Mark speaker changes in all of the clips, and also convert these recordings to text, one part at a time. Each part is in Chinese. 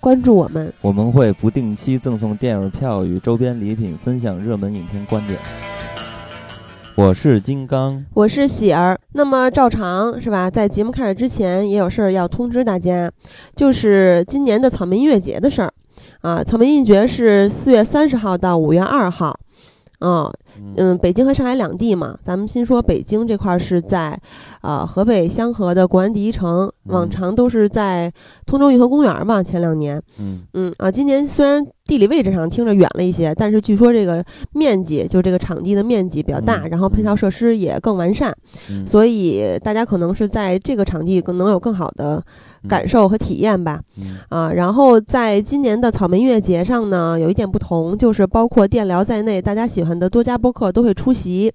Speaker 1: 关注我们，
Speaker 2: 我们会不定期赠送电影票与周边礼品，分享热门影片观点。我是金刚，
Speaker 1: 我是喜儿。那么照常是吧？在节目开始之前，也有事儿要通知大家，就是今年的草莓音乐节的事儿啊。草莓音乐节是四月三十号到五月二号，嗯。嗯，北京和上海两地嘛，咱们先说北京这块是在，呃，河北香河的国安第一城，往常都是在通州运河公园嘛。前两年，
Speaker 2: 嗯。
Speaker 1: 嗯啊，今年虽然地理位置上听着远了一些，但是据说这个面积，就这个场地的面积比较大，然后配套设施也更完善，所以大家可能是在这个场地更能有更好的。感受和体验吧，啊，然后在今年的草莓音乐节上呢，有一点不同，就是包括电疗在内，大家喜欢的多家播客都会出席。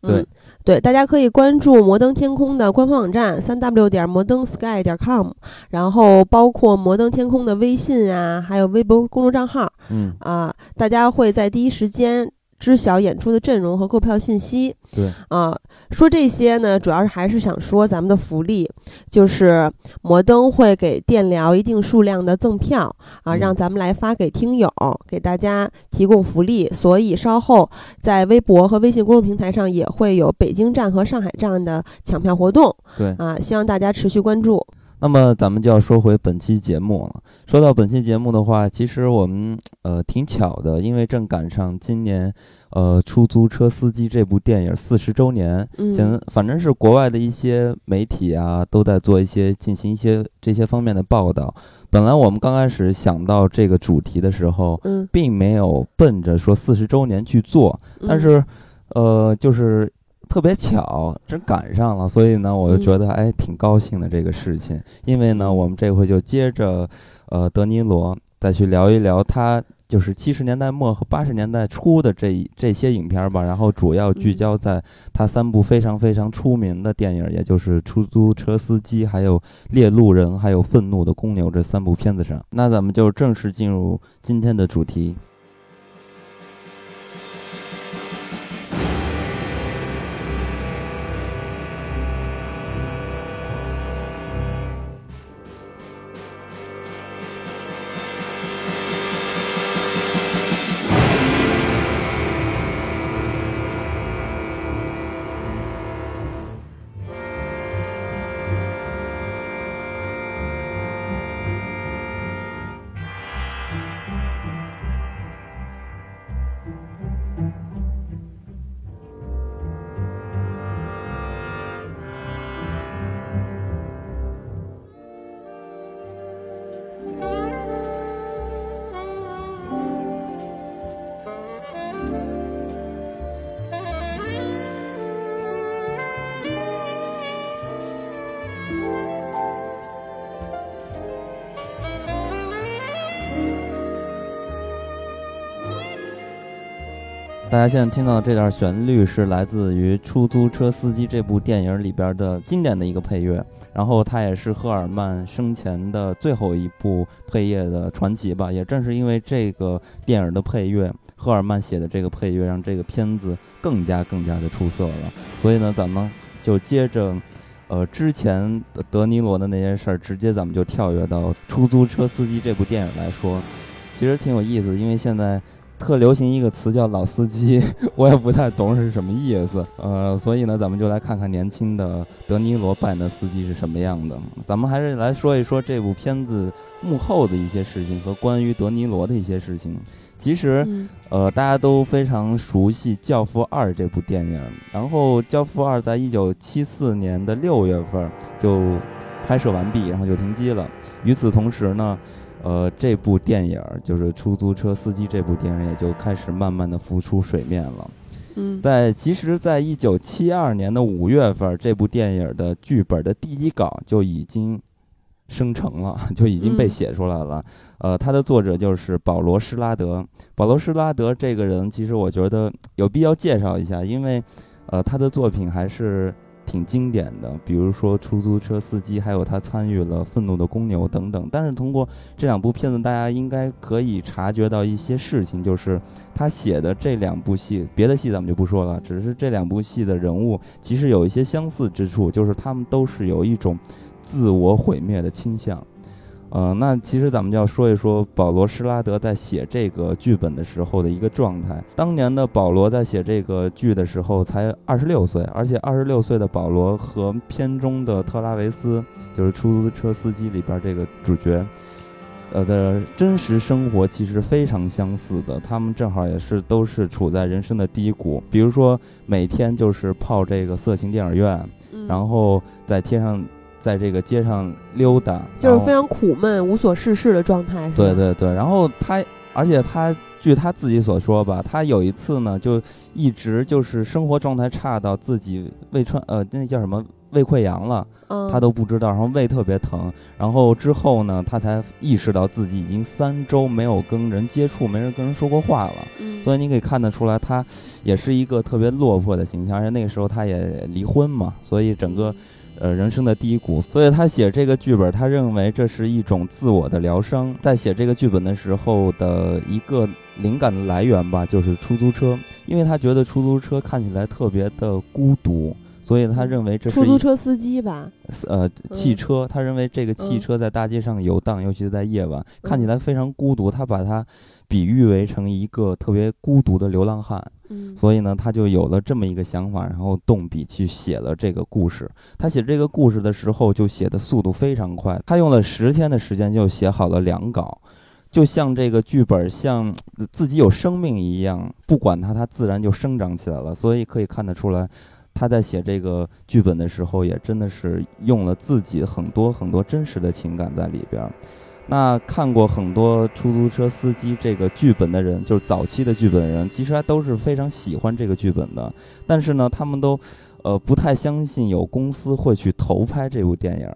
Speaker 2: 对
Speaker 1: 对，大家可以关注摩登天空的官方网站三 w 点摩登 sky 点 com，然后包括摩登天空的微信啊，还有微博公众账号，
Speaker 2: 嗯。
Speaker 1: 啊，大家会在第一时间知晓演出的阵容和购票信息。
Speaker 2: 对
Speaker 1: 啊。说这些呢，主要是还是想说咱们的福利，就是摩登会给电疗一定数量的赠票啊，让咱们来发给听友，给大家提供福利。所以稍后在微博和微信公众平台上也会有北京站和上海站的抢票活动。
Speaker 2: 对
Speaker 1: 啊，希望大家持续关注。
Speaker 2: 那么咱们就要说回本期节目了。说到本期节目的话，其实我们呃挺巧的，因为正赶上今年呃出租车司机这部电影四十周年。
Speaker 1: 嗯。
Speaker 2: 反正是国外的一些媒体啊都在做一些进行一些这些方面的报道。本来我们刚开始想到这个主题的时候，
Speaker 1: 嗯，
Speaker 2: 并没有奔着说四十周年去做，但是呃就是。特别巧，真赶上了，所以呢，我就觉得哎，挺高兴的这个事情。因为呢，我们这回就接着，呃，德尼罗再去聊一聊他就是七十年代末和八十年代初的这这些影片吧。然后主要聚焦在他三部非常非常出名的电影，也就是《出租车司机》、还有《猎鹿人》、还有《愤怒的公牛》这三部片子上。那咱们就正式进入今天的主题。大家现在听到的这段旋律是来自于《出租车司机》这部电影里边的经典的一个配乐，然后它也是赫尔曼生前的最后一部配乐的传奇吧。也正是因为这个电影的配乐，赫尔曼写的这个配乐，让这个片子更加更加的出色了。所以呢，咱们就接着，呃，之前德尼罗的那些事儿，直接咱们就跳跃到《出租车司机》这部电影来说，其实挺有意思，因为现在。特流行一个词叫“老司机”，我也不太懂是什么意思。呃，所以呢，咱们就来看看年轻的德尼罗扮的司机是什么样的。咱们还是来说一说这部片子幕后的一些事情和关于德尼罗的一些事情。其实，呃，大家都非常熟悉《教父二》这部电影。然后，《教父二》在一九七四年的六月份就拍摄完毕，然后就停机了。与此同时呢。呃，这部电影就是出租车司机，这部电影也就开始慢慢的浮出水面了。
Speaker 1: 嗯，
Speaker 2: 在其实，在一九七二年的五月份，这部电影的剧本的第一稿就已经生成了，就已经被写出来了。呃，它的作者就是保罗·施拉德。保罗·施拉德这个人，其实我觉得有必要介绍一下，因为，呃，他的作品还是挺经典的，比如说《出租车司机》，还有他参与了《愤怒的公牛》等等。但是通过这两部片子，大家应该可以察觉到一些事情，就是他写的这两部戏，别的戏咱们就不说了，只是这两部戏的人物其实有一些相似之处，就是他们都是有一种自我毁灭的倾向。呃，那其实咱们就要说一说保罗·施拉德在写这个剧本的时候的一个状态。当年的保罗在写这个剧的时候才二十六岁，而且二十六岁的保罗和片中的特拉维斯，就是出租车司机里边这个主角，呃的真实生活其实非常相似的。他们正好也是都是处在人生的低谷，比如说每天就是泡这个色情电影院，然后在天上。在这个街上溜达，
Speaker 1: 就是非常苦闷、无所事事的状态。
Speaker 2: 对对对，然后他，而且他据他自己所说吧，他有一次呢，就一直就是生活状态差到自己胃穿呃，那叫什么胃溃疡了，他都不知道，然后胃特别疼，然后之后呢，他才意识到自己已经三周没有跟人接触，没人跟人说过话了。所以你可以看得出来，他也是一个特别落魄的形象，而且那个时候他也离婚嘛，所以整个。呃，人生的低谷，所以他写这个剧本，他认为这是一种自我的疗伤。在写这个剧本的时候的一个灵感的来源吧，就是出租车，因为他觉得出租车看起来特别的孤独，所以他认为这是
Speaker 1: 出租车司机吧？
Speaker 2: 呃，汽车，他认为这个汽车在大街上游荡，尤其是在夜晚，看起来非常孤独。他把它比喻为成一个特别孤独的流浪汉。所以呢，他就有了这么一个想法，然后动笔去写了这个故事。他写这个故事的时候，就写的速度非常快。他用了十天的时间就写好了两稿，就像这个剧本像自己有生命一样，不管它，它自然就生长起来了。所以可以看得出来，他在写这个剧本的时候，也真的是用了自己很多很多真实的情感在里边。那看过很多出租车司机这个剧本的人，就是早期的剧本人，其实他都是非常喜欢这个剧本的。但是呢，他们都，呃，不太相信有公司会去投拍这部电影。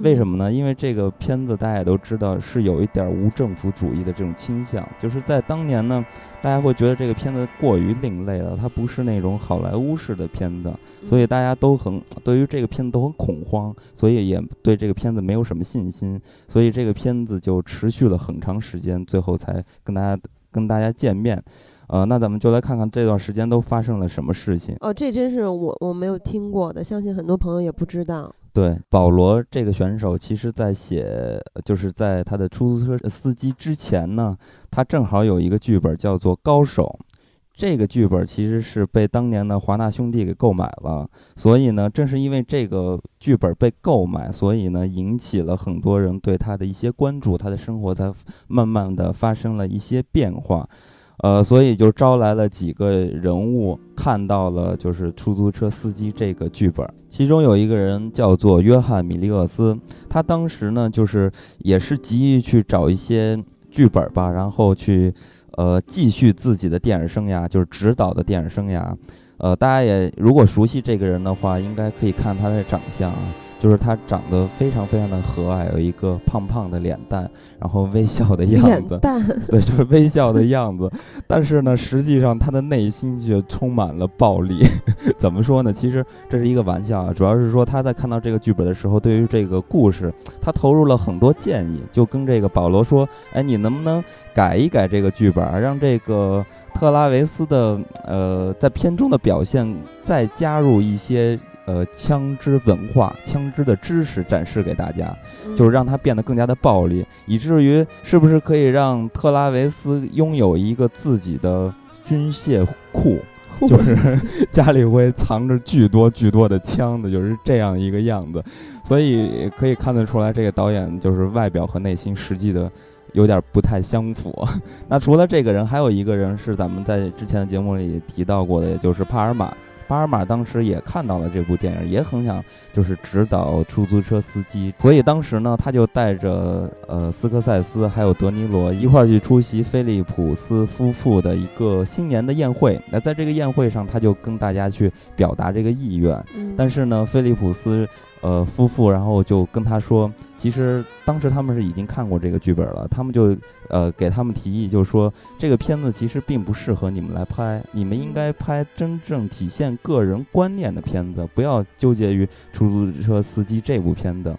Speaker 2: 为什么呢？因为这个片子大家也都知道是有一点无政府主义的这种倾向，就是在当年呢，大家会觉得这个片子过于另类了，它不是那种好莱坞式的片子，所以大家都很对于这个片子都很恐慌，所以也对这个片子没有什么信心，所以这个片子就持续了很长时间，最后才跟大家跟大家见面。呃，那咱们就来看看这段时间都发生了什么事情。
Speaker 1: 哦，这真是我我没有听过的，相信很多朋友也不知道。
Speaker 2: 对，保罗这个选手，其实在写，就是在他的出租车司机之前呢，他正好有一个剧本叫做《高手》，这个剧本其实是被当年的华纳兄弟给购买了，所以呢，正是因为这个剧本被购买，所以呢，引起了很多人对他的一些关注，他的生活才慢慢的发生了一些变化。呃，所以就招来了几个人物，看到了就是出租车司机这个剧本，其中有一个人叫做约翰米利厄斯，他当时呢就是也是急于去找一些剧本吧，然后去呃继续自己的电影生涯，就是指导的电影生涯。呃，大家也如果熟悉这个人的话，应该可以看他的长相啊。就是他长得非常非常的和蔼，有一个胖胖的脸蛋，然后微笑的样子。
Speaker 1: 脸蛋，
Speaker 2: 对，就是微笑的样子。但是呢，实际上他的内心却充满了暴力。怎么说呢？其实这是一个玩笑啊，主要是说他在看到这个剧本的时候，对于这个故事，他投入了很多建议，就跟这个保罗说：“哎，你能不能改一改这个剧本，让这个特拉维斯的呃在片中的表现再加入一些。”呃，枪支文化、枪支的知识展示给大家，就是让它变得更加的暴力，以至于是不是可以让特拉维斯拥有一个自己的军械库，就是家里会藏着巨多巨多的枪的，就是这样一个样子。所以可以看得出来，这个导演就是外表和内心实际的有点不太相符。那除了这个人，还有一个人是咱们在之前的节目里提到过的，也就是帕尔玛。巴尔玛当时也看到了这部电影，也很想就是指导出租车司机，所以当时呢，他就带着呃斯科塞斯还有德尼罗一块儿去出席菲利普斯夫妇的一个新年的宴会。那在这个宴会上，他就跟大家去表达这个意愿。但是呢，菲利普斯呃，夫妇，然后就跟他说，其实当时他们是已经看过这个剧本了，他们就呃给他们提议，就是说这个片子其实并不适合你们来拍，你们应该拍真正体现个人观念的片子，不要纠结于出租车司机这部片子。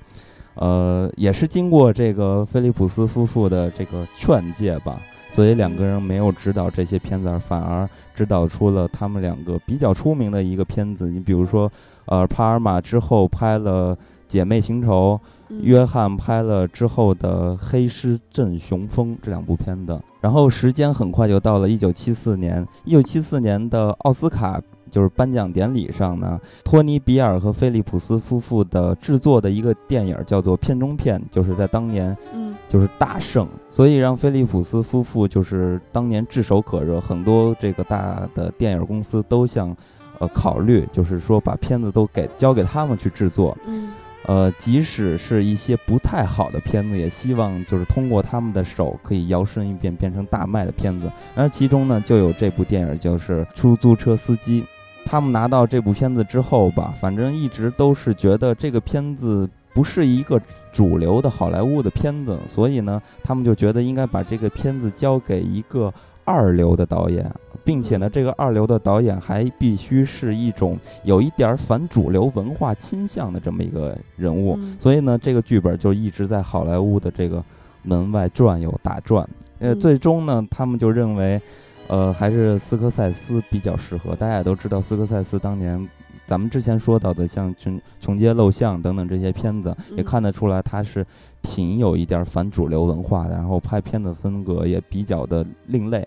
Speaker 2: 呃，也是经过这个菲利普斯夫妇的这个劝诫吧，所以两个人没有指导这些片子，反而指导出了他们两个比较出名的一个片子，你比如说。呃，帕尔玛之后拍了《姐妹情仇》，约翰拍了之后的《黑狮镇雄风》这两部片子。然后时间很快就到了一九七四年，一九七四年的奥斯卡就是颁奖典礼上呢，托尼·比尔和菲利普斯夫妇的制作的一个电影叫做《片中片》，就是在当年，
Speaker 1: 嗯，
Speaker 2: 就是大胜，所以让菲利普斯夫妇就是当年炙手可热，很多这个大的电影公司都想。呃，考虑就是说把片子都给交给他们去制作，
Speaker 1: 嗯，
Speaker 2: 呃，即使是一些不太好的片子，也希望就是通过他们的手可以摇身一变变成大卖的片子。而其中呢，就有这部电影，就是《出租车司机》。他们拿到这部片子之后吧，反正一直都是觉得这个片子不是一个主流的好莱坞的片子，所以呢，他们就觉得应该把这个片子交给一个二流的导演。并且呢，这个二流的导演还必须是一种有一点反主流文化倾向的这么一个人物，所以呢，这个剧本就一直在好莱坞的这个门外转悠打转。呃，最终呢，他们就认为，呃，还是斯科塞斯比较适合。大家也都知道，斯科塞斯当年咱们之前说到的像《穷穷街陋巷》等等这些片子，也看得出来他是挺有一点反主流文化的，然后拍片的风格也比较的另类。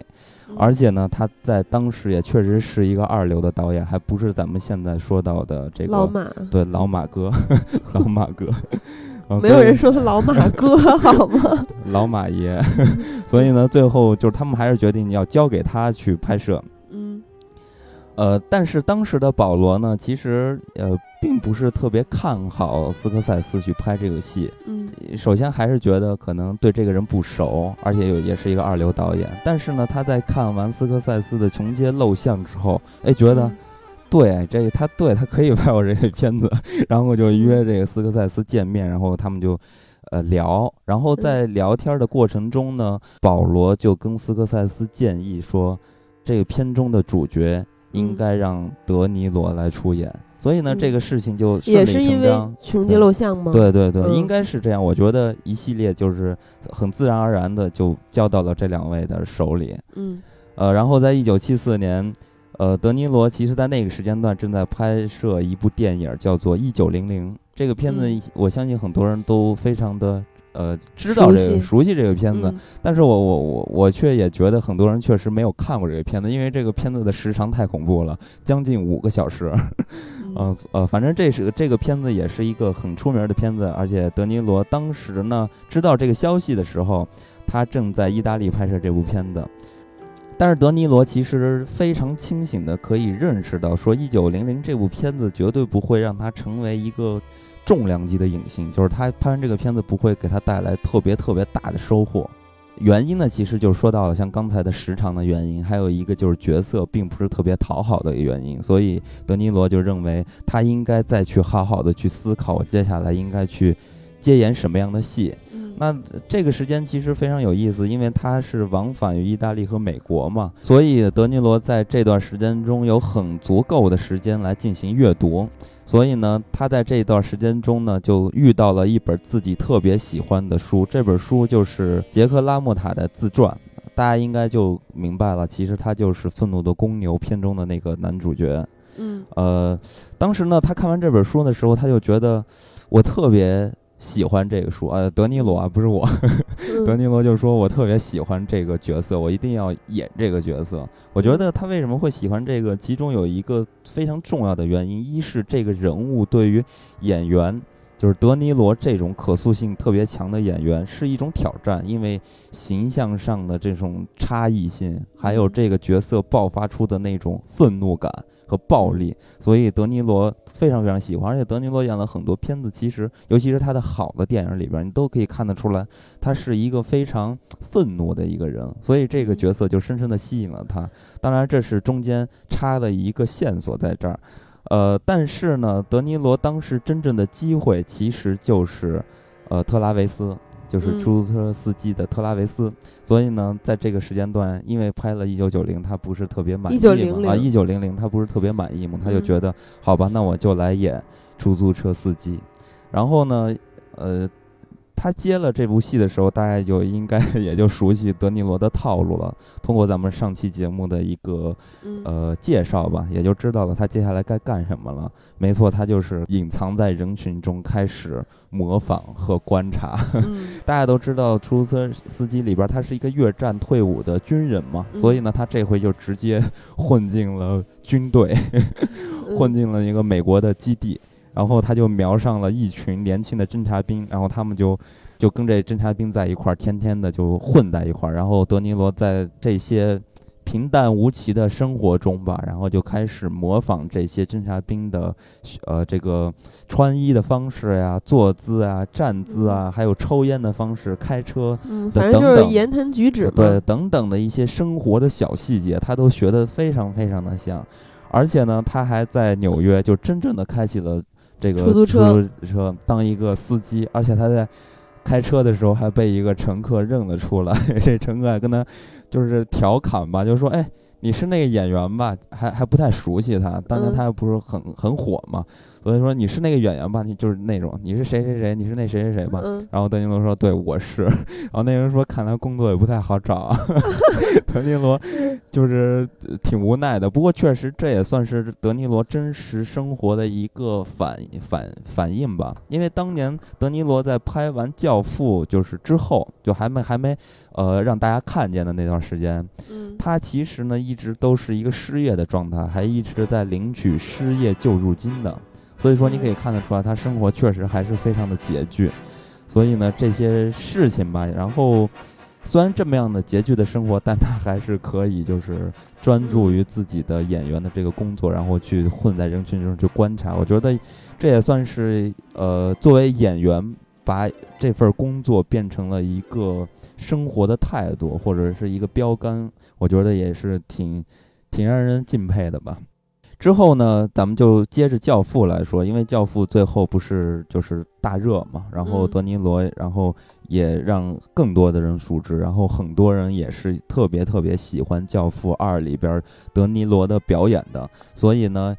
Speaker 2: 而且呢，他在当时也确实是一个二流的导演，还不是咱们现在说到的这个
Speaker 1: 老马，
Speaker 2: 对老马哥，老马哥，
Speaker 1: 没有人说他老马哥 好吗？
Speaker 2: 老马爷，所以呢，最后就是他们还是决定要交给他去拍摄。呃，但是当时的保罗呢，其实呃，并不是特别看好斯科塞斯去拍这个戏。
Speaker 1: 嗯，
Speaker 2: 首先还是觉得可能对这个人不熟，而且有也是一个二流导演。但是呢，他在看完斯科塞斯的《穷街陋巷》之后，哎，觉得对这个他对他可以拍我这个片子，然后就约这个斯科塞斯见面，然后他们就呃聊，然后在聊天的过程中呢，保罗就跟斯科塞斯建议说，这个片中的主角。应该让德尼罗来出演，所以呢，这个事情就
Speaker 1: 也是因为穷街陋巷吗？
Speaker 2: 对对对，应该是这样。我觉得一系列就是很自然而然的就交到了这两位的手里。
Speaker 1: 嗯，
Speaker 2: 呃，然后在一九七四年，呃，德尼罗其实在那个时间段正在拍摄一部电影，叫做《一九零零》。这个片子，我相信很多人都非常的。呃，知道这个熟悉这个片子，但是我我我我却也觉得很多人确实没有看过这个片子，因为这个片子的时长太恐怖了，将近五个小时。嗯呃，反正这是这个片子也是一个很出名的片子，而且德尼罗当时呢知道这个消息的时候，他正在意大利拍摄这部片子，但是德尼罗其实非常清醒的可以认识到，说一九零零这部片子绝对不会让他成为一个。重量级的影星，就是他拍完这个片子不会给他带来特别特别大的收获。原因呢，其实就说到了像刚才的时长的原因，还有一个就是角色并不是特别讨好的一个原因。所以德尼罗就认为他应该再去好好的去思考，接下来应该去接演什么样的戏。那这个时间其实非常有意思，因为他是往返于意大利和美国嘛，所以德尼罗在这段时间中有很足够的时间来进行阅读。所以呢，他在这一段时间中呢，就遇到了一本自己特别喜欢的书。这本书就是杰克拉莫塔的自传，大家应该就明白了。其实他就是《愤怒的公牛》片中的那个男主角。
Speaker 1: 嗯，
Speaker 2: 呃，当时呢，他看完这本书的时候，他就觉得我特别。喜欢这个书啊，德尼罗啊，不是我，德尼罗就说我特别喜欢这个角色，我一定要演这个角色。我觉得他为什么会喜欢这个，其中有一个非常重要的原因，一是这个人物对于演员，就是德尼罗这种可塑性特别强的演员是一种挑战，因为形象上的这种差异性，还有这个角色爆发出的那种愤怒感。和暴力，所以德尼罗非常非常喜欢，而且德尼罗演了很多片子，其实尤其是他的好的电影里边，你都可以看得出来，他是一个非常愤怒的一个人，所以这个角色就深深的吸引了他。当然，这是中间插的一个线索在这儿，呃，但是呢，德尼罗当时真正的机会其实就是呃特拉维斯。就是出租车司机的特拉维斯，所以呢，在这个时间段，因为拍了一九九零，他不是特别满意嘛。啊，一九零零他不是特别满意嘛，他就觉得好吧，那我就来演出租车司机。然后呢，呃，他接了这部戏的时候，大家就应该 也就熟悉德尼罗的套路了。通过咱们上期节目的一个呃介绍吧，也就知道了他接下来该干什么了。没错，他就是隐藏在人群中开始。模仿和观察，大家都知道出租车司机里边他是一个越战退伍的军人嘛，所以呢，他这回就直接混进了军队，混进了一个美国的基地，然后他就瞄上了一群年轻的侦察兵，然后他们就就跟这侦察兵在一块儿，天天的就混在一块儿，然后德尼罗在这些。平淡无奇的生活中吧，然后就开始模仿这些侦察兵的，呃，这个穿衣的方式呀、坐姿啊、站姿啊，还有抽烟的方式、开车，
Speaker 1: 嗯，反正就是言谈举止，
Speaker 2: 对，等等的一些生活的小细节，他都学得非常非常的像。而且呢，他还在纽约就真正的开启了这个
Speaker 1: 出租
Speaker 2: 车车当一个司机，而且他在开车的时候还被一个乘客认了出来，这乘客还跟他。就是调侃吧，就说，哎，你是那个演员吧？还还不太熟悉他，当年他还不是很很火嘛。所以说你是那个演员吧？你就是那种你是谁谁谁？你是那谁谁谁吧？然后德尼罗说：“对，我是。”然后那人说：“看来工作也不太好找。”啊。德尼罗就是挺无奈的。不过确实这也算是德尼罗真实生活的一个反反反应吧。因为当年德尼罗在拍完《教父》就是之后，就还没还没呃让大家看见的那段时间，他其实呢一直都是一个失业的状态，还一直在领取失业救助金的。所以说，你可以看得出来，他生活确实还是非常的拮据。所以呢，这些事情吧，然后虽然这么样的拮据的生活，但他还是可以就是专注于自己的演员的这个工作，然后去混在人群中去观察。我觉得这也算是呃，作为演员把这份工作变成了一个生活的态度或者是一个标杆。我觉得也是挺挺让人敬佩的吧。之后呢，咱们就接着《教父》来说，因为《教父》最后不是就是大热嘛，然后德尼罗，然后也让更多的人熟知，然后很多人也是特别特别喜欢《教父二》里边德尼罗的表演的，所以呢，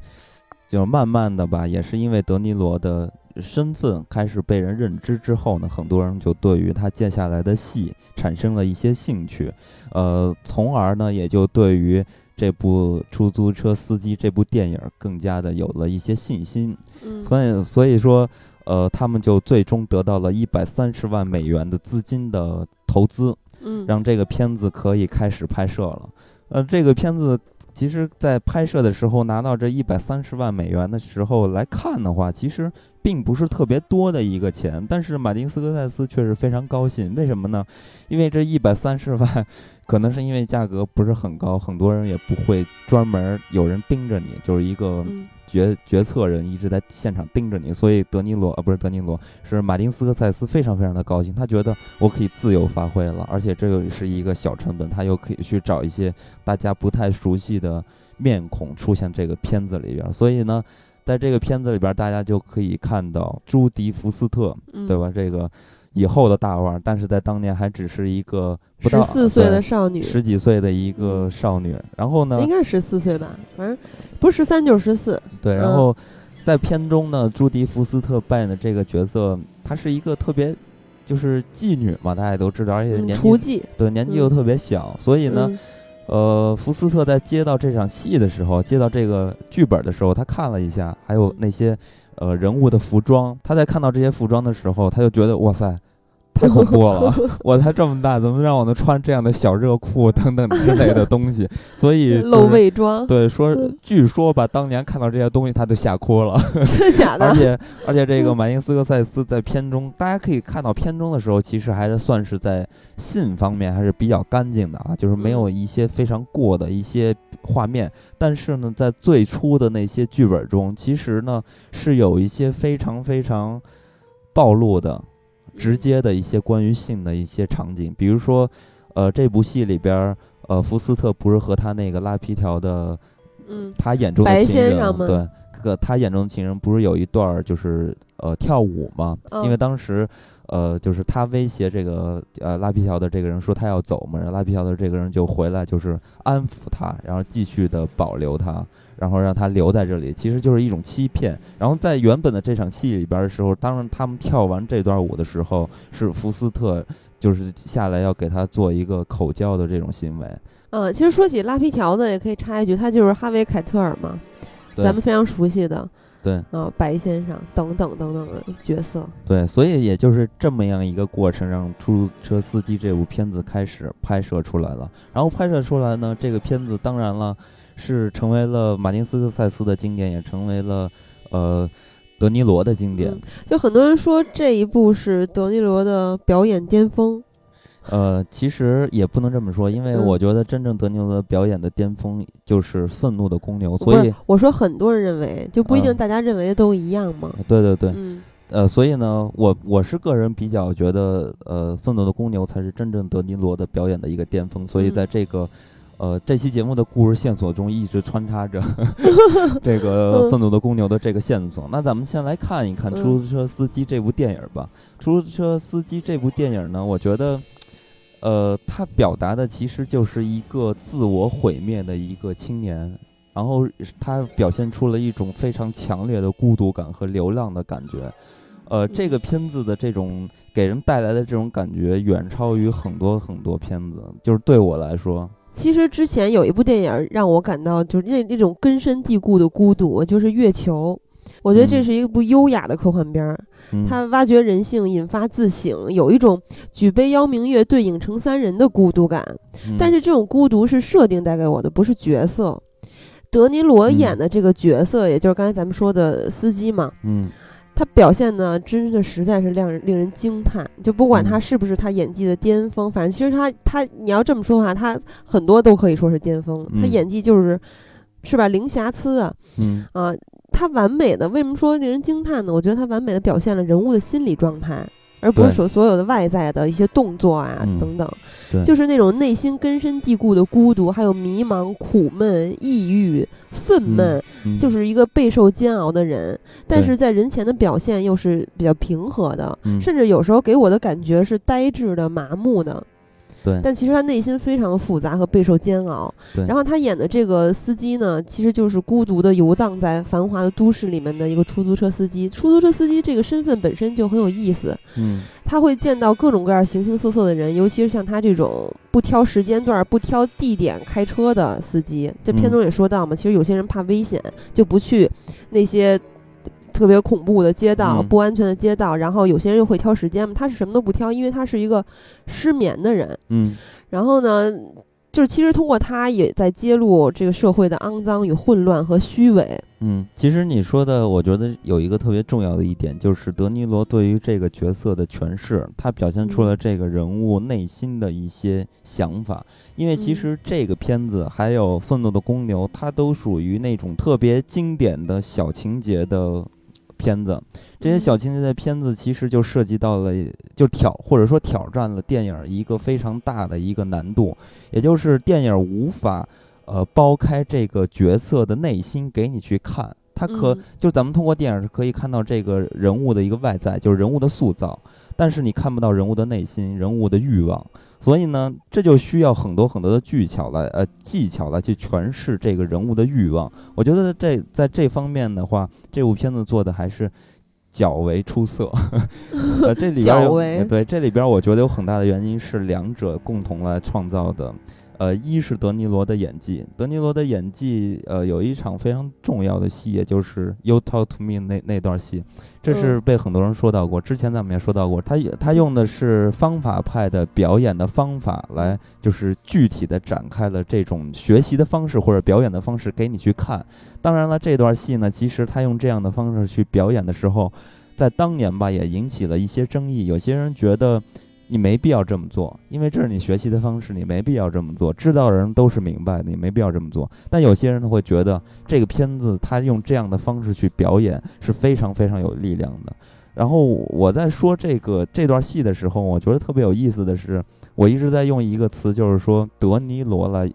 Speaker 2: 就慢慢的吧，也是因为德尼罗的身份开始被人认知之后呢，很多人就对于他接下来的戏产生了一些兴趣，呃，从而呢，也就对于。这部出租车司机这部电影更加的有了一些信心，所以所以说，呃，他们就最终得到了一百三十万美元的资金的投资，
Speaker 1: 嗯，
Speaker 2: 让这个片子可以开始拍摄了。呃，这个片子其实，在拍摄的时候拿到这一百三十万美元的时候来看的话，其实并不是特别多的一个钱，但是马丁斯科塞斯却是非常高兴，为什么呢？因为这一百三十万。可能是因为价格不是很高，很多人也不会专门有人盯着你，就是一个决决策人一直在现场盯着你，所以德尼罗啊不是德尼罗，是马丁斯科塞斯非常非常的高兴，他觉得我可以自由发挥了，而且这个是一个小成本，他又可以去找一些大家不太熟悉的面孔出现这个片子里边，所以呢，在这个片子里边，大家就可以看到朱迪福斯特，对吧？这个。以后的大腕，但是在当年还只是一个十
Speaker 1: 四岁的少女，
Speaker 2: 十几岁的一个少女。然后呢？
Speaker 1: 应该是十四岁吧，反正不是十三就是十四。
Speaker 2: 对，然后在片中呢，朱迪福斯特扮演的这个角色，她是一个特别就是妓女嘛，大家都知道，而且年纪对年纪又特别小，所以呢，呃，福斯特在接到这场戏的时候，接到这个剧本的时候，他看了一下，还有那些。呃，人物的服装，他在看到这些服装的时候，他就觉得哇塞，太恐怖了！我才这么大，怎么让我能穿这样的小热裤等等之类的东西？所以
Speaker 1: 露胃装。
Speaker 2: 对，说据说吧，当年看到这些东西，他都吓哭了。
Speaker 1: 真的假的？
Speaker 2: 而且而且，这个马丁斯科塞斯在片中，大家可以看到片中的时候，其实还是算是在性方面还是比较干净的啊，就是没有一些非常过的一些。画面，但是呢，在最初的那些剧本中，其实呢是有一些非常非常暴露的、直接的一些关于性的一些场景。比如说，呃，这部戏里边，呃，福斯特不是和他那个拉皮条的，
Speaker 1: 嗯，
Speaker 2: 他眼中的情人，对，个他眼中的情人不是有一段儿就是呃跳舞吗？
Speaker 1: 嗯
Speaker 2: 因为当时呃就是他威胁这个呃拉皮条的这个人说他要走嘛，然后拉皮条的这个人就回来就是安抚他，然后继续的保留他。然后让他留在这里，其实就是一种欺骗。然后在原本的这场戏里边的时候，当他们跳完这段舞的时候，是福斯特就是下来要给他做一个口交的这种行为。
Speaker 1: 嗯，其实说起拉皮条子，也可以插一句，他就是哈维·凯特尔嘛，咱们非常熟悉的
Speaker 2: 对
Speaker 1: 啊，白先生等等等等的角色。
Speaker 2: 对，所以也就是这么样一个过程，让《出租车司机》这部片子开始拍摄出来了。然后拍摄出来呢，这个片子当然了是成为了马丁斯科塞斯的经典，也成为了呃德尼罗的经典。
Speaker 1: 嗯就很多人说这一部是德尼罗的表演巅峰。
Speaker 2: 呃，其实也不能这么说，因为
Speaker 1: 嗯
Speaker 2: 我觉得真正德尼罗的表演的巅峰就是《愤怒的公牛》，所以，
Speaker 1: 我说很多人认为，就不一定
Speaker 2: 嗯
Speaker 1: 大家认为的都一样嘛。
Speaker 2: 对对对，
Speaker 1: 嗯
Speaker 2: 呃，所以呢，我我是个人比较觉得，呃，《愤怒的公牛》才是真正德尼罗的表演的一个巅峰。所以
Speaker 1: 嗯
Speaker 2: 在这个，呃，这期节目的故事线索中，一直穿插着 这个《愤怒的公牛》的这个线索。那咱们先来看一看《
Speaker 1: 嗯
Speaker 2: 出租车司机》这部电影吧。《出租车司机》这部电影呢，我觉得，呃，它表达的其实就是一个自我毁灭的一个青年。然后他表现出了一种非常强烈的孤独感和流浪的感觉，呃，这个片子的这种给人带来的这种感觉，远超于很多很多片子。就是对我来说，
Speaker 1: 其实之前有一部电影让我感到就是那那种根深蒂固的孤独，就是《月球》。我觉得这
Speaker 2: 嗯
Speaker 1: 是一部优雅的科幻片儿，
Speaker 2: 嗯，
Speaker 1: 它挖掘人性，引发自省，有一种举杯邀明月，对影成三人的孤独感。
Speaker 2: 嗯
Speaker 1: 但是这种孤独是设定带给我的，不是角色。德尼罗
Speaker 2: 嗯
Speaker 1: 演的这个角色，也就是刚才咱们说的司机嘛，
Speaker 2: 嗯
Speaker 1: 他表现的，真的实在是让人令人惊叹。就不管他
Speaker 2: 嗯
Speaker 1: 是不是他演技的巅峰，反正其实他他你要这么说的话，他很多都可以说是巅峰。他
Speaker 2: 嗯
Speaker 1: 演技就是是吧，零瑕疵啊
Speaker 2: 嗯
Speaker 1: 啊，他完美的为什么说令人惊叹呢？我觉得他完美的表现了人物的心理状态。而不是
Speaker 2: 对
Speaker 1: 说所有的外在的一些动作啊、
Speaker 2: 嗯
Speaker 1: 等等，
Speaker 2: 对
Speaker 1: 就是那种内心根深蒂固的孤独，还有迷茫、苦闷、抑郁、愤懑，
Speaker 2: 嗯
Speaker 1: 就是一个备受煎熬的人，但是在人前的表现又是比较平和的，
Speaker 2: 嗯。
Speaker 1: 甚至有时候给我的感觉是呆滞的、麻木的。
Speaker 2: 对
Speaker 1: 但其实他内心非常的复杂和备受煎熬。
Speaker 2: 对
Speaker 1: 然后他演的这个司机呢，其实就是孤独的游荡在繁华的都市里面的一个出租车司机。出租车司机这个身份本身就很有意思，
Speaker 2: 嗯
Speaker 1: 他会见到各种各样形形色色的人，尤其是像他这种不挑时间段、不挑地点开车的司机。这片
Speaker 2: 嗯
Speaker 1: 中也说到嘛，其实有些人怕危险，就不去那些特别恐怖的街道、
Speaker 2: 嗯
Speaker 1: 不安全的街道。然后有些人又会挑时间嘛，他是什么都不挑，因为他是一个失眠的人。
Speaker 2: 嗯
Speaker 1: 然后呢，就是其实通过他也在揭露这个社会的肮脏与混乱和虚伪。
Speaker 2: 嗯，其实你说的，我觉得有一个特别重要的一点，就是德尼罗对于这个角色的诠释，他表现出了这个人物内心的一些想法。因为其
Speaker 1: 嗯
Speaker 2: 实这个片子还有《愤怒的公牛》，它都属于那种特别经典的小情节的片子。这些
Speaker 1: 嗯
Speaker 2: 小情节的片子其实就涉及到了，就挑或者说挑战了电影一个非常大的一个难度，也就是电影无法。呃，剥开这个角色的内心给你去看，他可、
Speaker 1: 嗯
Speaker 2: 就咱们通过电影是可以看到这个人物的一个外在，就是人物的塑造，但是你看不到人物的内心、人物的欲望，所以呢，这就需要很多很多的技巧来呃技巧来去诠释这个人物的欲望。我觉得这在这方面的话，这部片子做的还是。较为出色，呃，这里边对这里边，我觉得有很大的原因是两者共同来创造的。呃，一是德尼罗的演技，德尼罗的演技，呃，有一场非常重要的戏，也就是《You Talk to Me 那》那段戏，这是
Speaker 1: 嗯
Speaker 2: 被很多人说到过。之前咱们也说到过，他他用的是方法派的表演的方法来，就是具体的展开了这种学习的方式或者表演的方式给你去看。当然了，这段戏呢，其实他用这样的方式去表演的时候，在当年吧也引起了一些争议，有些人觉得。你没必要这么做，因为这是你学习的方式，你没必要这么做。知道的人都是明白的，你没必要这么做。但有些人他会觉得这个片子他用这样的方式去表演是非常非常有力量的。然后我在说这个这段戏的时候，我觉得特别有意思的是，我一直在用一个词，就是说德尼罗来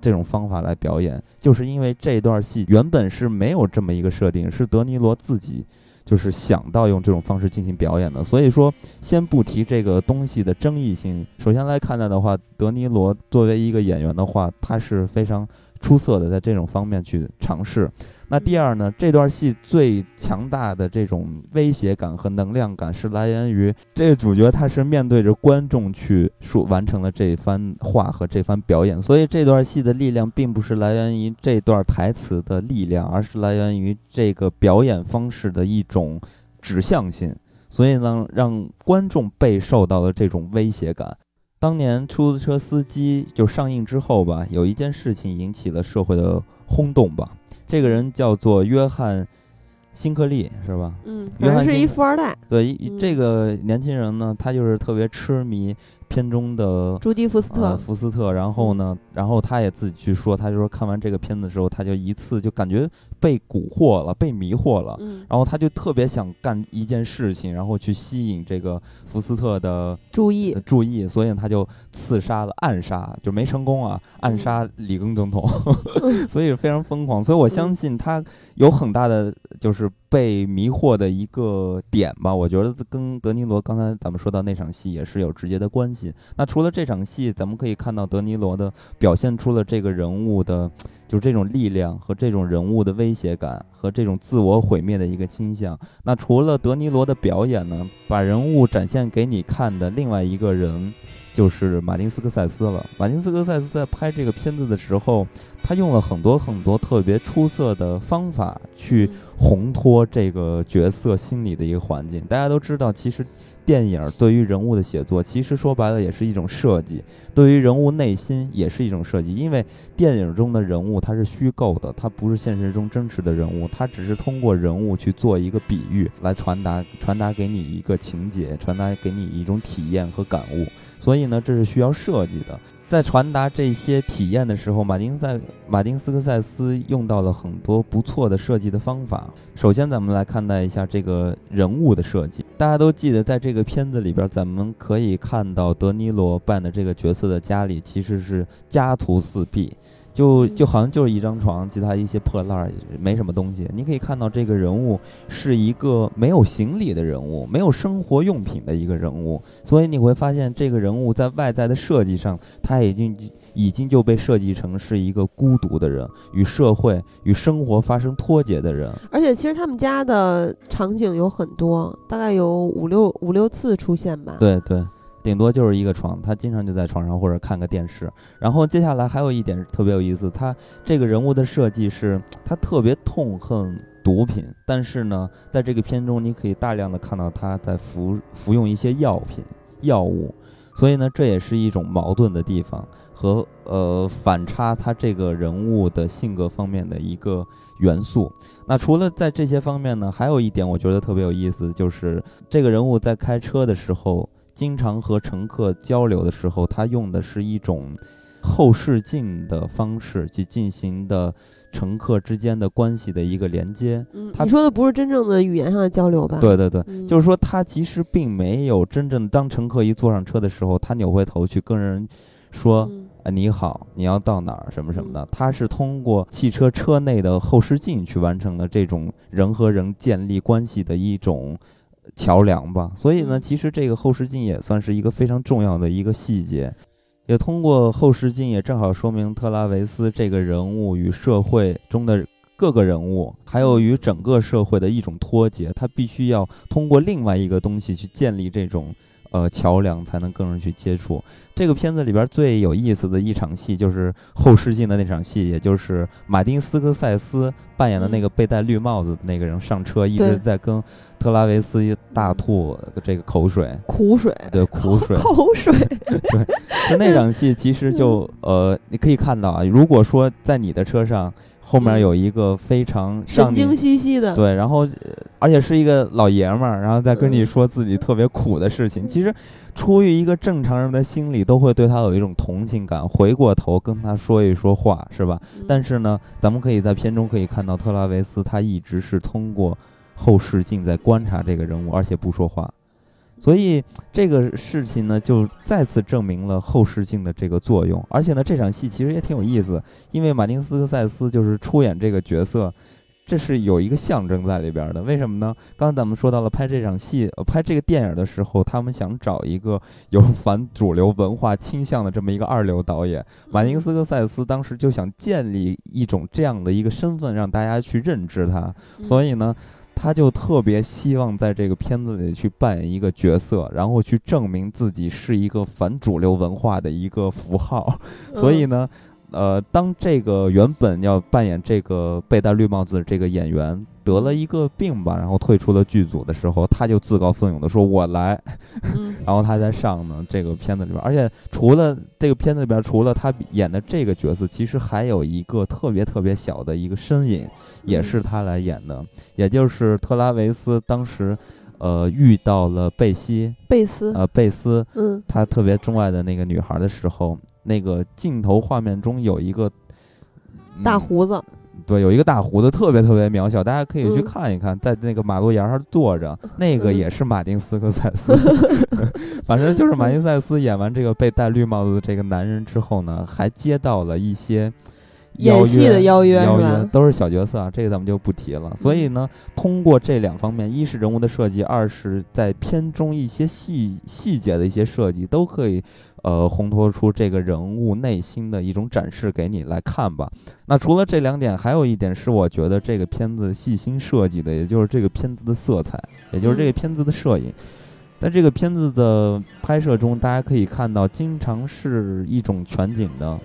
Speaker 2: 这种方法来表演，就是因为这段戏原本是没有这么一个设定，是德尼罗自己就是想到用这种方式进行表演的。所以说，先不提这个东西的争议性，首先来看待的话，德尼罗作为一个演员的话，他是非常出色的，在这种方面去尝试。那第二呢？这段戏最强大的这种威胁感和能量感是来源于这个主角，他是面对着观众去说完成了这番话和这番表演，所以这段戏的力量并不是来源于这段台词的力量，而是来源于这个表演方式的一种指向性，所以呢，让观众备受到了这种威胁感。当年出租车司机就上映之后吧，有一件事情引起了社会的轰动吧。这个人叫做约翰，辛克利是吧？
Speaker 1: 嗯，约翰是一富二代。
Speaker 2: 对，这个年轻人呢，他就是特别痴迷。片中的
Speaker 1: 朱迪福斯特，
Speaker 2: 福斯特，然后呢，然后他也自己去说，他就说看完这个片子之后，他就一次就感觉被蛊惑了，被迷惑了，
Speaker 1: 嗯，
Speaker 2: 然后他就特别想干一件事情，然后去吸引这个福斯特的
Speaker 1: 注意，
Speaker 2: 注意，所以他就刺杀了，暗杀就没成功啊，暗杀里根总统，所以非常疯狂，所以我相信他有很大的就是被迷惑的一个点吧，我觉得跟德尼罗刚才咱们说到那场戏也是有直接的关系。那除了这场戏，咱们可以看到德尼罗的表现出了这个人物的，就是这种力量和这种人物的威胁感和这种自我毁灭的一个倾向。那除了德尼罗的表演呢，把人物展现给你看的另外一个人，就是马丁斯科塞斯了。马丁斯科塞斯在拍这个片子的时候，他用了很多很多特别出色的方法去烘托这个角色心理的一个环境。大家都知道，其实。电影对于人物的写作，其实说白了也是一种设计；对于人物内心也是一种设计。因为电影中的人物他是虚构的，他不是现实中真实的人物，他只是通过人物去做一个比喻，来传达传达给你一个情节，传达给你一种体验和感悟。所以呢，这是需要设计的。在传达这些体验的时候，马丁塞马丁斯科塞斯用到了很多不错的设计的方法。首先，咱们来看待一下这个人物的设计。大家都记得，在这个片子里边，咱们可以看到德尼罗扮的这个角色的家里其实是家徒四壁。就就好像就是一张床，其他一些破烂儿，没什么东西。你可以看到这个人物是一个没有行李的人物，没有生活用品的一个人物。所以你会发现，这个人物在外在的设计上，他已经已经就被设计成是一个孤独的人，与社会与生活发生脱节的人。
Speaker 1: 而且，其实他们家的场景有很多，大概有五六五六次出现吧。
Speaker 2: 对对。顶多就是一个床，他经常就在床上或者看个电视。然后接下来还有一点特别有意思，他这个人物的设计是，他特别痛恨毒品，但是呢，在这个片中你可以大量的看到他在服服用一些药品、药物，所以呢，这也是一种矛盾的地方和呃反差他这个人物的性格方面的一个元素。那除了在这些方面呢，还有一点我觉得特别有意思，就是这个人物在开车的时候。经常和乘客交流的时候，他用的是一种后视镜的方式去进行的乘客之间的关系的一个连接。
Speaker 1: 嗯，你说的不是真正的语言上的交流吧？
Speaker 2: 对对对，就是说他其实并没有真正当乘客一坐上车的时候，他扭回头去跟人说：“啊，你好，你要到哪儿？什么什么的。”他是通过汽车车内的后视镜去完成的这种人和人建立关系的一种。桥梁吧，所以呢，其实这个后视镜也算是一个非常重要的一个细节，也通过后视镜也正好说明特拉维斯这个人物与社会中的各个人物，还有与整个社会的一种脱节，他必须要通过另外一个东西去建立这种。呃，桥梁才能跟人去接触。这个片子里边最有意思的一场戏就是后视镜的那场戏，也就是马丁斯科塞斯扮演的那个被戴绿帽子的那个人上车，一直在跟特拉维斯大吐这个口水、
Speaker 1: 苦水，
Speaker 2: 对苦水、
Speaker 1: 口水。
Speaker 2: 对，就那场戏，其实就呃，你可以看到啊，如果说在你的车上。后面有一个非常
Speaker 1: 神经兮兮的，
Speaker 2: 对，然后而且是一个老爷们儿，然后再跟你说自己特别苦的事情。其实，出于一个正常人的心理，都会对他有一种同情感，回过头跟他说一说话，是吧？但是呢，咱们可以在片中可以看到，特拉维斯他一直是通过后视镜在观察这个人物，而且不说话。所以这个事情呢，就再次证明了后视镜的这个作用。而且呢，这场戏其实也挺有意思，因为马丁斯科塞斯就是出演这个角色。这是有一个象征在里边的，为什么呢？刚才咱们说到了拍这场戏，呃，拍这个电影的时候，他们想找一个有反主流文化倾向的这么一个二流导演。马丁斯科塞斯当时就想建立一种这样的一个身份，让大家去认知他。所以呢，他就特别希望在这个片子里去扮演一个角色，然后去证明自己是一个反主流文化的一个符号。所以呢。呃，当这个原本要扮演这个被戴绿帽子的这个演员得了一个病吧，然后退出了剧组的时候，他就自告奋勇的说：“我来。” 然后他在上呢这个片子里边，而且除了这个片子里边，除了他演的这个角色，其实还有一个特别特别小的一个身影，也是他来演的，也就是特拉维斯当时，呃，遇到了贝西，
Speaker 1: 贝斯，
Speaker 2: 呃，贝斯，
Speaker 1: 嗯，
Speaker 2: 他特别钟爱的那个女孩的时候。那个镜头画面中有一个
Speaker 1: 大胡子，
Speaker 2: 对，有一个大胡子，特别特别渺小，大家可以去看一看，在那个马路沿上坐着，那个也是马丁斯科塞斯，反正就是马丁塞斯演完这个被戴绿帽子的这个男人之后呢，还接到了一些
Speaker 1: 演戏的
Speaker 2: 邀
Speaker 1: 约，
Speaker 2: 邀约都是小角色啊，这个咱们就不提了。所以呢，通过这两方面，一是人物的设计，二是在片中一些细细节的一些设计，都可以。呃，烘托出这个人物内心的一种展示给你来看吧。那除了这两点，还有一点是我觉得这个片子细心设计的，也就是这个片子的色彩，也就是这个片子的摄影。在这个片子的拍摄中，大家可以看到，经常是一种全景的，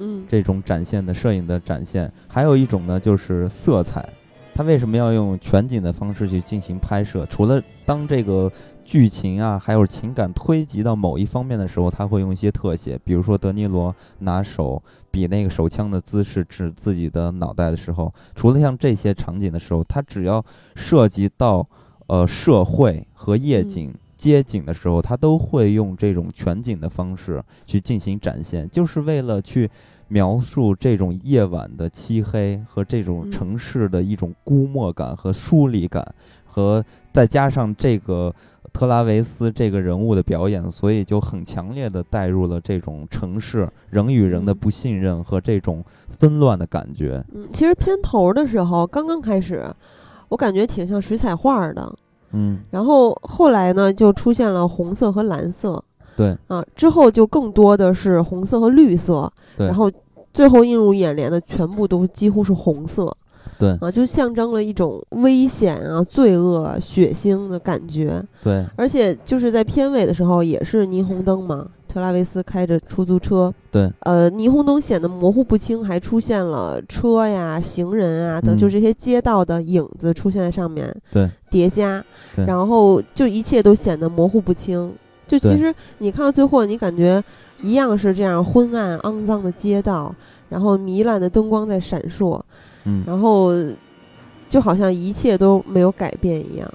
Speaker 1: 嗯，
Speaker 2: 这种展现的摄影的展现。还有一种呢，就是色彩。它为什么要用全景的方式去进行拍摄？除了当这个。剧情啊，还有情感推及到某一方面的时候，他会用一些特写，比如说德尼罗拿手比那个手枪的姿势指自己的脑袋的时候，除了像这些场景的时候，他只要涉及到呃社会和夜景、街景的时候，他都会用这种全景的方式去进行展现，就是为了去描述这种夜晚的漆黑和这种城市的一种估摸感和疏离感，和再加上这个。特拉维斯这个人物的表演，所以就很强烈的带入了这种城市人与人的不信任和这种纷乱的感觉。
Speaker 1: 嗯，其实片头的时候刚刚开始，我感觉挺像水彩画的。
Speaker 2: 嗯，
Speaker 1: 然后后来呢，就出现了红色和蓝色。
Speaker 2: 对。
Speaker 1: 啊，之后就更多的是红色和绿色。
Speaker 2: 对。
Speaker 1: 然后最后映入眼帘的全部都几乎是红色。
Speaker 2: 对
Speaker 1: 啊，就象征了一种危险啊、罪恶、血腥的感觉。
Speaker 2: 对，
Speaker 1: 而且就是在片尾的时候，也是霓虹灯嘛，特拉维斯开着出租车。
Speaker 2: 对，
Speaker 1: 呃，霓虹灯显得模糊不清，还出现了车呀、行人啊等，就这些街道的影子出现在上面。
Speaker 2: 对，
Speaker 1: 叠加，然后就一切都显得模糊不清。就其实你看到最后，你感觉一样是这样昏暗、肮脏的街道，然后糜烂的灯光在闪烁。
Speaker 2: 嗯，
Speaker 1: 然后就好像一切都没有改变一样。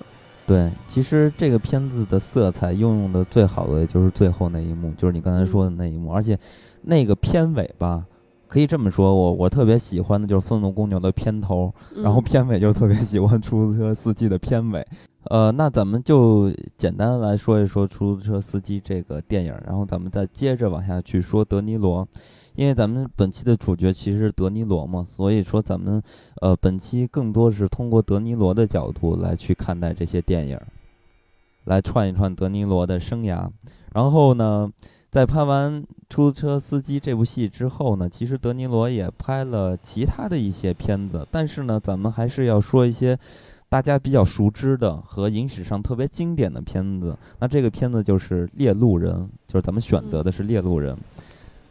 Speaker 2: 对，其实这个片子的色彩运用的最好的就是最后那一幕，就是你刚才说的那一幕。而且那个片尾吧，可以这么说，我我特别喜欢的就是《愤怒公牛》的片头，然后片尾就特别喜欢《出租车司机》的片尾。呃，那咱们就简单来说一说《出租车司机》这个电影，然后咱们再接着往下去说德尼罗。因为咱们本期的主角其实是德尼罗嘛，所以说咱们呃本期更多是通过德尼罗的角度来去看待这些电影，来串一串德尼罗的生涯。然后呢，在拍完《出租车司机》这部戏之后呢，其实德尼罗也拍了其他的一些片子，但是呢，咱们还是要说一些大家比较熟知的和影史上特别经典的片子。那这个片子就是《猎鹿人》，就是咱们选择的是《猎鹿人》。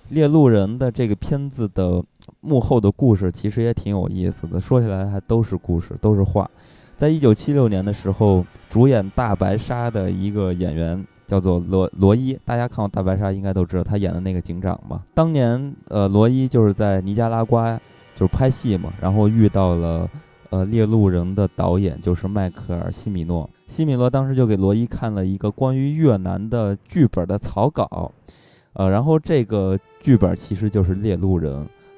Speaker 2: 猎鹿人的这个片子的幕后的故事其实也挺有意思的，说起来还都是故事，都是话。在一九七六年的时候，主演《大白鲨》的一个演员叫做罗罗伊，大家看过《大白鲨》应该都知道他演的那个警长吧？当年，呃，罗伊就是在尼加拉瓜就是拍戏嘛，然后遇到了呃《猎鹿人》的导演就是迈克尔·西米诺，西米诺当时就给罗伊看了一个关于越南的剧本的草稿。呃，然后这个剧本其实就是《猎鹿人》，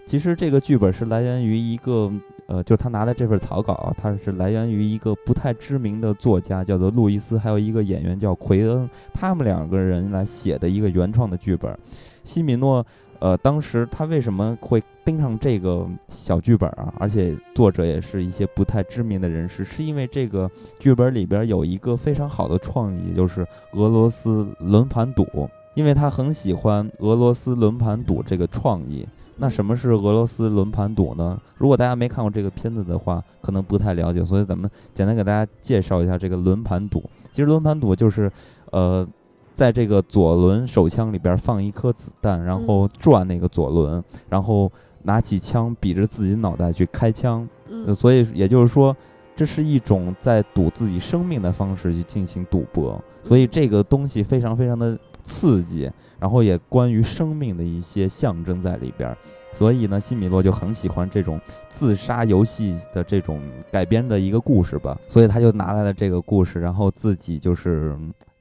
Speaker 2: 其实这个剧本是来源于一个，呃，就是他拿的这份草稿，它是来源于一个不太知名的作家，叫做路易斯，还有一个演员叫奎恩，他们两个人来写的一个原创的剧本。西米诺，呃，当时他为什么会盯上这个小剧本啊？而且作者也是一些不太知名的人士，是因为这个剧本里边有一个非常好的创意，就是俄罗斯轮盘赌，因为他很喜欢俄罗斯轮盘赌这个创意。那什么是俄罗斯轮盘赌呢？如果大家没看过这个片子的话，可能不太了解，所以咱们简单给大家介绍一下这个轮盘赌。其实轮盘赌就是，呃，在这个左轮手枪里边放一颗子弹，然后转那个左轮，然后拿起枪比着自己脑袋去开枪。所以也就是说，这是一种在赌自己生命的方式去进行赌博。所以这个东西非常非常的刺激。然后也关于生命的一些象征在里边，所以呢，西米洛就很喜欢这种自杀游戏的这种改编的一个故事吧，所以他就拿来了这个故事，然后自己就是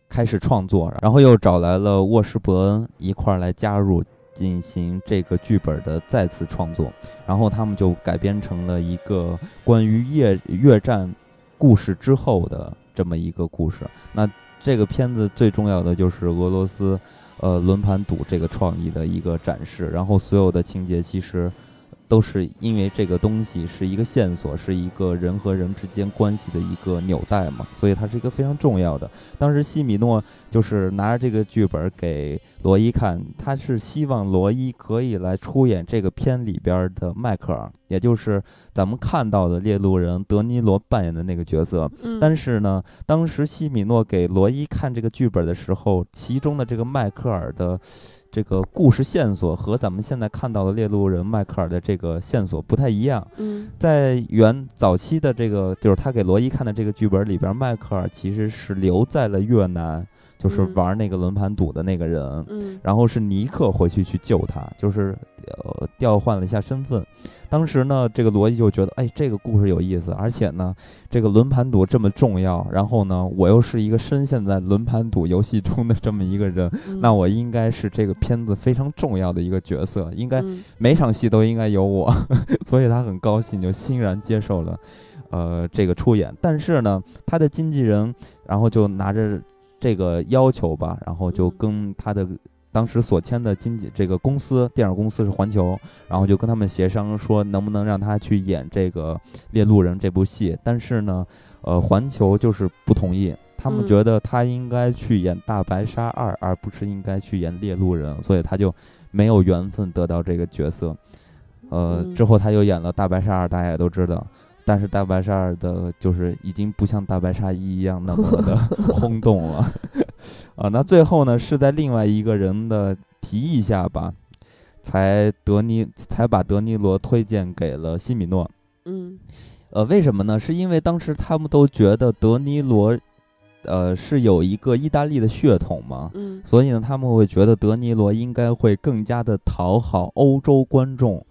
Speaker 2: 开始创作，然后又找来了沃什伯恩一块儿来加入进行这个剧本的再次创作，然后他们就改编成了一个关于越越战故事之后的这么一个故事。那这个片子最重要的就是俄罗斯。呃，轮盘赌这个创意的一个展示，然后所有的情节其实都是因为这个东西是一个线索，是一个人和人之间关系的一个纽带嘛，所以它是一个非常重要的。当时西米诺就是拿着这个剧本给。罗伊看，他是希望罗伊可以来出演这个片里边的迈克尔，也就是咱们看到的猎鹿人德尼罗扮演的那个角色。但是呢，当时西米诺给罗伊看这个剧本的时候，其中的这个迈克尔的这个故事线索和咱们现在看到的猎鹿人迈克尔的这个线索不太一样。在原早期的这个，就是他给罗伊看的这个剧本里边，迈克尔其实是留在了越南。就是玩那个轮盘赌的那个人，然后是尼克回去去救他，就是呃调换了一下身份。当时呢，这个罗伊就觉得，哎，这个故事有意思，而且呢，这个轮盘赌这么重要，然后呢，我又是一个深陷在轮盘赌游戏中的这么一个人，那我应该是这个片子非常重要的一个角色，应该每场戏都应该有我，所以他很高兴，就欣然接受了，呃，这个出演。但是呢，他的经纪人然后就拿着。这个要求吧，然后就跟他的当时所签的经纪这个公司电影公司是环球，然后就跟他们协商说能不能让他去演这个《猎鹿人》这部戏，但是呢，呃，环球就是不同意，他们觉得他应该去演《大白鲨二》，而不是应该去演《猎鹿人》，所以他就没有缘分得到这个角色。呃，之后他又演了《大白鲨二》，大家也都知道。但是大白鲨二的，就是已经不像大白鲨一一样那么 的轰动了，啊，那最后呢，是在另外一个人的提议下吧，才德尼才把德尼罗推荐给了西米诺。
Speaker 1: 嗯，
Speaker 2: 呃，为什么呢？是因为当时他们都觉得德尼罗，呃，是有一个意大利的血统嘛，
Speaker 1: 嗯，
Speaker 2: 所以呢，他们会觉得德尼罗应该会更加的讨好欧洲观众。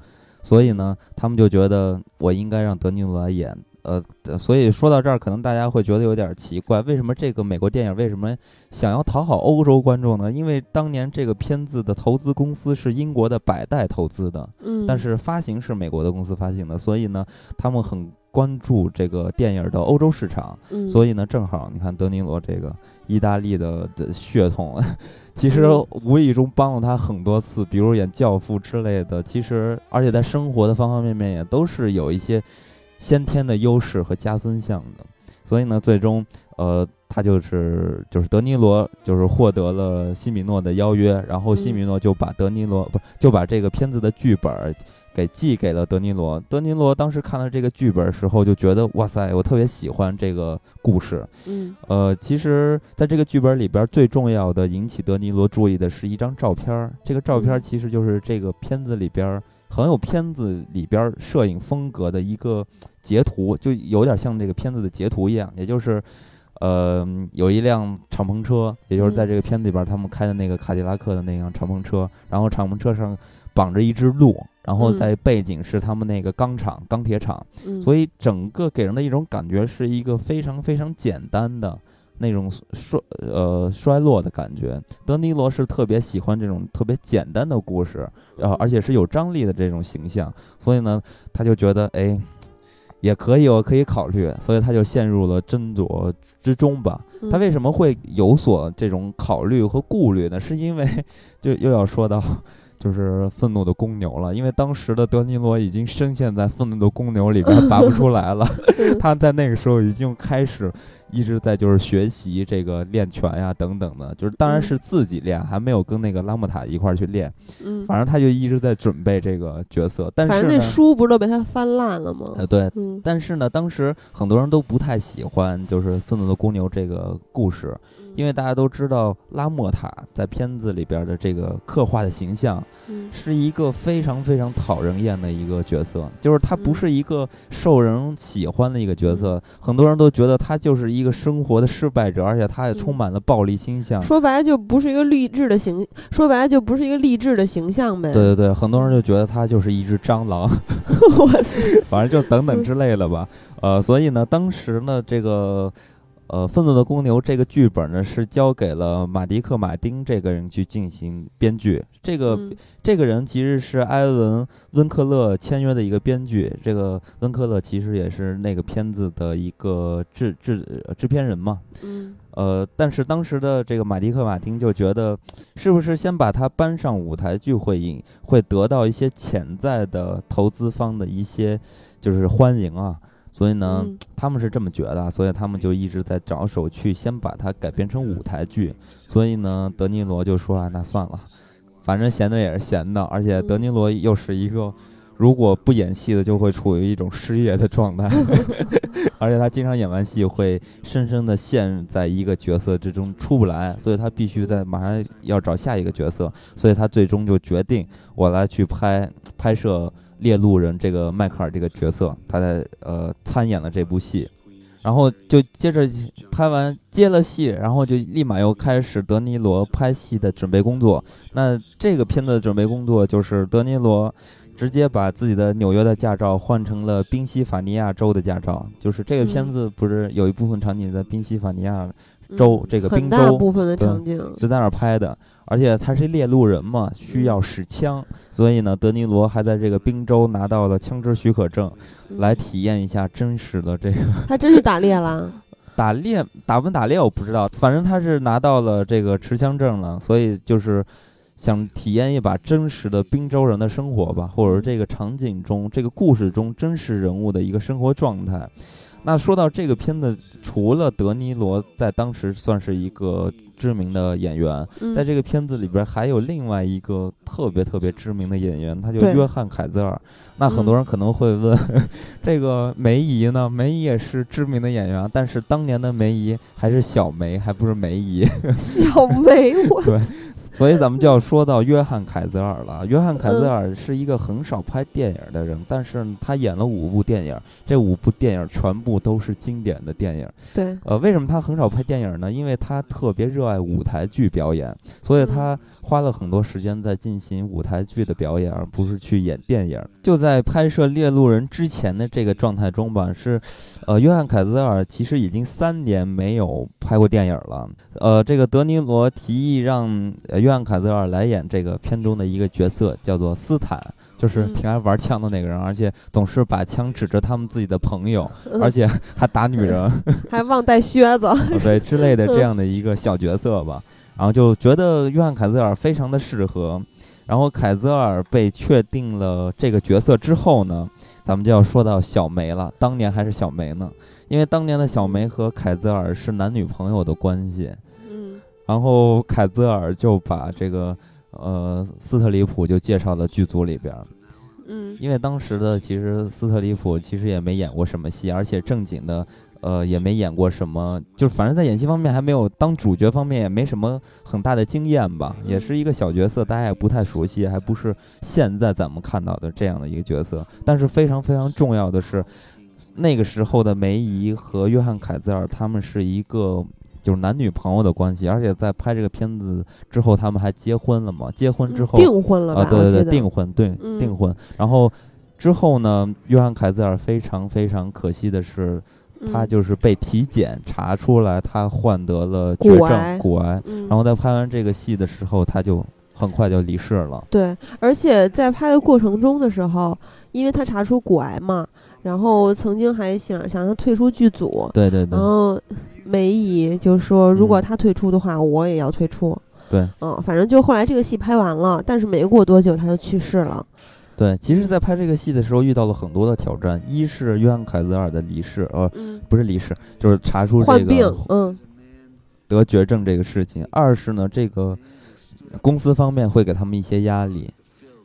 Speaker 2: 所以呢，他们就觉得我应该让德尼罗来演，呃，所以说到这儿，可能大家会觉得有点奇怪，为什么这个美国电影为什么想要讨好欧洲观众呢？因为当年这个片子的投资公司是英国的百代投资的，
Speaker 1: 嗯，
Speaker 2: 但是发行是美国的公司发行的，所以呢，他们很关注这个电影的欧洲市场，所以呢，正好你看德尼罗这个意大利的的血统。其实无意中帮了他很多次，比如演《教父》之类的。其实，而且在生活的方方面面也都是有一些先天的优势和加分项的。所以呢，最终，呃，他就是就是德尼罗就是获得了西米诺的邀约，然后西米诺就把德尼罗不就把这个片子的剧本。给寄给了德尼罗。德尼罗当时看到这个剧本的时候，就觉得哇塞，我特别喜欢这个故事。
Speaker 1: 嗯，
Speaker 2: 呃，其实在这个剧本里边，最重要的引起德尼罗注意的是一张照片。这个照片其实就是这个片子里边很有片子里边摄影风格的一个截图，就有点像这个片子的截图一样。也就是，呃，有一辆敞篷车，也就是在这个片子里边他们开的那个卡迪拉克的那辆敞篷车，然后敞篷车上绑着一只鹿。然后在背景是他们那个钢厂、钢铁厂，所以整个给人的一种感觉是一个非常非常简单的那种衰呃衰落的感觉。德尼罗是特别喜欢这种特别简单的故事，然后而且是有张力的这种形象，所以呢，他就觉得哎。也可以，我可以考虑，所以他就陷入了斟酌之中吧。他为什么会有所这种考虑和顾虑呢？是因为，就又要说到，就是愤怒的公牛了。因为当时的德尼罗已经深陷在愤怒的公牛里边拔不出来了，他在那个时候已经开始。一直在就是学习这个练拳呀等等的，就是当然是自己练，还没有跟那个拉莫塔一块儿去练。
Speaker 1: 嗯，
Speaker 2: 反正他就一直在准备这个角色。但是
Speaker 1: 反正那书不是都被他翻烂了吗？
Speaker 2: 呃，对。但是呢，当时很多人都不太喜欢就是《愤怒的公牛》这个故事。因为大家都知道拉莫塔在片子里边的这个刻画的形象，是一个非常非常讨人厌的一个角色，就是他不是一个受人喜欢的一个角色，很多人都觉得他就是一个生活的失败者，而且他也充满了暴力倾向。
Speaker 1: 说白了就不是一个励志的形，说白了就不是一个励志的形象呗。
Speaker 2: 对对对，很多人就觉得他就是一只蟑螂，我 反正就等等之类的吧。呃，所以呢，当时呢，这个。呃，愤怒的公牛这个剧本呢，是交给了马迪克·马丁这个人去进行编剧。这个这个人其实是艾伦·温克勒签约的一个编剧。这个温克勒其实也是那个片子的一个制制制片人嘛。
Speaker 1: 嗯。
Speaker 2: 呃，但是当时的这个马迪克·马丁就觉得，是不是先把他搬上舞台剧会引会得到一些潜在的投资方的一些就是欢迎啊？所以呢，他们是这么觉得，所以他们就一直在着手去先把它改编成舞台剧。所以呢，德尼罗就说啊，那算了，反正闲的也是闲的，而且德尼罗又是一个如果不演戏的就会处于一种失业的状态，而且他经常演完戏会深深的陷在一个角色之中出不来，所以他必须在马上要找下一个角色，所以他最终就决定我来去拍拍摄。猎鹿人这个迈克尔这个角色，他在呃参演了这部戏，然后就接着拍完接了戏，然后就立马又开始德尼罗拍戏的准备工作。那这个片子的准备工作就是德尼罗直接把自己的纽约的驾照换成了宾夕法尼亚州的驾照，就是这个片子不是有一部分场景在宾夕法尼亚州这个宾州
Speaker 1: 部分的场景
Speaker 2: 就在那儿拍的。而且他是猎鹿人嘛，需要使枪，所以呢，德尼罗还在这个宾州拿到了枪支许可证，来体验一下真实的这个。
Speaker 1: 他真是打猎了？
Speaker 2: 打猎打不打猎我不知道，反正他是拿到了这个持枪证了，所以就是想体验一把真实的宾州人的生活吧，或者说这个场景中、这个故事中真实人物的一个生活状态。那说到这个片子，除了德尼罗在当时算是一个。知名的演员，在这个片子里边还有另外一个特别特别知名的演员，他就约翰凯泽尔。那很多人可能会问，这个梅姨呢？梅姨也是知名的演员，但是当年的梅姨还是小梅，还不是梅姨。
Speaker 1: 小梅，我
Speaker 2: 对。所以咱们就要说到约翰凯泽尔了。约翰凯泽尔是一个很少拍电影的人，但是他演了五部电影，这五部电影全部都是经典的电影。
Speaker 1: 对，
Speaker 2: 呃，为什么他很少拍电影呢？因为他特别热爱舞台剧表演，所以他花了很多时间在进行舞台剧的表演，而不是去演电影。就在拍摄《猎鹿人》之前的这个状态中吧，是，呃，约翰凯泽尔其实已经三年没有拍过电影了。呃，这个德尼罗提议让呃。约翰·凯泽尔来演这个片中的一个角色，叫做斯坦，就是挺爱玩枪的那个人，而且总是把枪指着他们自己的朋友，而且还打女人，
Speaker 1: 还忘带靴子，
Speaker 2: 对之类的这样的一个小角色吧。然后就觉得约翰·凯泽尔非常的适合。然后凯泽尔被确定了这个角色之后呢，咱们就要说到小梅了。当年还是小梅呢，因为当年的小梅和凯泽尔是男女朋友的关系。然后凯泽尔就把这个，呃，斯特里普就介绍到剧组里边，
Speaker 1: 嗯，
Speaker 2: 因为当时的其实斯特里普其实也没演过什么戏，而且正经的，呃，也没演过什么，就是反正在演戏方面还没有当主角方面也没什么很大的经验吧，也是一个小角色，大家也不太熟悉，还不是现在咱们看到的这样的一个角色。但是非常非常重要的是，那个时候的梅姨和约翰凯泽尔他们是一个。就是男女朋友的关系，而且在拍这个片子之后，他们还结婚了嘛？结婚之后
Speaker 1: 订婚了
Speaker 2: 啊？对对对，订婚，对订婚。然后之后呢，约翰凯泽尔非常非常可惜的是，他就是被体检查出来他患得了
Speaker 1: 骨
Speaker 2: 绝
Speaker 1: 癌
Speaker 2: 症骨癌，
Speaker 1: 嗯
Speaker 2: 然后在拍完这个戏的时候，他就很快就离世了。
Speaker 1: 对，而且在拍的过程中的时候，因为他查出骨癌嘛，然后曾经还想想让他退出剧组，
Speaker 2: 对对对
Speaker 1: 然后梅姨就说，如果
Speaker 2: 嗯。
Speaker 1: 他退出的话，我也要退出。
Speaker 2: 对。
Speaker 1: 嗯，反正就后来这个戏拍完了，但是没过多久他就去世了。
Speaker 2: 对，其实，在拍这个戏的时候遇到了很多的挑战，一是约翰凯泽尔的离世，呃，
Speaker 1: 嗯，
Speaker 2: 不是离世，就是查出这
Speaker 1: 患病
Speaker 2: 个，
Speaker 1: 嗯。
Speaker 2: 得绝症这个事情；二是呢，这个公司方面会给他们一些压力，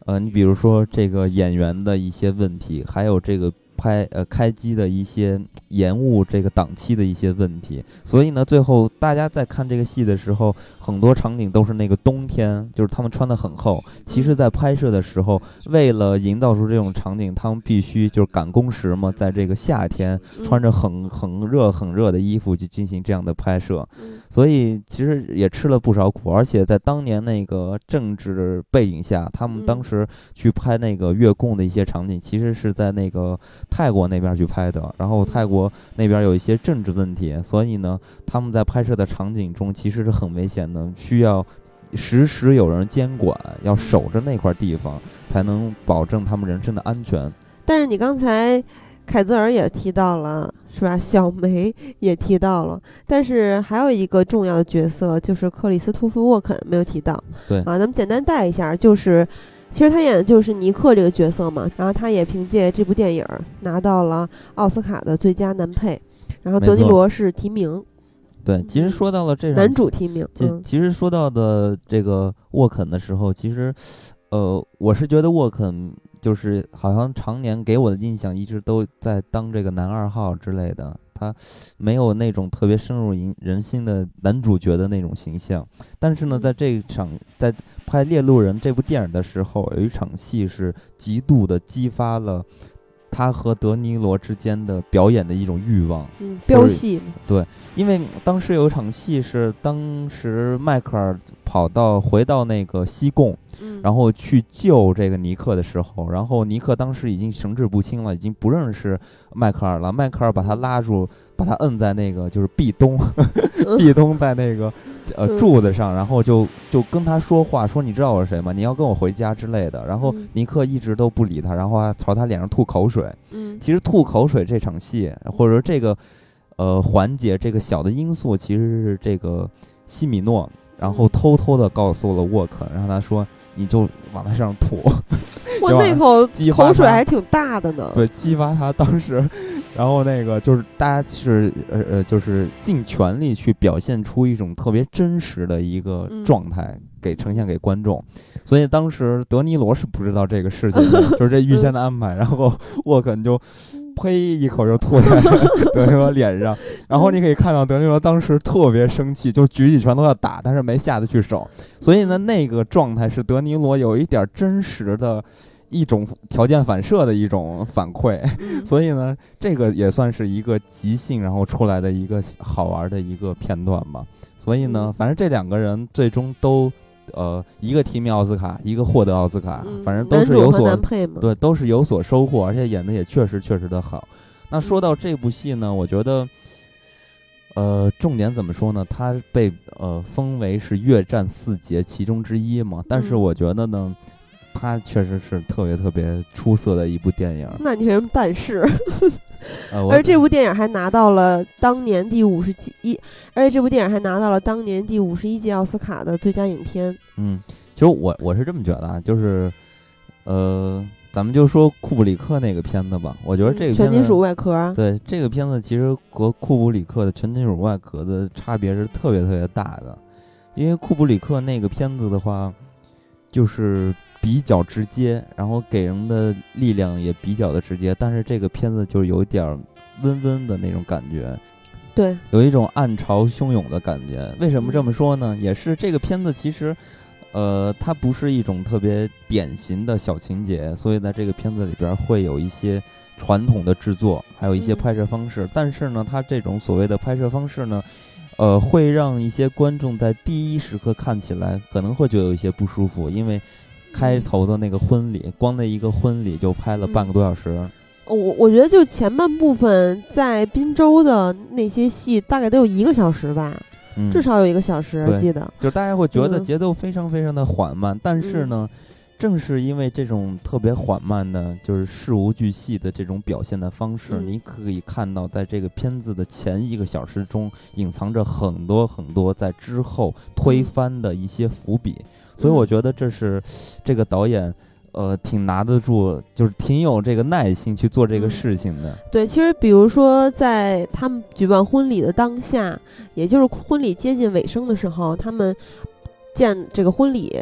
Speaker 2: 呃，你比如说这个演员的一些问题，还有这个拍呃开机的一些延误这个档期的一些问题，所以呢，最后大家在看这个戏的时候，很多场景都是那个冬天，就是他们穿的很厚。其实，在拍摄的时候，为了营造出这种场景，他们必须就是赶工时嘛，在这个夏天
Speaker 1: 嗯
Speaker 2: 穿着很很热很热的衣服去进行这样的拍摄。
Speaker 1: 嗯
Speaker 2: 所以其实也吃了不少苦，而且在当年那个政治背景下，他们当
Speaker 1: 嗯
Speaker 2: 时去拍那个越共的一些场景，其实是在那个泰国那边去拍的。然后泰国那边有一些政治问题，所以呢，他们在拍摄的场景中其实是很危险的，需要时时有人监管，要守着那块地方，才能保证他们人身的安全。
Speaker 1: 但是你刚才凯泽尔也提到了，是吧？小梅也提到了，但是还有一个重要的角色就是克里斯托弗沃肯没有提到。
Speaker 2: 对
Speaker 1: 啊，咱们简单带一下，就是其实他演的就是尼克这个角色嘛，然后他也凭借这部电影拿到了奥斯卡的最佳男配，然后德尼罗是提名
Speaker 2: 对，其实说到了这
Speaker 1: 男主提名，
Speaker 2: 其
Speaker 1: 嗯
Speaker 2: 其实说到的这个沃肯的时候，其实，呃，我是觉得沃肯就是好像常年给我的印象一直都在当这个男二号之类的，他没有那种特别深入人人心的男主角的那种形象。但是呢，
Speaker 1: 嗯
Speaker 2: 在这一场在拍《猎鹿人》这部电影的时候，有一场戏是极度的激发了他和德尼罗之间的表演的一种欲望。
Speaker 1: 嗯，飙戏对，
Speaker 2: 因为当时有一场戏是，当时迈克尔跑到回到那个西贡，
Speaker 1: 嗯，
Speaker 2: 然后去救这个尼克的时候，然后尼克当时已经神志不清了，已经不认识迈克尔了。迈克尔把他拉住，把他摁在那个就是壁咚，
Speaker 1: 嗯
Speaker 2: 壁咚在那个呃
Speaker 1: 嗯
Speaker 2: 柱子上，然后就就跟他说话，说你知道我是谁吗？你要跟我回家之类的。然后
Speaker 1: 嗯
Speaker 2: 尼克一直都不理他，然后还朝他脸上吐口水。
Speaker 1: 嗯
Speaker 2: 其实吐口水这场戏，或者说这个呃环节，这个小的因素，其实是这个西米诺，然后
Speaker 1: 嗯
Speaker 2: 偷偷的告诉了沃肯，让他说你就往他身上吐，我，
Speaker 1: 那口口水还挺大的呢，
Speaker 2: 对，激发他当时，然后那个就是大家是呃呃，就是尽全力去表现出一种特别真实的一个
Speaker 1: 嗯
Speaker 2: 状态，给呈现给观众。所以当时德尼罗是不知道这个事情的，就是这预先的安排，然后沃肯就。呸！一口就吐在 德尼罗脸上，然后你可以看到德尼罗当时特别生气，就举起拳头要打，但是没下得去手。所以呢，那个状态是德尼罗有一点真实的一种条件反射的一种反馈。
Speaker 1: 嗯
Speaker 2: 所以呢，这个也算是一个即兴然后出来的一个好玩的一个片段吧。所以呢，
Speaker 1: 嗯
Speaker 2: 反正这两个人最终都，呃，一个提名奥斯卡，一个获得奥斯卡，
Speaker 1: 嗯
Speaker 2: 反正都是有所对，都是有所收获，而且演的也确实确实的好。那说
Speaker 1: 嗯
Speaker 2: 到这部戏呢，我觉得，呃，重点怎么说呢？它被呃封为是越战四杰其中之一嘛，但是
Speaker 1: 嗯
Speaker 2: 我觉得呢，它确实是特别特别出色的一部电影。
Speaker 1: 那你为什么但是？
Speaker 2: 呃，
Speaker 1: 而这部电影还拿到了当年第五十七一，而且这部电影还拿到了当年第五十一届奥斯卡的最佳影片。
Speaker 2: 嗯，其实我我是这么觉得啊，就是，呃，咱们就说库布里克那个片子吧，我觉得这个片子
Speaker 1: 全金属外壳啊，
Speaker 2: 对这个片子，其实和库布里克的全金属外壳的差别是特别特别大的，因为库布里克那个片子的话，就是比较直接，然后给人的力量也比较的直接，但是这个片子就有点儿温温的那种感觉，
Speaker 1: 对，
Speaker 2: 有一种暗潮汹涌的感觉。为什么这么说呢？也是这个片子其实，呃，它不是一种特别典型的小情节，所以在这个片子里边会有一些传统的制作，还有一些
Speaker 1: 嗯
Speaker 2: 拍摄方式。但是呢，它这种所谓的拍摄方式呢，呃，会让一些观众在第一时刻看起来可能会觉得有一些不舒服，因为开头的那个婚礼，光那一个婚礼就拍了半个多小时。
Speaker 1: 我我觉得就前半部分在滨州的那些戏，大概得有一个小时吧，
Speaker 2: 嗯，
Speaker 1: 至少有一个小时，
Speaker 2: 对
Speaker 1: 记得。
Speaker 2: 就大家会觉得
Speaker 1: 嗯。
Speaker 2: 节奏非常非常的缓慢，但是呢，正是因为这种特别缓慢的，就是事无巨细的这种表现的方式，
Speaker 1: 嗯。
Speaker 2: 你可以看到，在这个片子的前一个小时中，隐藏着很多很多在之后推
Speaker 1: 嗯。
Speaker 2: 翻的一些伏笔，所以我觉得这是这个导演。呃，挺拿得住，就是挺有这个耐心去做这个
Speaker 1: 嗯
Speaker 2: 事情的。
Speaker 1: 对，其实比如说在他们举办婚礼的当下，也就是婚礼接近尾声的时候，他们见这个婚礼。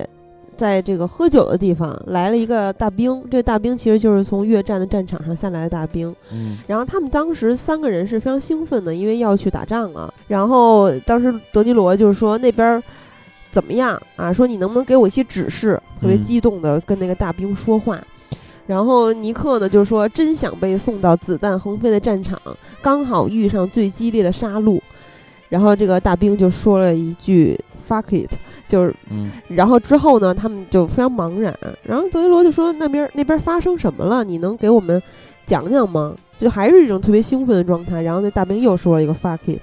Speaker 1: 在这个喝酒的地方来了一个大兵，这个大兵其实就是从越战的战场上下来的大兵。
Speaker 2: 嗯
Speaker 1: 然后他们当时三个人是非常兴奋的，因为要去打仗了。然后当时德尼罗就是说那边儿怎么样啊？说你能不能给我一些指示？特别
Speaker 2: 嗯
Speaker 1: 激动的跟那个大兵说话。然后尼克呢就说真想被送到子弹横飞的战场，刚好遇上最激烈的杀戮。然后这个大兵就说了一句 “fuck it”，就是
Speaker 2: 嗯
Speaker 1: 然后之后呢，他们就非常茫然。然后德尼罗就说：“那边那边发生什么了？你能给我们讲讲吗？”就还是一种特别兴奋的状态。然后那大兵又说了一个 “fuck it”，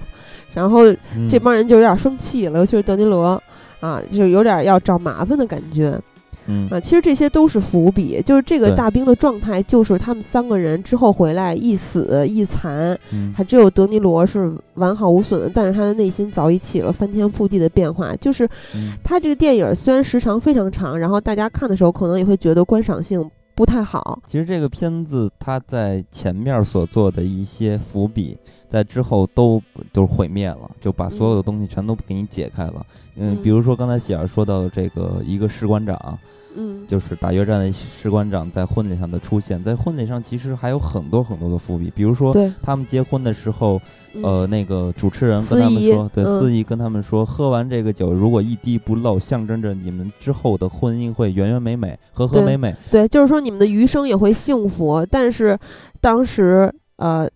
Speaker 1: 然后
Speaker 2: 嗯
Speaker 1: 这帮人就有点生气了，尤其是德尼罗啊，就有点要找麻烦的感觉
Speaker 2: 嗯
Speaker 1: 啊。其实这些都是伏笔，就是这个大兵的状态，就是他们三个人之后回来一死一残，
Speaker 2: 嗯
Speaker 1: 还只有德尼罗是完好无损的，但是他的内心早已起了翻天覆地的变化。就是
Speaker 2: 嗯
Speaker 1: 他这个电影虽然时长非常长，然后大家看的时候可能也会觉得观赏性不太好。
Speaker 2: 其实这个片子他在前面所做的一些伏笔，在之后都就是毁灭了，就把所有的东西全都给你解开了。嗯，
Speaker 1: 嗯
Speaker 2: 比如说刚才喜儿说到的这个一个士官长，
Speaker 1: 嗯，
Speaker 2: 就是打越战的士官长在婚礼上的出现，在婚礼上其实还有很多很多的伏笔，比如说，他们结婚的时候，
Speaker 1: 嗯
Speaker 2: 呃，那个主持人跟他们说，对，
Speaker 1: 嗯
Speaker 2: 司仪跟他们说，喝完这个酒，如果一滴不漏，象征着你们之后的婚姻会圆圆美美、和和
Speaker 1: 对
Speaker 2: 美美。
Speaker 1: 对，就是说你们的余生也会幸福。但是当时呃，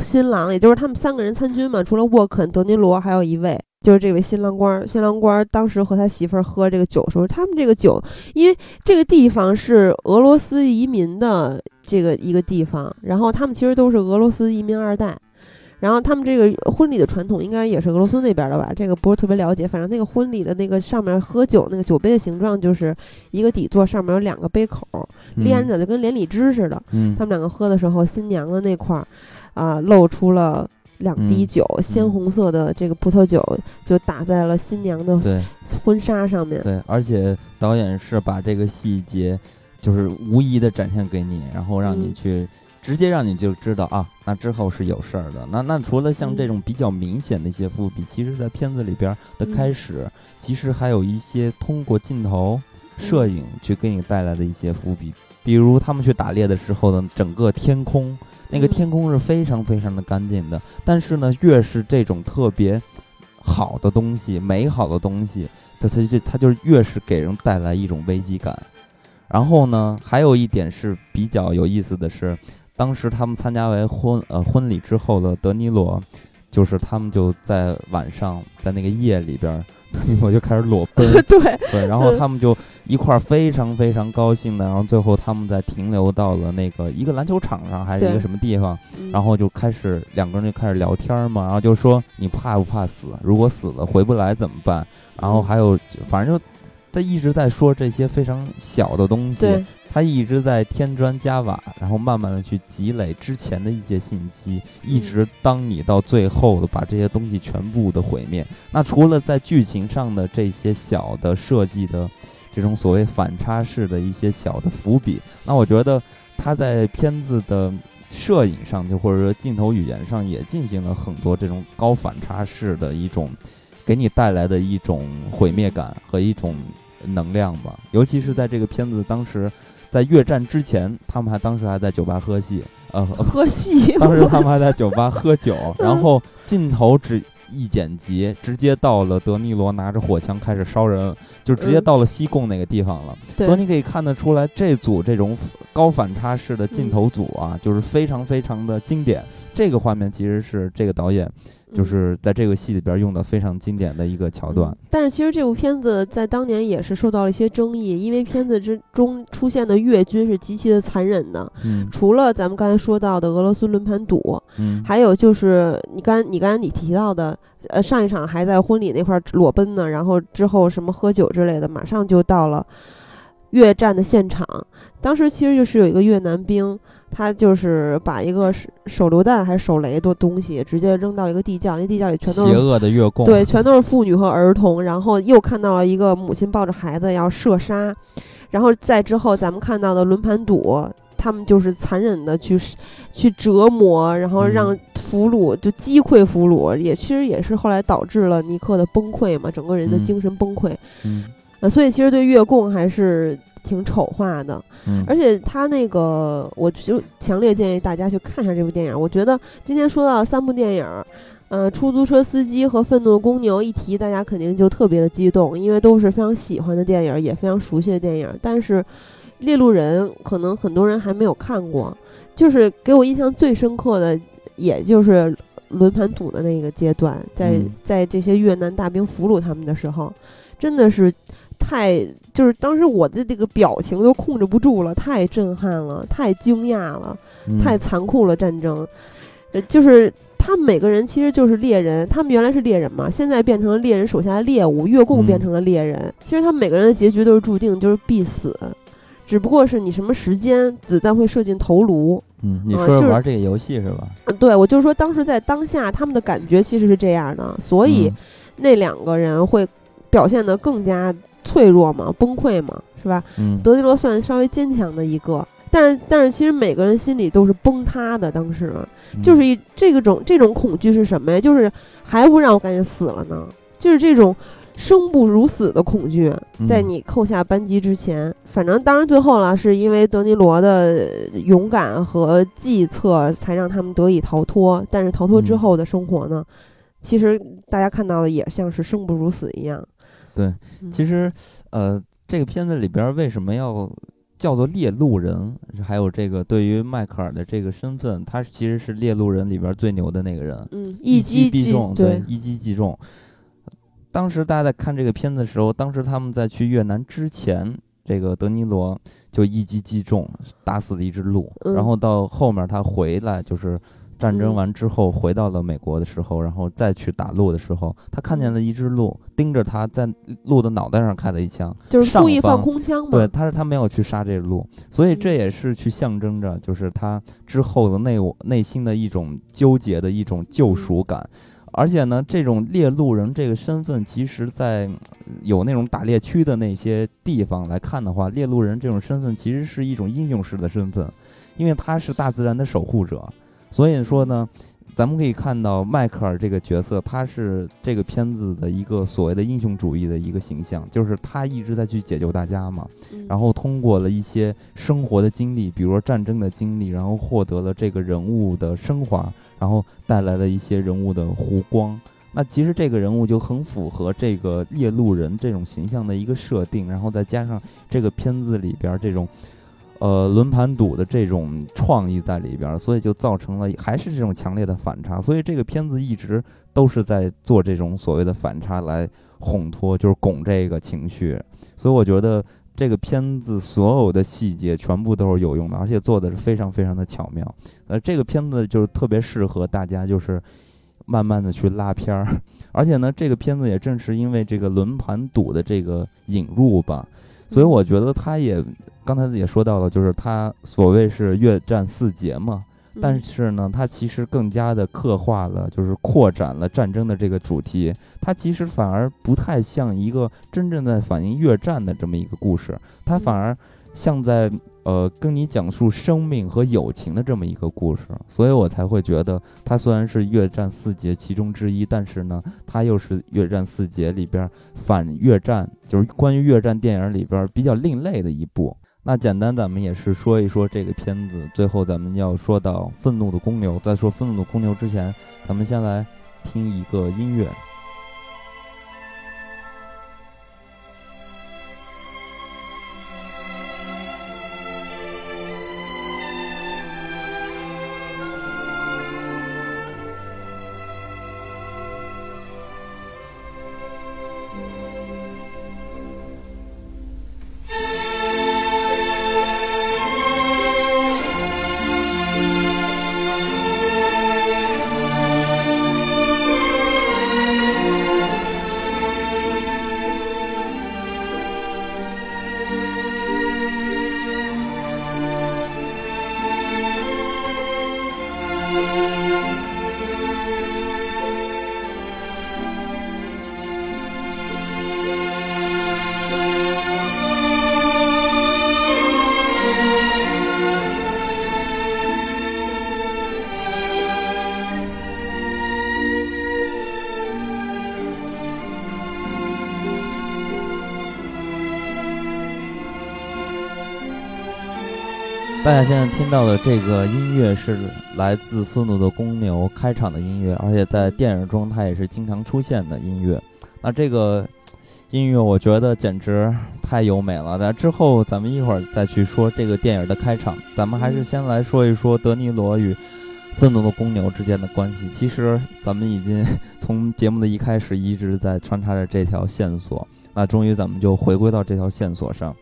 Speaker 1: 新郎也就是他们三个人参军嘛，除了沃肯、德尼罗，还有一位就是这位新郎官儿。新郎官儿当时和他媳妇儿喝这个酒的时候，他们这个酒，因为这个地方是俄罗斯移民的这个一个地方，然后他们其实都是俄罗斯移民二代。然后他们这个婚礼的传统应该也是俄罗斯那边的吧？这个不是特别了解。反正那个婚礼的那个上面喝酒那个酒杯的形状就是一个底座，上面有两个杯口，
Speaker 2: 嗯
Speaker 1: 连着就，跟连理枝似的。
Speaker 2: 嗯，
Speaker 1: 他们两个喝的时候，新娘的那块儿啊、露出了两滴
Speaker 2: 嗯
Speaker 1: 酒，鲜红色的这个葡萄酒就打在了新娘的婚纱上面。
Speaker 2: 对，而且导演是把这个细节，就是无疑的展现给你，然后让你
Speaker 1: 嗯
Speaker 2: 去。直接让你就知道啊，那之后是有事儿的。那那除了像这
Speaker 1: 嗯
Speaker 2: 种比较明显的一些伏笔，其实在片子里边的开
Speaker 1: 嗯
Speaker 2: 始，其实还有一些通过镜头、摄
Speaker 1: 嗯
Speaker 2: 影去给你带来的一些伏笔。比如他们去打猎的时候的整个天空，那个
Speaker 1: 嗯
Speaker 2: 天空是非常非常的干净的。但是呢，越是这种特别好的东西、美好的东西，它它就它就越是给人带来一种危机感。然后呢，还有一点是比较有意思的是，当时他们参加完婚呃婚礼之后的德尼罗，就是他们就在晚上在那个夜里边儿，德尼罗就开始裸奔，
Speaker 1: 对，
Speaker 2: 对，然后他们就一块儿非常非常高兴的，然后最后他们在停留到了那个一个篮球场上还是一个什么地方，
Speaker 1: 嗯。
Speaker 2: 然后就开始两个人就开始聊天儿嘛，然后就说你怕不怕死？如果死了回不来怎么办？然后
Speaker 1: 嗯。
Speaker 2: 还有反正就他一直在说这些非常小的东西，他一直在添砖加瓦，然后慢慢的去积累之前的一些信息，一
Speaker 1: 嗯
Speaker 2: 直当你到最后的把这些东西全部的毁灭。那除了在剧情上的这些小的设计的这种所谓反差式的一些小的伏笔，那我觉得他在片子的摄影上，就或者说镜头语言上，也进行了很多这种高反差式的一种给你带来的一种毁灭感和一种能量吧。尤其是在这个片子当时在越战之前，他们还当时还在酒吧喝戏，呃，
Speaker 1: 喝戏，
Speaker 2: 当时他们还在酒吧喝酒，然后镜头只一剪辑，直接到了德尼罗拿着火枪开始烧人，就直接
Speaker 1: 嗯
Speaker 2: 到了西贡那个地方了。
Speaker 1: 对
Speaker 2: 所以你可以看得出来，这组这种高反差式的镜头组啊，就是非常非常的经典。这个画面其实是这个导演就是在这个戏里边用的非常经典的一个桥段。
Speaker 1: 但是其实这部片子在当年也是受到了一些争议，因为片子之中出现的越军是极其的残忍的。
Speaker 2: 嗯，
Speaker 1: 除了咱们刚才说到的俄罗斯轮盘赌，
Speaker 2: 嗯，
Speaker 1: 还有就是你刚你刚才你提到的，呃，上一场还在婚礼那块裸奔呢，然后之后什么喝酒之类的，马上就到了越战的现场。当时其实就是有一个越南兵。他就是把一个手榴弹还是手雷的东西直接扔到一个地窖，那地窖里全都是
Speaker 2: 邪恶的月供，
Speaker 1: 对，全都是妇女和儿童。然后又看到了一个母亲抱着孩子要射杀，然后再之后咱们看到的轮盘赌，他们就是残忍的去去折磨，然后让俘虏就击溃俘虏，也其实也是后来导致了尼克的崩溃嘛，整个人的精神崩溃。
Speaker 2: 嗯，
Speaker 1: 啊，所以其实对月供还是。挺丑化的，
Speaker 2: 嗯，
Speaker 1: 而且他那个，我就强烈建议大家去看一下这部电影。我觉得今天说到三部电影，呃，出租车司机和愤怒的公牛一提，大家肯定就特别的激动，因为都是非常喜欢的电影，也非常熟悉的电影。但是猎鹿人可能很多人还没有看过，就是给我印象最深刻的，也就是轮盘赌的那个阶段，在在这些越南大兵俘虏他们的时候，真的是。太就是当时我的这个表情都控制不住了，太震撼了，太惊讶了，太残酷了！战争，呃，就是他们每个人其实就是猎人，他们原来是猎人嘛，现在变成了猎人手下的猎物，越共变成了猎人。其实他们每个人的结局都是注定，就是必死，只不过是你什么时间，子弹会射进头颅。
Speaker 2: 嗯，你说玩这个游戏是吧？
Speaker 1: 对，我就是说当时在当下，他们的感觉其实是这样的，所以那两个人会表现得更加。脆弱嘛，崩溃嘛，是吧？
Speaker 2: 嗯，
Speaker 1: 德尼罗算稍微坚强的一个，但是但是其实每个人心里都是崩塌的。当时就是一这个种这种恐惧是什么呀？就是还不让我赶紧死了呢？就是这种生不如死的恐惧，在你扣下扳机之前，反正当然最后了，是因为德尼罗的勇敢和计策才让他们得以逃脱。但是逃脱之后的生活呢，其实大家看到的也像是生不如死一样。
Speaker 2: 对，其实，呃，这个片子里边为什么要叫做猎鹿人？还有这个对于迈克尔的这个身份，他其实是猎鹿人里边最牛的那个人。
Speaker 1: 嗯，
Speaker 2: 一
Speaker 1: 击
Speaker 2: 必中，
Speaker 1: 对，
Speaker 2: 一击即中。当时大家在看这个片子的时候，当时他们在去越南之前，这个德尼罗就一击即中，打死了一只鹿。然后到后面他回来就是。战争完之后，回到了美国的时候，然后再去打鹿的时候，他看见了一只鹿，盯着他在鹿的脑袋上开了一枪，
Speaker 1: 就是故意放空枪
Speaker 2: 对，他是他没有去杀这个鹿，所以这也是去象征着，就是他之后的内内心的一种纠结的一种救赎感。而且呢，这种猎鹿人这个身份，其实在有那种打猎区的那些地方来看的话，猎鹿人这种身份其实是一种英雄式的身份，因为他是大自然的守护者。所以说呢，咱们可以看到迈克尔这个角色，他是这个片子的一个所谓的英雄主义的一个形象，就是他一直在去解救大家嘛。然后通过了一些生活的经历，比如说战争的经历，然后获得了这个人物的升华，然后带来了一些人物的弧光。那其实这个人物就很符合这个猎鹿人这种形象的一个设定，然后再加上这个片子里边这种。呃，轮盘赌的这种创意在里边，所以就造成了还是这种强烈的反差。所以这个片子一直都是在做这种所谓的反差来烘托，就是拱这个情绪。所以我觉得这个片子所有的细节全部都是有用的，而且做的是非常非常的巧妙。呃，这个片子就是特别适合大家就是慢慢的去拉片儿，而且呢，这个片子也正是因为这个轮盘赌的这个引入吧。所以我觉得他也刚才也说到了，就是他所谓是越战四杰嘛，但是呢，他其实更加的刻画了，就是扩展了战争的这个主题。他其实反而不太像一个真正在反映越战的这么一个故事，他反而像在。呃，跟你讲述生命和友情的这么一个故事，所以我才会觉得它虽然是越战四杰其中之一，但是呢，它又是越战四杰里边反越战，就是关于越战电影里边比较另类的一部。那简单，咱们也是说一说这个片子。最后，咱们要说到愤怒的公牛，在说愤怒的公牛之前，咱们先来听一个音乐。现在听到的这个音乐是来自《愤怒的公牛》开场的音乐，而且在电影中它也是经常出现的音乐。那这个音乐我觉得简直太优美了。那之后咱们一会儿再去说这个电影的开场，咱们还是先来说一说德尼罗与《愤怒的公牛》之间的关系。其实咱们已经从节目的一开始一直在穿插着这条线索，那终于咱们就回归到这条线索上。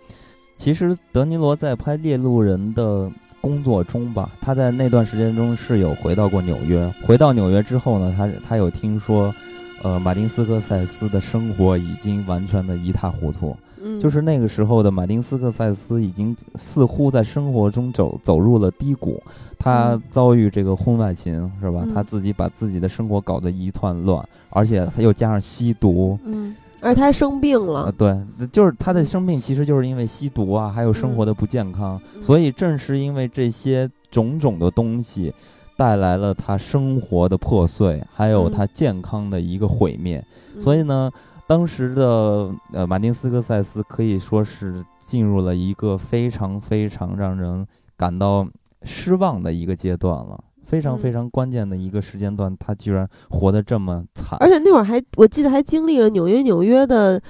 Speaker 2: 其实德尼罗在拍《猎鹿人》的工作中吧，他在那段时间中是有回到过纽约。回到纽约之后呢，他他有听说，呃，马丁斯科塞斯的生活已经完全的一塌糊涂。
Speaker 1: 嗯，
Speaker 2: 就是那个时候的马丁斯科塞斯已经似乎在生活中走走入了低谷。他遭遇这个婚外情是吧？他自己把自己的生活搞得一团乱，而且他又加上吸毒。
Speaker 1: 嗯。而他还生病了，
Speaker 2: 对，就是他的生病，其实就是因为吸毒啊，还有生活的不健康。所以正是因为这些种种的东西，带来了他生活的破碎，还有他健康的一个毁灭。所以呢，当时的呃马丁斯科塞斯可以说是进入了一个非常非常让人感到失望的一个阶段了。非常非常关键的一个时间段，他居然活得这么惨，
Speaker 1: 而且那会儿还我记得还经历了纽约纽约的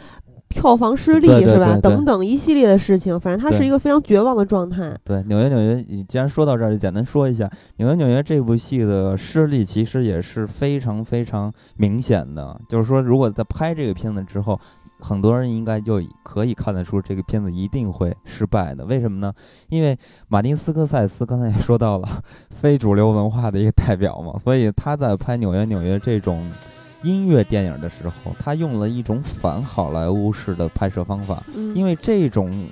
Speaker 1: 票房失利是吧？等等一系列的事情，反正他是一个非常绝望的状态。
Speaker 2: 对纽约纽约，你既然说到这儿，就简单说一下纽约纽约这部戏的失利，其实也是非常非常明显的。就是说，如果在拍这个片子之后。很多人应该就可以看得出这个片子一定会失败的，为什么呢？因为马丁斯科塞斯刚才也说到了非主流文化的一个代表嘛，所以他在拍《纽约纽约》这种音乐电影的时候，他用了一种反好莱坞式的拍摄方法。因为这种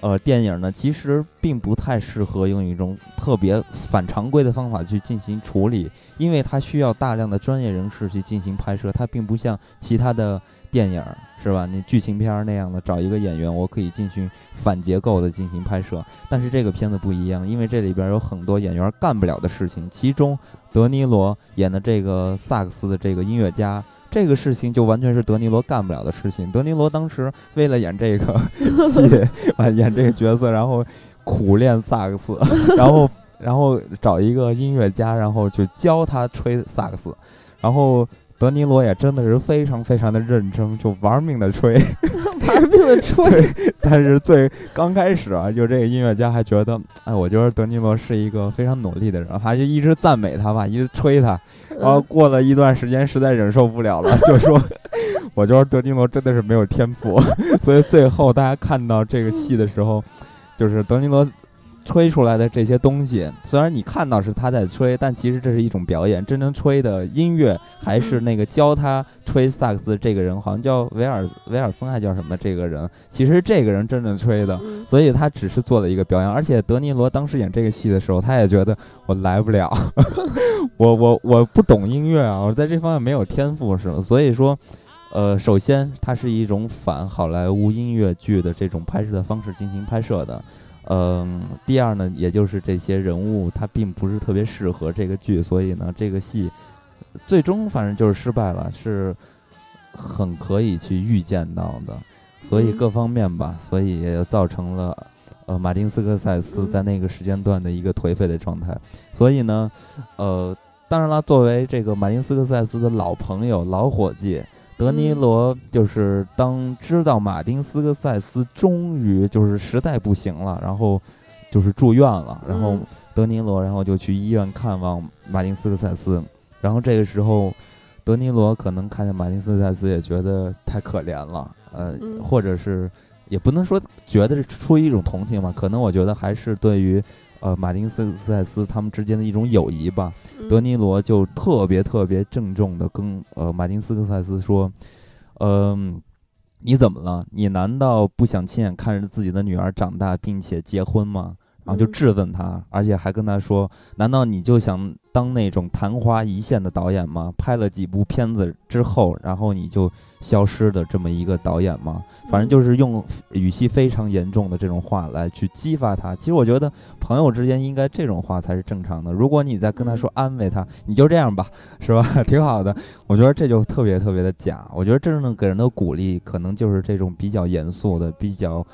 Speaker 2: 呃电影呢，其实并不太适合用一种特别反常规的方法去进行处理，因为它需要大量的专业人士去进行拍摄，它并不像其他的。电影是吧？你剧情片那样的，找一个演员，我可以进行反结构的进行拍摄。但是这个片子不一样，因为这里边有很多演员干不了的事情。其中，德尼罗演的这个萨克斯的这个音乐家，这个事情就完全是德尼罗干不了的事情。德尼罗当时为了演这个 戏啊，演这个角色，然后苦练萨克斯，然后然后找一个音乐家，然后就教他吹萨克斯，然后。德尼罗也真的是非常非常的认真，就玩命的吹，
Speaker 1: 玩命的吹。
Speaker 2: 但是最刚开始啊，就这个音乐家还觉得，哎，我觉得德尼罗是一个非常努力的人，还就一直赞美他吧，一直吹他。然后过了一段时间，实在忍受不了了，就说，我觉得德尼罗真的是没有天赋。所以最后大家看到这个戏的时候，就是德尼罗。吹出来的这些东西，虽然你看到是他在吹，但其实这是一种表演。真正吹的音乐还是那个教他吹萨克斯这个人，好像叫维尔维尔森，还叫什么？这个人其实这个人真正吹的，所以他只是做了一个表演。而且德尼罗当时演这个戏的时候，他也觉得我来不了，我我我不懂音乐啊，我在这方面没有天赋，是吧？所以说，呃，首先它是一种反好莱坞音乐剧的这种拍摄的方式进行拍摄的。嗯，第二呢，也就是这些人物他并不是特别适合这个剧，所以呢，这个戏最终反正就是失败了，是很可以去预见到的。所以各方面吧，所以也造成了呃马丁斯科塞斯在那个时间段的一个颓废的状态。所以呢，呃，当然了，作为这个马丁斯科塞斯的老朋友、老伙计。德尼罗就是当知道马丁斯科塞斯终于就是实在不行了，然后就是住院了，然后德尼罗然后就去医院看望马丁斯科塞斯，然后这个时候德尼罗可能看见马丁斯科塞斯也觉得太可怜了，呃，或者是也不能说觉得是出于一种同情吧，可能我觉得还是对于。呃，马丁斯斯塞斯他们之间的一种友谊吧，德尼罗就特别特别郑重的跟呃马丁斯科塞斯说，嗯，你怎么了？你难道不想亲眼看着自己的女儿长大并且结婚吗？然后就质问他，而且还跟他说，难道你就想？当那种昙花一现的导演吗？拍了几部片子之后，然后你就消失的这么一个导演吗？反正就是用语气非常严重的这种话来去激发他。其实我觉得朋友之间应该这种话才是正常的。如果你在跟他说安慰他，你就这样吧，是吧？挺好的。我觉得这就特别特别的假。我觉得真正给人的鼓励，可能就是这种比较严肃的、比较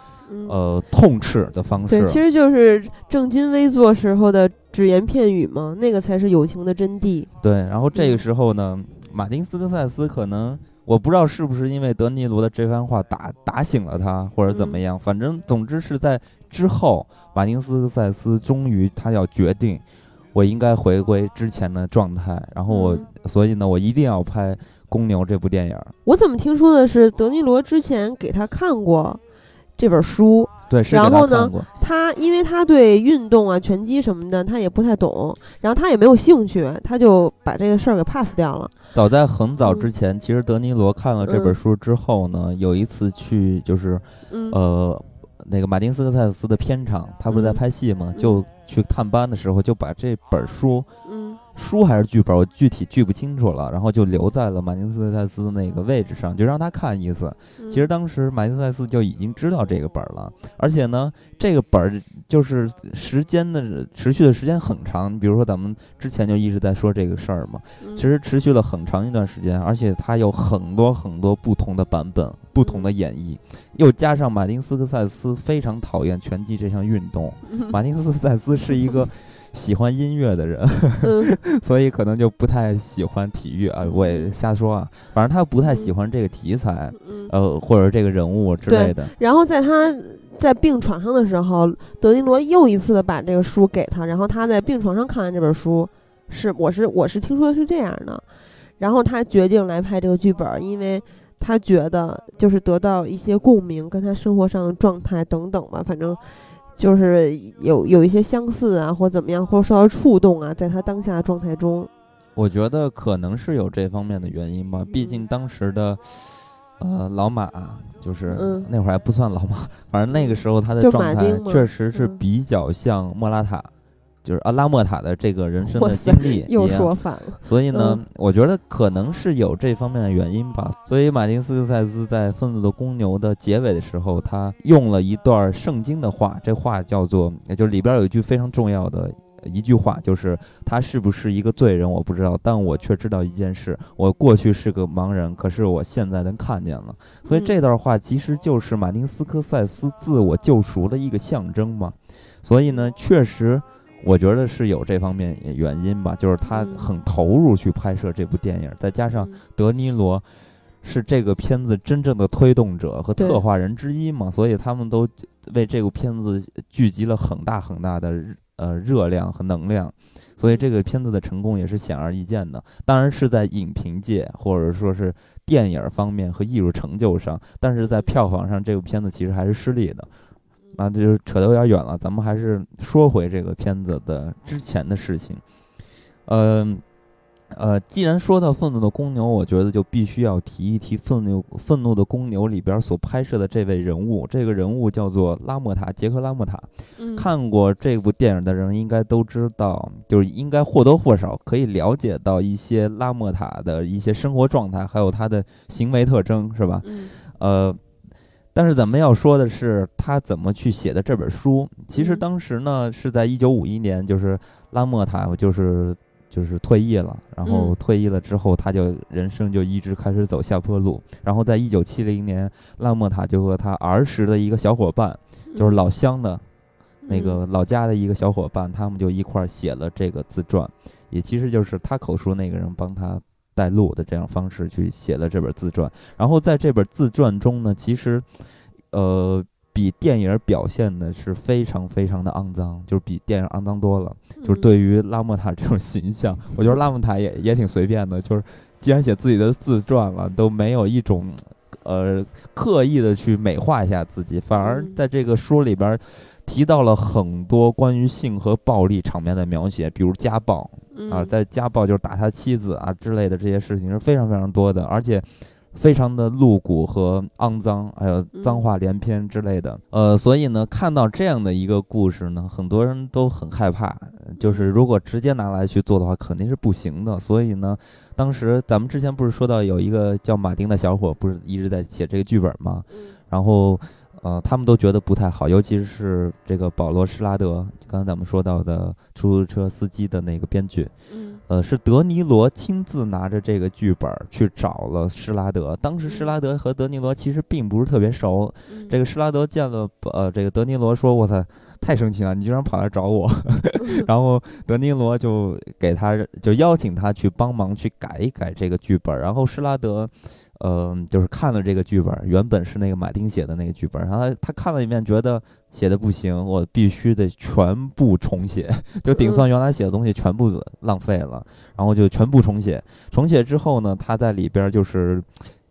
Speaker 2: 呃痛斥的方式。
Speaker 1: 对，其实就是正襟危坐时候的只言片语嘛，那个才是友情的真谛。
Speaker 2: 对，然后这个时候呢，马丁斯科塞斯可能我不知道是不是因为德尼罗的这番话打打醒了他，或者怎么样，反正总之是在之后，马丁斯科塞斯终于他要决定。我应该回归之前的状态，然后我，所以呢，我一定要拍《公牛》这部电影。
Speaker 1: 我怎么听说的是德尼罗之前给他看过这本书？
Speaker 2: 对，
Speaker 1: 然后呢，他因为他对运动啊、拳击什么的他也不太懂，然后他也没有兴趣，他就把这个事儿给 pass 掉了。
Speaker 2: 早在很早之前，其实德尼罗看了这本书之后呢，有一次去就是，呃。那个马丁斯科塞斯的片场，他不是在拍戏吗？就去探班的时候，就把这本书。书还是剧本，我具体记不清楚了。然后就留在了马丁斯塞斯那个位置上，就让他看一次。其实当时马丁斯塞斯就已经知道这个本了，而且呢，这个本儿就是时间的持续的时间很长。比如说咱们之前就一直在说这个事儿嘛，其实持续了很长一段时间，而且它有很多很多不同的版本、不同的演绎，又加上马丁斯科塞斯非常讨厌拳击这项运动。马丁斯科塞斯是一个。喜欢音乐的人，所以可能就不太喜欢体育啊。我也瞎说啊，反正他不太喜欢这个题材，呃，或者这个人物之类的。
Speaker 1: 然后在他在病床上的时候，德尼罗又一次的把这个书给他，然后他在病床上看完这本书，是我是我是听说的是这样的，然后他决定来拍这个剧本，因为他觉得就是得到一些共鸣，跟他生活上的状态等等吧，反正。就是有有一些相似啊，或怎么样，或者受到触动啊，在他当下的状态中，
Speaker 2: 我觉得可能是有这方面的原因吧。毕竟当时的，呃，老马就是那会儿还不算老马，反正那个时候他的状态确实是比较像莫拉塔。就是阿拉莫塔的这个人生的经历，
Speaker 1: 又说反了。
Speaker 2: 所以呢，我觉得可能是有这方面的原因吧。所以马丁斯科塞斯在《愤怒的公牛》的结尾的时候，他用了一段圣经的话，这话叫做，也就是里边有一句非常重要的一句话，就是他是不是一个罪人，我不知道，但我却知道一件事：我过去是个盲人，可是我现在能看见了。所以这段话其实就是马丁斯科塞斯自我救赎的一个象征嘛。所以呢，确实。我觉得是有这方面原因吧，就是他很投入去拍摄这部电影，再加上德尼罗是这个片子真正的推动者和策划人之一嘛，所以他们都为这部片子聚集了很大很大的呃热量和能量，所以这个片子的成功也是显而易见的。当然是在影评界或者说是电影方面和艺术成就上，但是在票房上，这部片子其实还是失利的。那就是扯得有点远了，咱们还是说回这个片子的之前的事情。嗯，呃，既然说到《愤怒的公牛》，我觉得就必须要提一提《愤怒愤怒的公牛》里边所拍摄的这位人物。这个人物叫做拉莫塔，杰克拉莫塔。看过这部电影的人应该都知道，就是应该或多或少可以了解到一些拉莫塔的一些生活状态，还有他的行为特征，是吧？
Speaker 1: 嗯。
Speaker 2: 呃。但是咱们要说的是，他怎么去写的这本书？其实当时呢，是在一九五一年，就是拉莫塔就是就是退役了，然后退役了之后，他就人生就一直开始走下坡路。然后在一九七零年，拉莫塔就和他儿时的一个小伙伴，就是老乡的那个老家的一个小伙伴，他们就一块儿写了这个自传，也其实就是他口述那个人帮他。带路的这样方式去写了这本自传，然后在这本自传中呢，其实，呃，比电影表现的是非常非常的肮脏，就是比电影肮脏多了。就是对于拉莫塔这种形象，我觉得拉莫塔也也挺随便的，就是既然写自己的自传了，都没有一种，呃，刻意的去美化一下自己，反而在这个书里边。提到了很多关于性和暴力场面的描写，比如家暴啊，在家暴就是打他妻子啊之类的这些事情是非常非常多的，而且非常的露骨和肮脏，还有脏话连篇之类的。呃，所以呢，看到这样的一个故事呢，很多人都很害怕，就是如果直接拿来去做的话，肯定是不行的。所以呢，当时咱们之前不是说到有一个叫马丁的小伙，不是一直在写这个剧本吗？然后。呃，他们都觉得不太好，尤其是这个保罗·施拉德，刚才咱们说到的出租车司机的那个编剧，
Speaker 1: 嗯
Speaker 2: 呃，是德尼罗亲自拿着这个剧本儿去找了施拉德。当时施拉德和德尼罗其实并不是特别熟，
Speaker 1: 嗯
Speaker 2: 这个施拉德见了呃这个德尼罗说：“我操，太生气了，你居然跑来找我。”然后德尼罗就给他就邀请他去帮忙去改一改这个剧本儿，然后施拉德。呃，就是看了这个剧本儿，原本是那个马丁写的那个剧本儿，然后他他看了一遍，觉得写的不行，我必须得全部重写，就顶算原来写的东西全部浪费了，然后就全部重写。重写之后呢，他在里边儿就是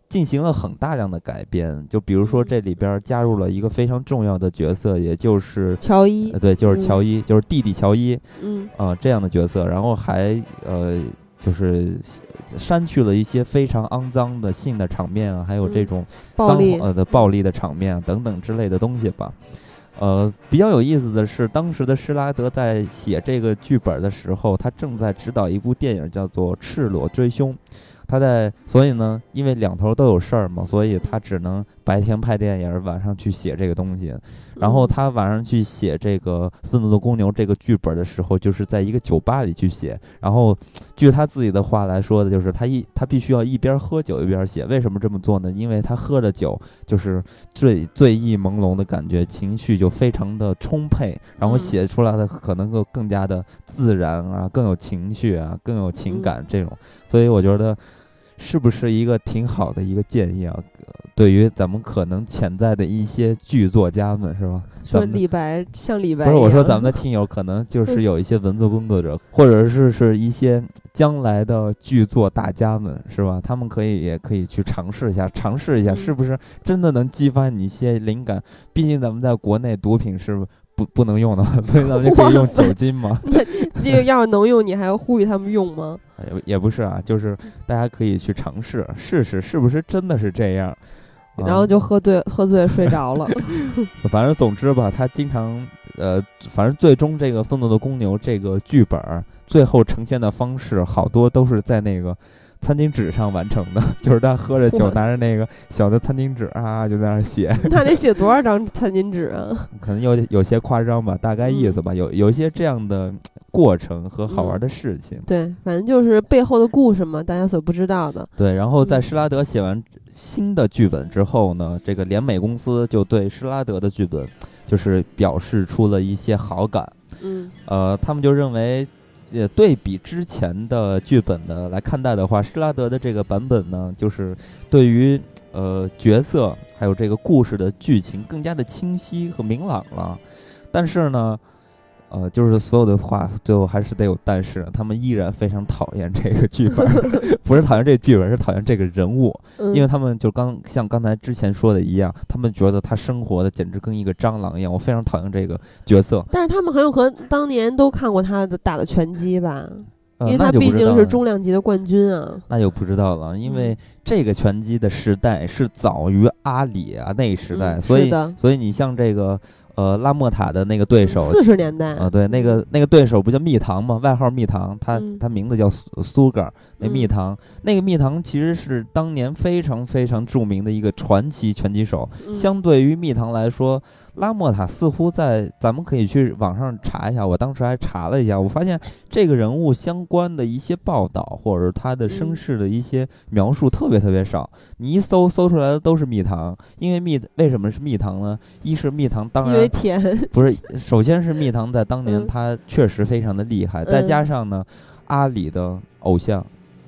Speaker 2: 进行了很大量的改编，就比如说这里边儿加入了一个非常重要的角色，也就是
Speaker 1: 乔伊
Speaker 2: 呃，对，就是
Speaker 1: 嗯。
Speaker 2: 乔伊，就是弟弟乔伊
Speaker 1: 嗯。
Speaker 2: 啊、这样的角色，然后还呃就是删去了一些非常肮脏的性的场面啊，还有这
Speaker 1: 嗯
Speaker 2: 种脏
Speaker 1: 暴力
Speaker 2: 呃的暴力的场面啊等等之类的东西吧。呃，比较有意思的是，当时的施拉德在写这个剧本的时候，他正在指导一部电影，叫做《赤裸追凶》。他在，所以呢，因为两头都有事儿嘛，所以他只能白天拍电影，晚上去写这个东西。然后
Speaker 1: 嗯
Speaker 2: 他晚上去写这个《愤怒的公牛》这个剧本的时候，就是在一个酒吧里去写。然后，据他自己的话来说的，就是他一他必须要一边喝酒一边写。为什么这么做呢？因为他喝着酒，就是醉醉意朦胧的感觉，情绪就非常的充沛，然后
Speaker 1: 嗯
Speaker 2: 写出来的可能更更加的自然啊，更有情绪啊，更有情
Speaker 1: 嗯
Speaker 2: 感这种。所以我觉得。是不是一个挺好的一个建议啊？呃对于咱们可能潜在的一些剧作家们，是吧？
Speaker 1: 说李白像李白
Speaker 2: 不是我说，咱们的听友可能就是有一些文字工作者，或者是是一些将来的剧作大家们，是吧？他们可以也可以去尝试一下，尝试一下，
Speaker 1: 嗯
Speaker 2: 是不是真的能激发你一些灵感？毕竟咱们在国内毒品是不不能用的，所以咱们就可以用酒精嘛。
Speaker 1: 这个要是能用，你还要呼吁他们用吗？
Speaker 2: 也也不是啊，就是大家可以去尝试试试，是不是真的是这样？
Speaker 1: 然后
Speaker 2: 啊
Speaker 1: 就喝醉，喝醉睡着了。
Speaker 2: 反正总之吧，他经常呃，反正最终这个《愤怒的公牛》这个剧本儿最后呈现的方式，好多都是在那个餐巾纸上完成的，就是他喝着酒，拿着那个小的餐巾纸啊，就在那儿写，
Speaker 1: 那得写多少张餐巾纸啊？
Speaker 2: 可能有有些夸张吧，大概意思吧，有有一些这样的过程和好玩的事情。
Speaker 1: 对，反正就是背后的故事嘛，大家所不知道的。
Speaker 2: 对，然后在
Speaker 1: 嗯
Speaker 2: 施拉德写完新的剧本之后呢，这个联美公司就对施拉德的剧本就是表示出了一些好感。
Speaker 1: 嗯
Speaker 2: 呃，他们就认为，也，对比之前的剧本的来看待的话，施拉德的这个版本呢，就是对于呃角色还有这个故事的剧情更加的清晰和明朗了。但是呢，呃，就是所有的话最后还是得有但是，他们依然非常讨厌这个剧本，不是讨厌这个剧本，是讨厌这个人物。
Speaker 1: 嗯，
Speaker 2: 因为他们就刚像刚才之前说的一样，他们觉得他生活的简直跟一个蟑螂一样，我非常讨厌这个角色。
Speaker 1: 但是他们很有可能当年都看过他的打的拳击吧，
Speaker 2: 呃
Speaker 1: 因为他毕竟是重量级的冠军啊。
Speaker 2: 那就不知道了，因为
Speaker 1: 嗯
Speaker 2: 这个拳击的时代是早于阿里啊那一时代，
Speaker 1: 嗯
Speaker 2: 所以所以你像这个呃拉莫塔的那个对手。
Speaker 1: 四十年代
Speaker 2: 啊，对，那个那个对手不叫蜜糖吗？外号蜜糖，他
Speaker 1: 嗯
Speaker 2: 他名字叫苏苏格尔。那蜜
Speaker 1: 嗯
Speaker 2: 糖，那个蜜糖其实是当年非常非常著名的一个传奇拳击手。
Speaker 1: 嗯
Speaker 2: 相对于蜜糖来说，拉莫塔似乎在咱们可以去网上查一下，我当时还查了一下，我发现这个人物相关的一些报道或者是他的身
Speaker 1: 嗯
Speaker 2: 世的一些描述特别特别少。你一搜搜出来的都是蜜糖，因为蜜为什么是蜜糖呢？一是蜜糖当
Speaker 1: 因为
Speaker 2: 然
Speaker 1: 甜，
Speaker 2: 不是，首先是蜜糖在当 年
Speaker 1: 嗯
Speaker 2: 他确实非常的厉害，再
Speaker 1: 嗯
Speaker 2: 加上呢。阿里的偶像，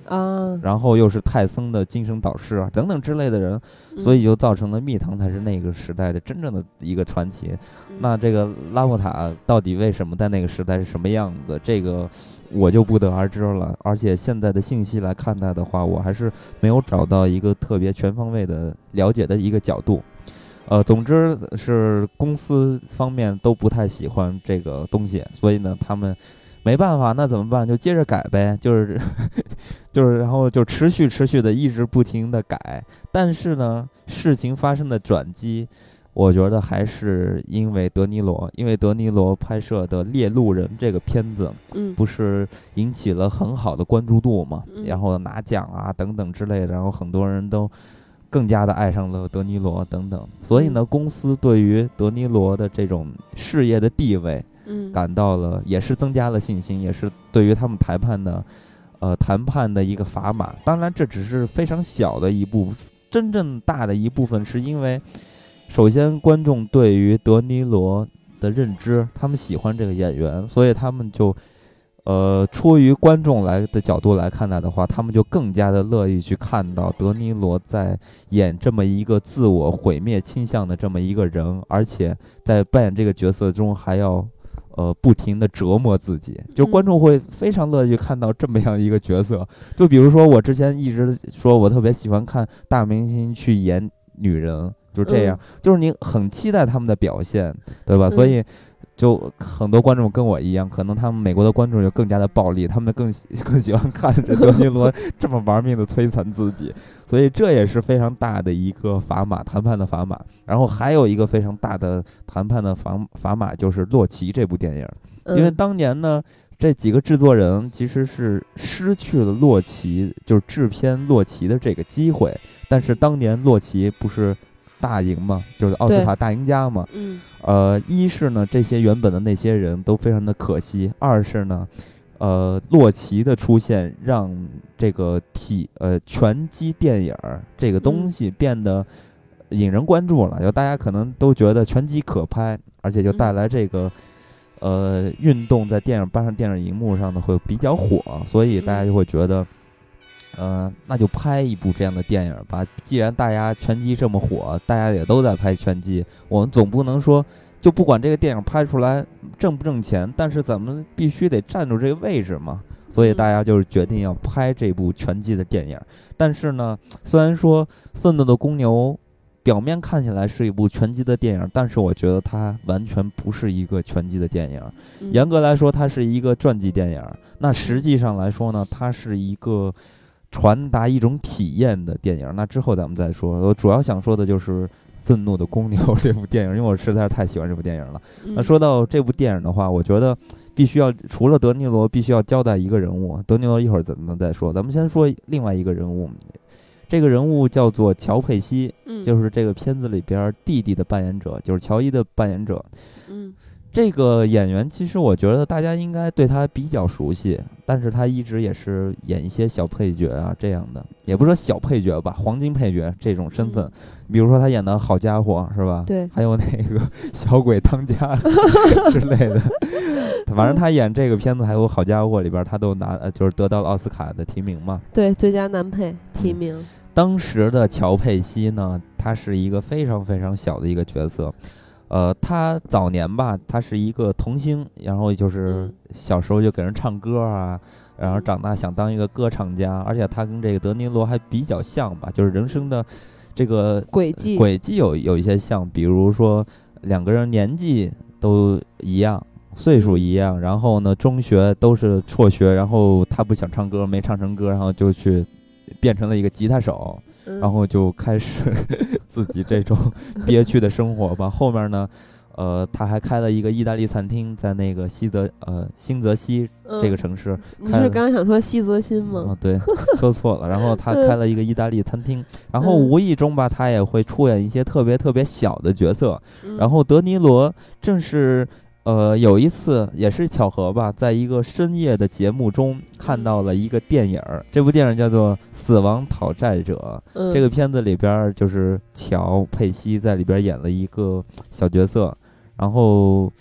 Speaker 1: 啊，
Speaker 2: 然后又是泰森的精神导师啊，等等之类的人，
Speaker 1: 嗯
Speaker 2: 所以就造成了蜜糖才是那个时代的真正的一个传奇。
Speaker 1: 嗯
Speaker 2: 那这个拉莫塔到底为什么在那个时代是什么样子？这个我就不得而知了。而且现在的信息来看待的话，我还是没有找到一个特别全方位的了解的一个角度。呃，总之是公司方面都不太喜欢这个东西，所以呢，他们没办法，那怎么办？就接着改呗，就是 就是，然后就持续持续的一直不停的改。但是呢，事情发生的转机，我觉得还是因为德尼罗，因为德尼罗拍摄的《猎鹿人》这个片子，
Speaker 1: 嗯
Speaker 2: 不是引起了很好的关注度嘛，
Speaker 1: 嗯
Speaker 2: 然后拿奖啊等等之类的，然后很多人都更加的爱上了德尼罗等等。所以呢，公司对于德尼罗的这种事业的地位，感到了也是增加了信心，也是对于他们谈判的，呃，谈判的一个砝码。当然，这只是非常小的一部分，真正大的一部分是因为，首先观众对于德尼罗的认知，他们喜欢这个演员，所以他们就。呃，出于观众来的角度来看待的话，他们就更加的乐意去看到德尼罗在演这么一个自我毁灭倾向的这么一个人，而且在扮演这个角色中还要呃不停的折磨自己，就观众会非常乐意看到这么样一个角色。就比如说我之前一直说我特别喜欢看大明星去演女人，就这样，就是你很期待他们的表现，对吧？所以。就很多观众跟我一样，可能他们美国的观众就更加的暴力，他们更 更喜欢看着德尼罗这么玩命的摧残自己，所以这也是非常大的一个砝码，谈判的砝码。然后还有一个非常大的谈判的砝砝码就是《洛奇》这部电影，因为当年呢，这几个制作人其实是失去了《洛奇》就是制片《洛奇》的这个机会，但是当年《洛奇》不是。大赢嘛，就是奥斯卡大赢家嘛。
Speaker 1: 嗯，
Speaker 2: 呃，一是呢，这些原本的那些人都非常的可惜；二是呢，呃，洛奇的出现让这个体呃拳击电影这个东西变得引人关注了。就大家可能都觉得拳击可拍，而且就带来这个呃运动在电影搬上电影荧幕上呢会比较火，所以大家就会觉得。嗯，那就拍一部这样的电影吧。既然大家拳击这么火，大家也都在拍拳击，我们总不能说就不管这个电影拍出来挣不挣钱，但是咱们必须得站住这个位置嘛。所以大家就是决定要拍这部拳击的电影。但是呢，虽然说《愤怒的公牛》表面看起来是一部拳击的电影，但是我觉得它完全不是一个拳击的电影。严格来说，它是一个传记电影。那实际上来说呢，它是一个。传达一种体验的电影，那之后咱们再说。我主要想说的就是《愤怒的公牛》这部电影，因为我实在是太喜欢这部电影了。那说到这部电影的话，我觉得必须要除了德尼罗，必须要交代一个人物。德尼罗一会儿咱们再说，咱们先说另外一个人物。这个人物叫做乔佩西，就是这个片子里边弟弟的扮演者，就是乔伊的扮演者。
Speaker 1: 嗯。
Speaker 2: 这个演员其实我觉得大家应该对他比较熟悉，但是他一直也是演一些小配角啊这样的，也不说小配角吧，黄金配角这种身份。比如说他演的好家伙是吧？
Speaker 1: 对。
Speaker 2: 还有那个小鬼当家之类的，反正他演这个片子还有好家伙里边，他都拿就是得到了奥斯卡的提名嘛。
Speaker 1: 对，最佳男配提名。
Speaker 2: 当时的乔佩西呢，他是一个非常非常小的一个角色。呃，他早年吧，他是一个童星，然后就是小时候就给人唱歌啊，然后长大想当一个歌唱家，而且他跟这个德尼罗还比较像吧，就是人生的这个
Speaker 1: 轨迹
Speaker 2: 轨迹有有一些像，比如说两个人年纪都一样，岁数一样，然后呢，中学都是辍学，然后他不想唱歌，没唱成歌，然后就去变成了一个吉他手。然后就开始 自己这种 憋屈的生活吧。后面呢，呃，他还开了一个意大利餐厅，在那个西泽呃新泽西这个城市。
Speaker 1: 你是刚刚想说西泽新吗？
Speaker 2: 啊，对，说错了。然后他开了一个意大利餐厅，然后无意中吧，他也会出演一些特别特别小的角色。然后德尼罗正是。呃，有一次也是巧合吧，在一个深夜的节目中看到了一个电影儿，这部电影叫做《死亡讨债者》。这个片子里边就是乔佩西在里边演了一个小角色，然后，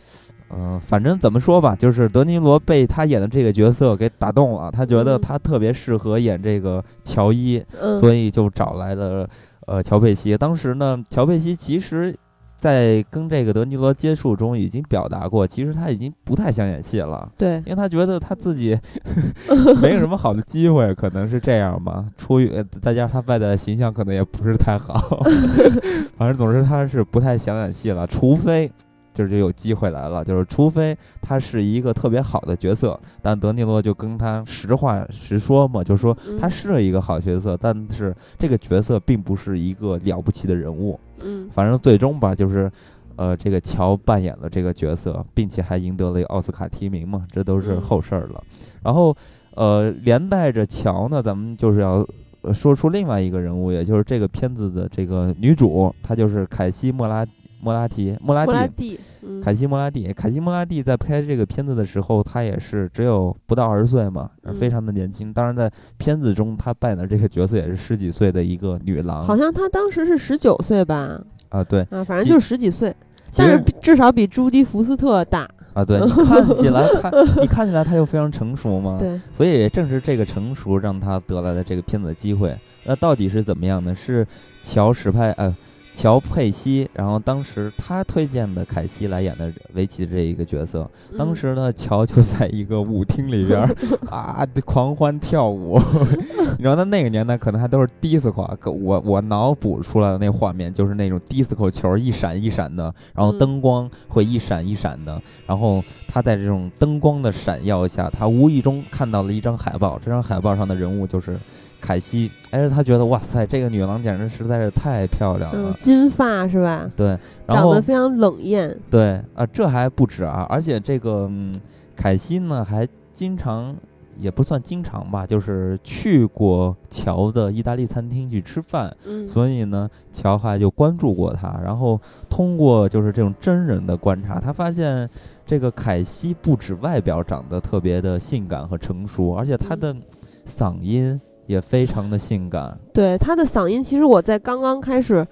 Speaker 2: 呃，反正怎么说吧，就是德尼罗被他演的这个角色给打动了，他觉得他特别适合演这个乔伊，所以就找来了呃乔佩西。当时呢，乔佩西其实。在跟这个德尼罗接触中，已经表达过，其实他已经不太想演戏了。
Speaker 1: 对，
Speaker 2: 因为他觉得他自己 没有什么好的机会，可能是这样吧。出于再加上他外在的形象可能也不是太好，反正总之他是不太想演戏了，除非。就是就有机会来了，就是除非他是一个特别好的角色，但德尼罗就跟他实话实说嘛，就说他是一个好角色，但是这个角色并不是一个了不起的人物。
Speaker 1: 嗯，
Speaker 2: 反正最终吧，就是，呃，这个乔扮演了这个角色，并且还赢得了奥斯卡提名嘛，这都是后事儿了。然后，呃，连带着乔呢，咱们就是要呃说出另外一个人物，也就是这个片子的这个女主，她就是凯西·莫拉莫拉提莫拉蒂。
Speaker 1: 嗯
Speaker 2: 凯西·莫拉蒂，凯西·莫拉蒂在拍这个片子的时候，他也是只有不到二十岁嘛，
Speaker 1: 嗯
Speaker 2: 非常的年轻。当然，在片子中，他扮演的这个角色也是十几岁的一个女郎。
Speaker 1: 好像她当时是十九岁吧，
Speaker 2: 啊，对，
Speaker 1: 啊，反正就是十几岁，但是至少比朱迪福斯特大，
Speaker 2: 啊，对，你 看起来他，你看起来他又非常成熟嘛，
Speaker 1: 对，
Speaker 2: 所以也正是这个成熟，让他得来的这个片子的机会。那到底是怎么样呢？是乔史派呃。乔佩西，然后当时他推荐的凯西来演的围棋这一个角色，当
Speaker 1: 嗯
Speaker 2: 时呢，乔就在一个舞厅里边儿 啊狂欢跳舞，你知道，他那个年代可能还都是 disco，可我我脑补出来的那画面就是那种 disco 球一闪一闪的，然后
Speaker 1: 嗯
Speaker 2: 灯光会一闪一闪的，然后他在这种灯光的闪耀下，他无意中看到了一张海报，这张海报上的人物就是凯西，哎，他觉得哇塞，这个女郎简直实在是太漂亮了，
Speaker 1: 嗯，金发是吧？
Speaker 2: 对，然后
Speaker 1: 长得非常冷艳，
Speaker 2: 对啊，这还不止啊，而且这个嗯，凯西呢还经常，也不算经常吧，就是去过乔的意大利餐厅去吃饭，
Speaker 1: 嗯，
Speaker 2: 所以呢，乔还就关注过他，然后通过就是这种真人的观察，他发现这个凯西不止外表长得特别的性感和成熟，而且她的嗓音也非常的性感。
Speaker 1: 对她的嗓音，其实我在刚刚开始，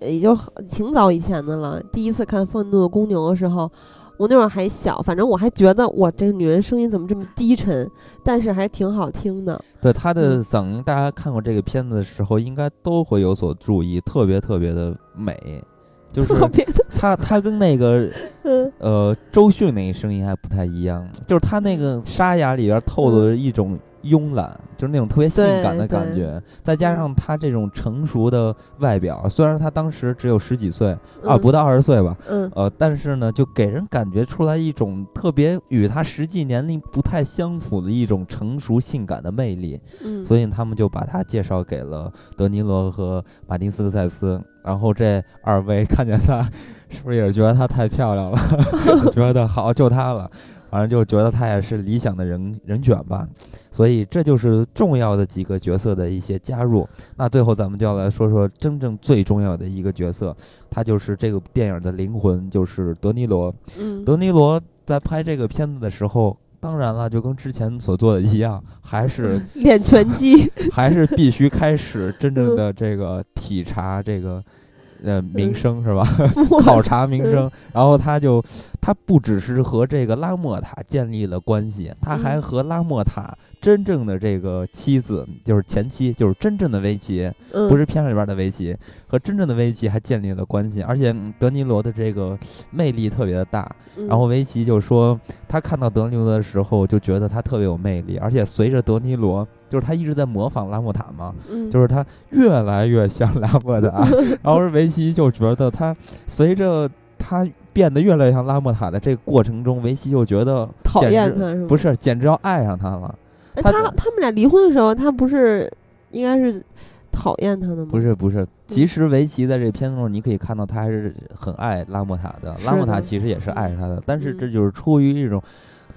Speaker 1: 呃也就挺早以前的了。第一次看《愤怒的公牛》的时候，我那会儿还小，反正我还觉得哇，这个女人声音怎么这么低沉，但是还挺好听的。
Speaker 2: 对她的
Speaker 1: 嗯
Speaker 2: 嗓音，大家看过这个片子的时候，应该都会有所注意，特别特别的美。就是
Speaker 1: 特别的，
Speaker 2: 她，她跟那个
Speaker 1: 嗯
Speaker 2: 呃周迅那个声音还不太一样，就是她那个沙哑里边透露着一种慵懒，就是那种特别性感的感觉，再加上她这种成熟的外表，虽然她当时只有十几岁啊，
Speaker 1: 嗯
Speaker 2: 不到二十岁吧，
Speaker 1: 嗯。
Speaker 2: 呃，但是呢，就给人感觉出来一种特别与她实际年龄不太相符的一种成熟性感的魅力。
Speaker 1: 嗯，
Speaker 2: 所以他们就把他介绍给了德尼罗和马丁斯科塞斯，然后这二位看见他，是不是也是觉得她太漂亮了，觉得好就她了，反正就觉得他也是理想的人人选吧。所以这就是重要的几个角色的一些加入。那最后咱们就要来说说真正最重要的一个角色，他就是这个电影的灵魂，就是德尼罗。
Speaker 1: 嗯
Speaker 2: 德尼罗在拍这个片子的时候，当然了，就跟之前所做的一样，还是
Speaker 1: 练拳击，
Speaker 2: 还是必须开始真正的这个体察这个呃民生是吧？考察民生，然后他就他不只是和这个拉莫塔建立了关系，他还
Speaker 1: 嗯
Speaker 2: 和拉莫塔真正的这个妻子，就是前妻，就是真正的维奇，
Speaker 1: 嗯，
Speaker 2: 不是片里边的维奇，和真正的维奇还建立了关系，而且嗯德尼罗的这个魅力特别的大，
Speaker 1: 嗯，
Speaker 2: 然后维奇就说，他看到德尼罗的时候就觉得他特别有魅力，而且随着德尼罗，就是他一直在模仿拉莫塔嘛，
Speaker 1: 嗯
Speaker 2: 就是他越来越像拉莫塔，然后维奇就觉得他随着他变得越来越像拉莫塔的这个过程中，维奇就觉得
Speaker 1: 讨厌他是吗？
Speaker 2: 不是，简直要爱上他了。
Speaker 1: 哎，
Speaker 2: 他
Speaker 1: 他他们俩离婚的时候，他不是应该是讨厌他的吗？
Speaker 2: 不是不是，其实维奇在这片子中，你可以看到他还是很爱拉莫塔的，拉莫塔其实也是爱他的，但是
Speaker 1: 嗯
Speaker 2: 这就是出于一种。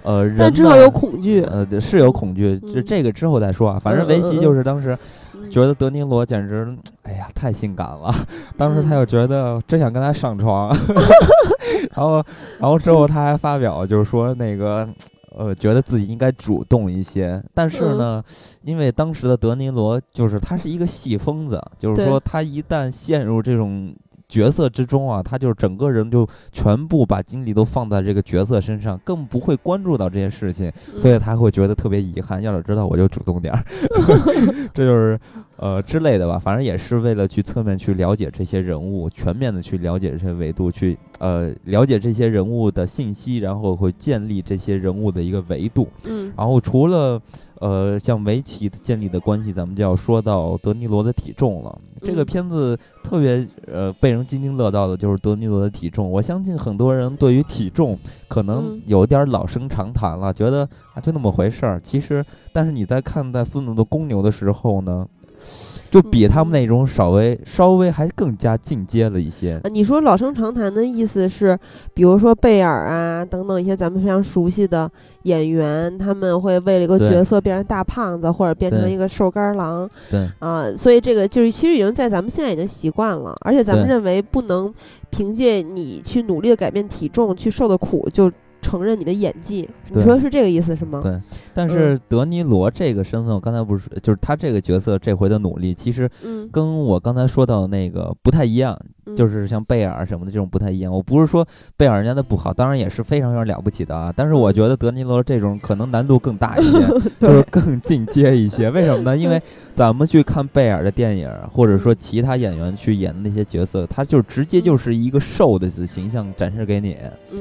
Speaker 2: 呃，人
Speaker 1: 但之后
Speaker 2: 的
Speaker 1: 有恐惧，
Speaker 2: 呃，对是有恐惧，这
Speaker 1: 嗯。
Speaker 2: 这个之后再说啊。反正维奇
Speaker 1: 嗯。
Speaker 2: 就是当时
Speaker 1: 嗯。
Speaker 2: 觉得德尼罗简直，哎呀，太性感了。当时他
Speaker 1: 嗯。
Speaker 2: 又觉得真想跟他上床，然后，然后之后他还发表就是说那个。呃，觉得自己应该主动一些，但是
Speaker 1: 嗯。
Speaker 2: 呢，因为当时的德尼罗就是他是一个戏疯子，就是说他一旦陷入这种角色之中啊，他就是整个人就全部把精力都放在这个角色身上，更不会关注到这些事情，所以
Speaker 1: 嗯
Speaker 2: 他会觉得特别遗憾。要是知道我就主动点儿，这就是呃之类的吧。反正也是为了去侧面去了解这些人物，全面的去了解这些维度，去呃了解这些人物的信息，然后会建立这些人物的一个维度。
Speaker 1: 嗯
Speaker 2: 然后除了呃像围棋建立的关系，咱们就要说到德尼罗的体重了。这个
Speaker 1: 嗯
Speaker 2: 片子特别呃被人津津乐道的就是德尼罗的体重。我相信很多人对于体重可能
Speaker 1: 嗯
Speaker 2: 有点老生常谈了，觉得啊就那么回事儿。其实，但是你在看待愤怒的公牛的时候呢，就比他们那种稍微稍微还更加进阶了一些。
Speaker 1: 你说老生常谈的意思是，比如说贝尔啊等等一些咱们非常熟悉的演员，他们会为了一个角色变成大胖子，或者变成一个瘦干郎。
Speaker 2: 对
Speaker 1: 啊，所以这个就是其实已经在咱们现在已经习惯了，而且咱们认为不能凭借你去努力的改变体重去受的苦就。承认你的演技，你说是这个意思是吗？
Speaker 2: 对，但是德尼罗这个身份，我刚才不是就是他这个角色这回的努力，其实跟我刚才说到那个不太一样。就是像贝尔什么的这种不太一样，我不是说贝尔人家的不好，当然也是非常非常了不起的啊。但是我觉得德尼罗这种可能难度更大一些，就是更进阶一些。为什么呢？因为咱们去看贝尔的电影，或者说其他演员去演的那些角色，他就直接就是一个瘦的形象展示给你，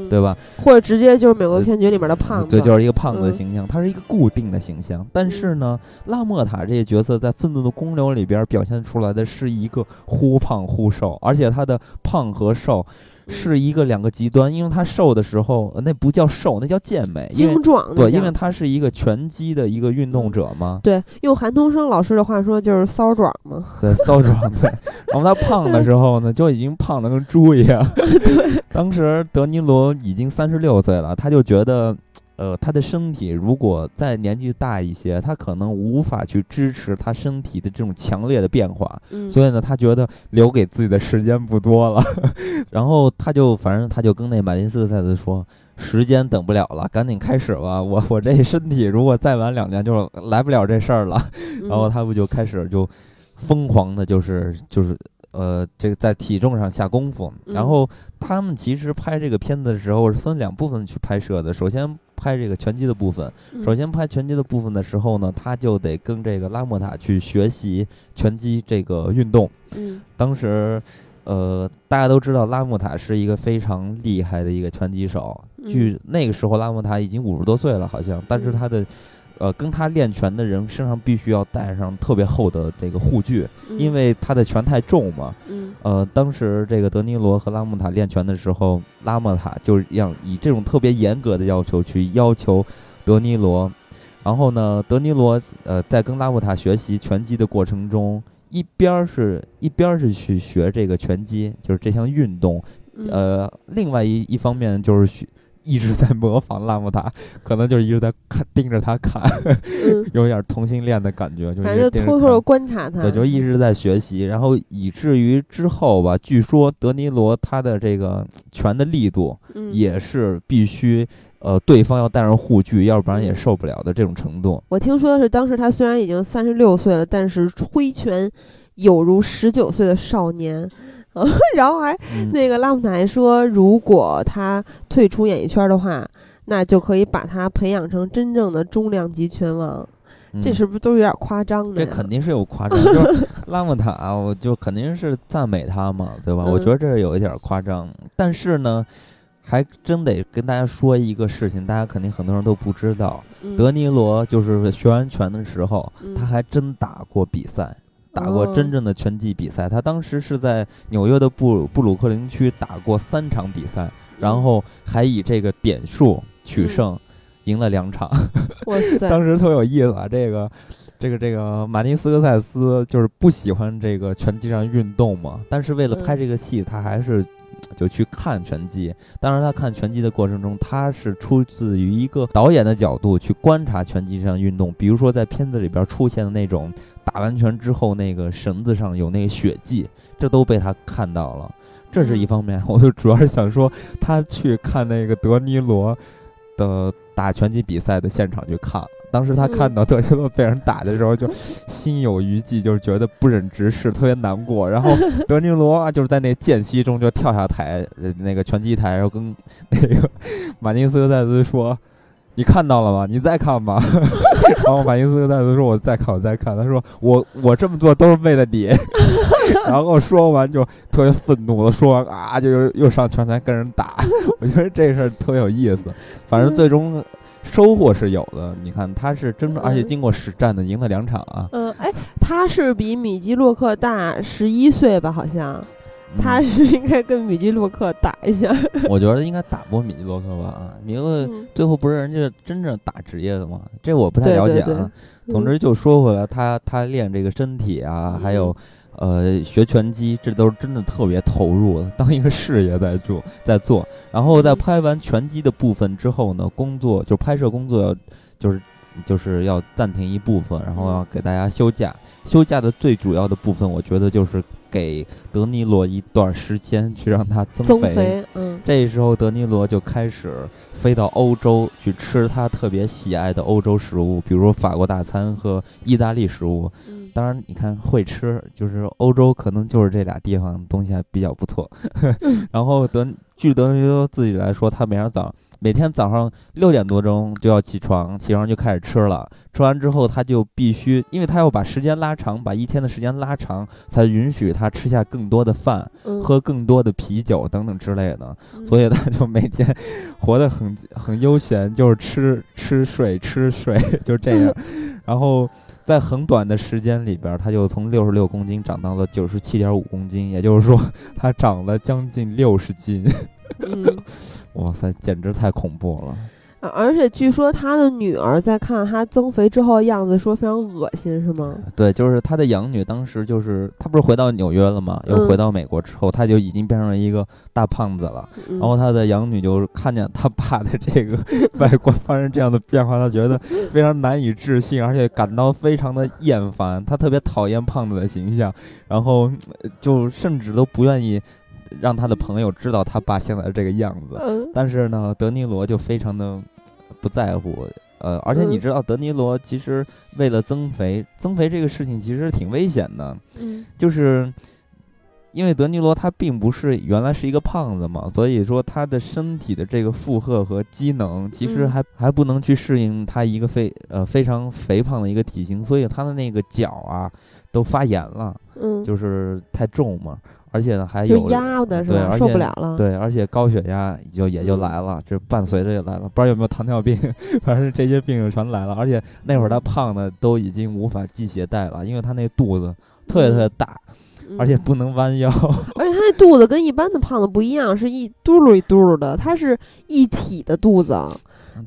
Speaker 2: 对吧？
Speaker 1: 或者直接就是美国片局里面的胖子，
Speaker 2: 对，就是一个胖子的形象，他是一个固定的形象。但是呢，拉莫塔这些角色在《愤怒的公牛》里边表现出来的是一个忽胖忽瘦，而且他。他的胖和瘦是一个两个极端，因为他瘦的时候那不叫瘦，那叫健美，
Speaker 1: 精壮。
Speaker 2: 对，因为他是一个拳击的一个运动者嘛。
Speaker 1: 对，用韩东升老师的话说就是骚壮嘛。
Speaker 2: 对，骚壮。对，然后他胖的时候呢，就已经胖的跟猪一样。
Speaker 1: 对，
Speaker 2: 当时德尼罗已经三十六岁了，他就觉得。呃，他的身体如果再年纪大一些，他可能无法去支持他身体的这种强烈的变化，所以呢，他觉得留给自己的时间不多了，然后他就反正他就跟那马丁斯科塞斯说，时间等不了了，赶紧开始吧，我我这身体如果再晚两年就来不了这事儿了，然后他不就开始就疯狂的，就是就是呃，这个在体重上下功夫，然后他们其实拍这个片子的时候是分两部分去拍摄的，首先。拍这个拳击的部分，首先拍拳击的部分的时候呢，他就得跟这个拉莫塔去学习拳击这个运动。
Speaker 1: 嗯，
Speaker 2: 当时，呃，大家都知道拉莫塔是一个非常厉害的一个拳击手。据那个时候，拉莫塔已经五十多岁了，好像，但是他的。呃，跟他练拳的人身上必须要带上特别厚的这个护具，因为他的拳太重嘛。
Speaker 1: 嗯。
Speaker 2: 呃，当时这个德尼罗和拉莫塔练拳的时候，拉莫塔就让以这种特别严格的要求去要求德尼罗，然后呢，德尼罗呃在跟拉莫塔学习拳击的过程中，一边儿是一边儿是去学这个拳击，就是这项运动，呃，另外一一方面就是学。一直在模仿拉姆达，可能就是一直在看盯着他看，有点同性恋的感觉，
Speaker 1: 就偷偷的观察他，
Speaker 2: 对，就一直在学习，然后以至于之后吧，据说德尼罗他的这个拳的力度也是必须，呃，对方要带上护具，要不然也受不了的这种程度。
Speaker 1: 我听说的是，当时他虽然已经三十六岁了，但是挥拳有如十九岁的少年。然后还那个拉姆塔还说，如果他退出演艺圈的话，那就可以把他培养成真正的重量级拳王。这是不是都有点夸张
Speaker 2: 的？这 肯定是有夸张。就是拉姆塔，我就肯定是赞美他嘛，对吧？我觉得这是有一点夸张。但是呢，还真得跟大家说一个事情，大家肯定很多人都不知道。德尼罗就是学完拳的时候，他还真打过比赛。打过真正的拳击比赛，他当时是在纽约的布布鲁克林区打过三场比赛，然后还以这个点数取胜，赢了两场。
Speaker 1: 哇塞！
Speaker 2: 当时特有意思啊，这个，这个，这个马丁斯科塞斯就是不喜欢这个拳击上运动嘛，但是为了拍这个戏，他还是就去看拳击。当然，他看拳击的过程中，他是出自于一个导演的角度去观察拳击上运动，比如说在片子里边出现的那种。打完拳之后，那个绳子上有那个血迹，这都被他看到了。这是一方面，我就主要是想说，他去看那个德尼罗的打拳击比赛的现场去看。当时他看到德尼罗被人打的时候，就 心有余悸，就是觉得不忍直视，特别难过。然后 德尼罗就是在那间隙中就跳下台，那个拳击台，然后跟那个马丁斯科塞斯说。你看到了吗？你再看吧。然后马丁斯科塞斯说：“我再看，我再看。”他说：“我我这么做都是为了你。”然后说完就特别愤怒的说：“啊，就又又上拳台跟人打。”我觉得这事儿特别有意思。反正最终收获是有的。你看他是真正，而且经过实战的，赢了两场啊。
Speaker 1: 嗯，哎，他是比米基洛克大十一岁吧？好像。他是应该跟米基洛克打一下。
Speaker 2: 我觉得应该打不米基洛克吧？啊，米基洛最后不是人家真正打职业的吗？这我不太了解啊。总之就说回来，他他练这个身体啊，还有呃学拳击，这都是真的特别投入，当一个事业在做 在做。然后在拍完拳击的部分之后呢，工作就拍摄工作要就是就是要暂停一部分，然后要给大家休假。休假的最主要的部分，我觉得就是给德尼罗一段时间去让他
Speaker 1: 增
Speaker 2: 肥。
Speaker 1: 嗯，
Speaker 2: 这时候德尼罗就开始飞到欧洲去吃他特别喜爱的欧洲食物，比如法国大餐和意大利食物。
Speaker 1: 嗯，
Speaker 2: 当然你看会吃，就是欧洲可能就是这俩地方东西还比较不错。然后德据德尼罗自己来说，他每天早上。每天早上六点多钟就要起床，起床就开始吃了。吃完之后，他就必须，因为他要把时间拉长，把一天的时间拉长，才允许他吃下更多的饭，喝更多的啤酒等等之类的。所以他就每天活得很很悠闲，就是吃吃睡吃睡就这样。然后在很短的时间里边，他就从六十六公斤长到了九十七点五公斤，也就是说，他长了将近六十斤。
Speaker 1: 嗯，
Speaker 2: 哇塞，简直太恐怖了！
Speaker 1: 而且据说他的女儿在看他增肥之后的样子，说非常恶心，是吗？
Speaker 2: 对，就是他的养女，当时就是他不是回到纽约了吗？又回到美国之后，他就已经变成了一个大胖子了。然后他的养女就看见他爸的这个 外观发生这样的变化，他觉得非常难以置信，而且感到非常的厌烦。他特别讨厌胖子的形象，然后就甚至都不愿意。让他的朋友知道他爸现在这个样子，但是呢，德尼罗就非常的不在乎，呃，而且你知道，德尼罗其实为了增肥，增肥这个事情其实挺危险的，
Speaker 1: 嗯，
Speaker 2: 就是因为德尼罗他并不是原来是一个胖子嘛，所以说他的身体的这个负荷和机能其实还还不能去适应他一个非呃非常肥胖的一个体型，所以他的那个脚啊都发炎了，
Speaker 1: 嗯，
Speaker 2: 就是太重嘛。而且呢，还有
Speaker 1: 压的是
Speaker 2: 吧？
Speaker 1: 受不了了。
Speaker 2: 对，而且高血压就也就来了，这伴随着也来了。不知道有没有糖尿病，反正这些病全来了。而且那会儿他胖的都已经无法系鞋带了，因为他那肚子特别特别大，而且不能弯腰。
Speaker 1: 而且他那肚子跟一般的胖子不一样，是一嘟噜一嘟噜的，他是一体的肚子，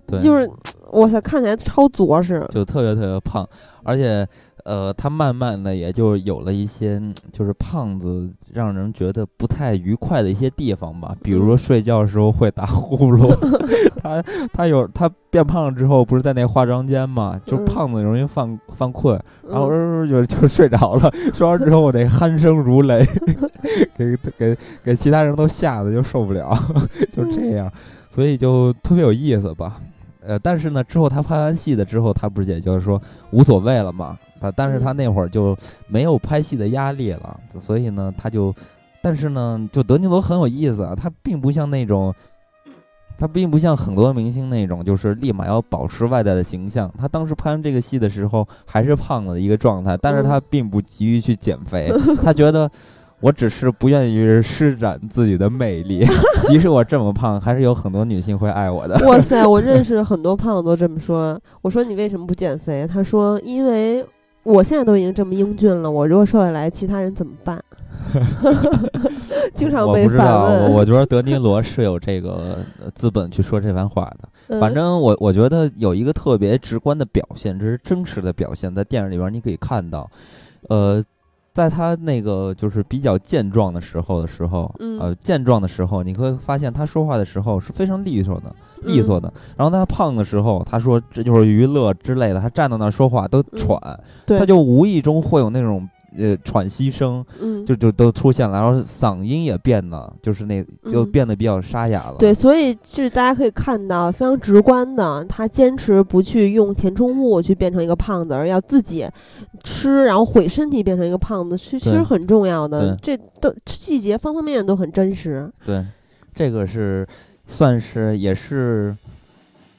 Speaker 2: 对，
Speaker 1: 就是哇塞，看起来超着实，
Speaker 2: 就特别特别胖，而且。呃，他慢慢的也就有了一些，就是胖子让人觉得不太愉快的一些地方吧，比如说睡觉的时候会打呼噜。他他有他变胖了之后，不是在那化妆间嘛，就胖子容易犯犯困，然后就就睡着了。睡完之后我得鼾声如雷，给给给其他人都吓得就受不了，就这样，所以就特别有意思吧。呃，但是呢，之后他拍完戏的之后，他不是也就是说无所谓了嘛。他但是他那会儿就没有拍戏的压力了，所以呢，他就，但是呢，就德尼罗很有意思啊，他并不像那种，他并不像很多明星那种，就是立马要保持外在的形象。他当时拍完这个戏的时候还是胖的一个状态，但是他并不急于去减肥，他觉得我只是不愿意施展自己的魅力，即使我这么胖，还是有很多女性会爱我的。
Speaker 1: 哇塞，我 认识很多胖子都这么说。我说你为什么不减肥？他说因为。我现在都已经这么英俊了，我如果瘦下来，其他人怎么办？经常被反问。
Speaker 2: 我我觉得德尼罗是有这个资本去说这番话的。反正我我觉得有一个特别直观的表现，这是真实的表现，在电影里边你可以看到，呃。在他那个就是比较健壮的时候的时候，呃，健壮的时候，你会发现他说话的时候是非常利索的，利索的。然后他胖的时候，他说这就是娱乐之类的，他站到那说话都喘，他就无意中会有那种。呃，喘息声，
Speaker 1: 嗯，
Speaker 2: 就就都出现了，然后嗓音也变了，就是那就变得比较沙哑了。
Speaker 1: 对，所以就是大家可以看到非常直观的，他坚持不去用填充物去变成一个胖子，而要自己吃，然后毁身体变成一个胖子，其实很重要的。这都细节方方面面都很真实。
Speaker 2: 对，这个是算是也是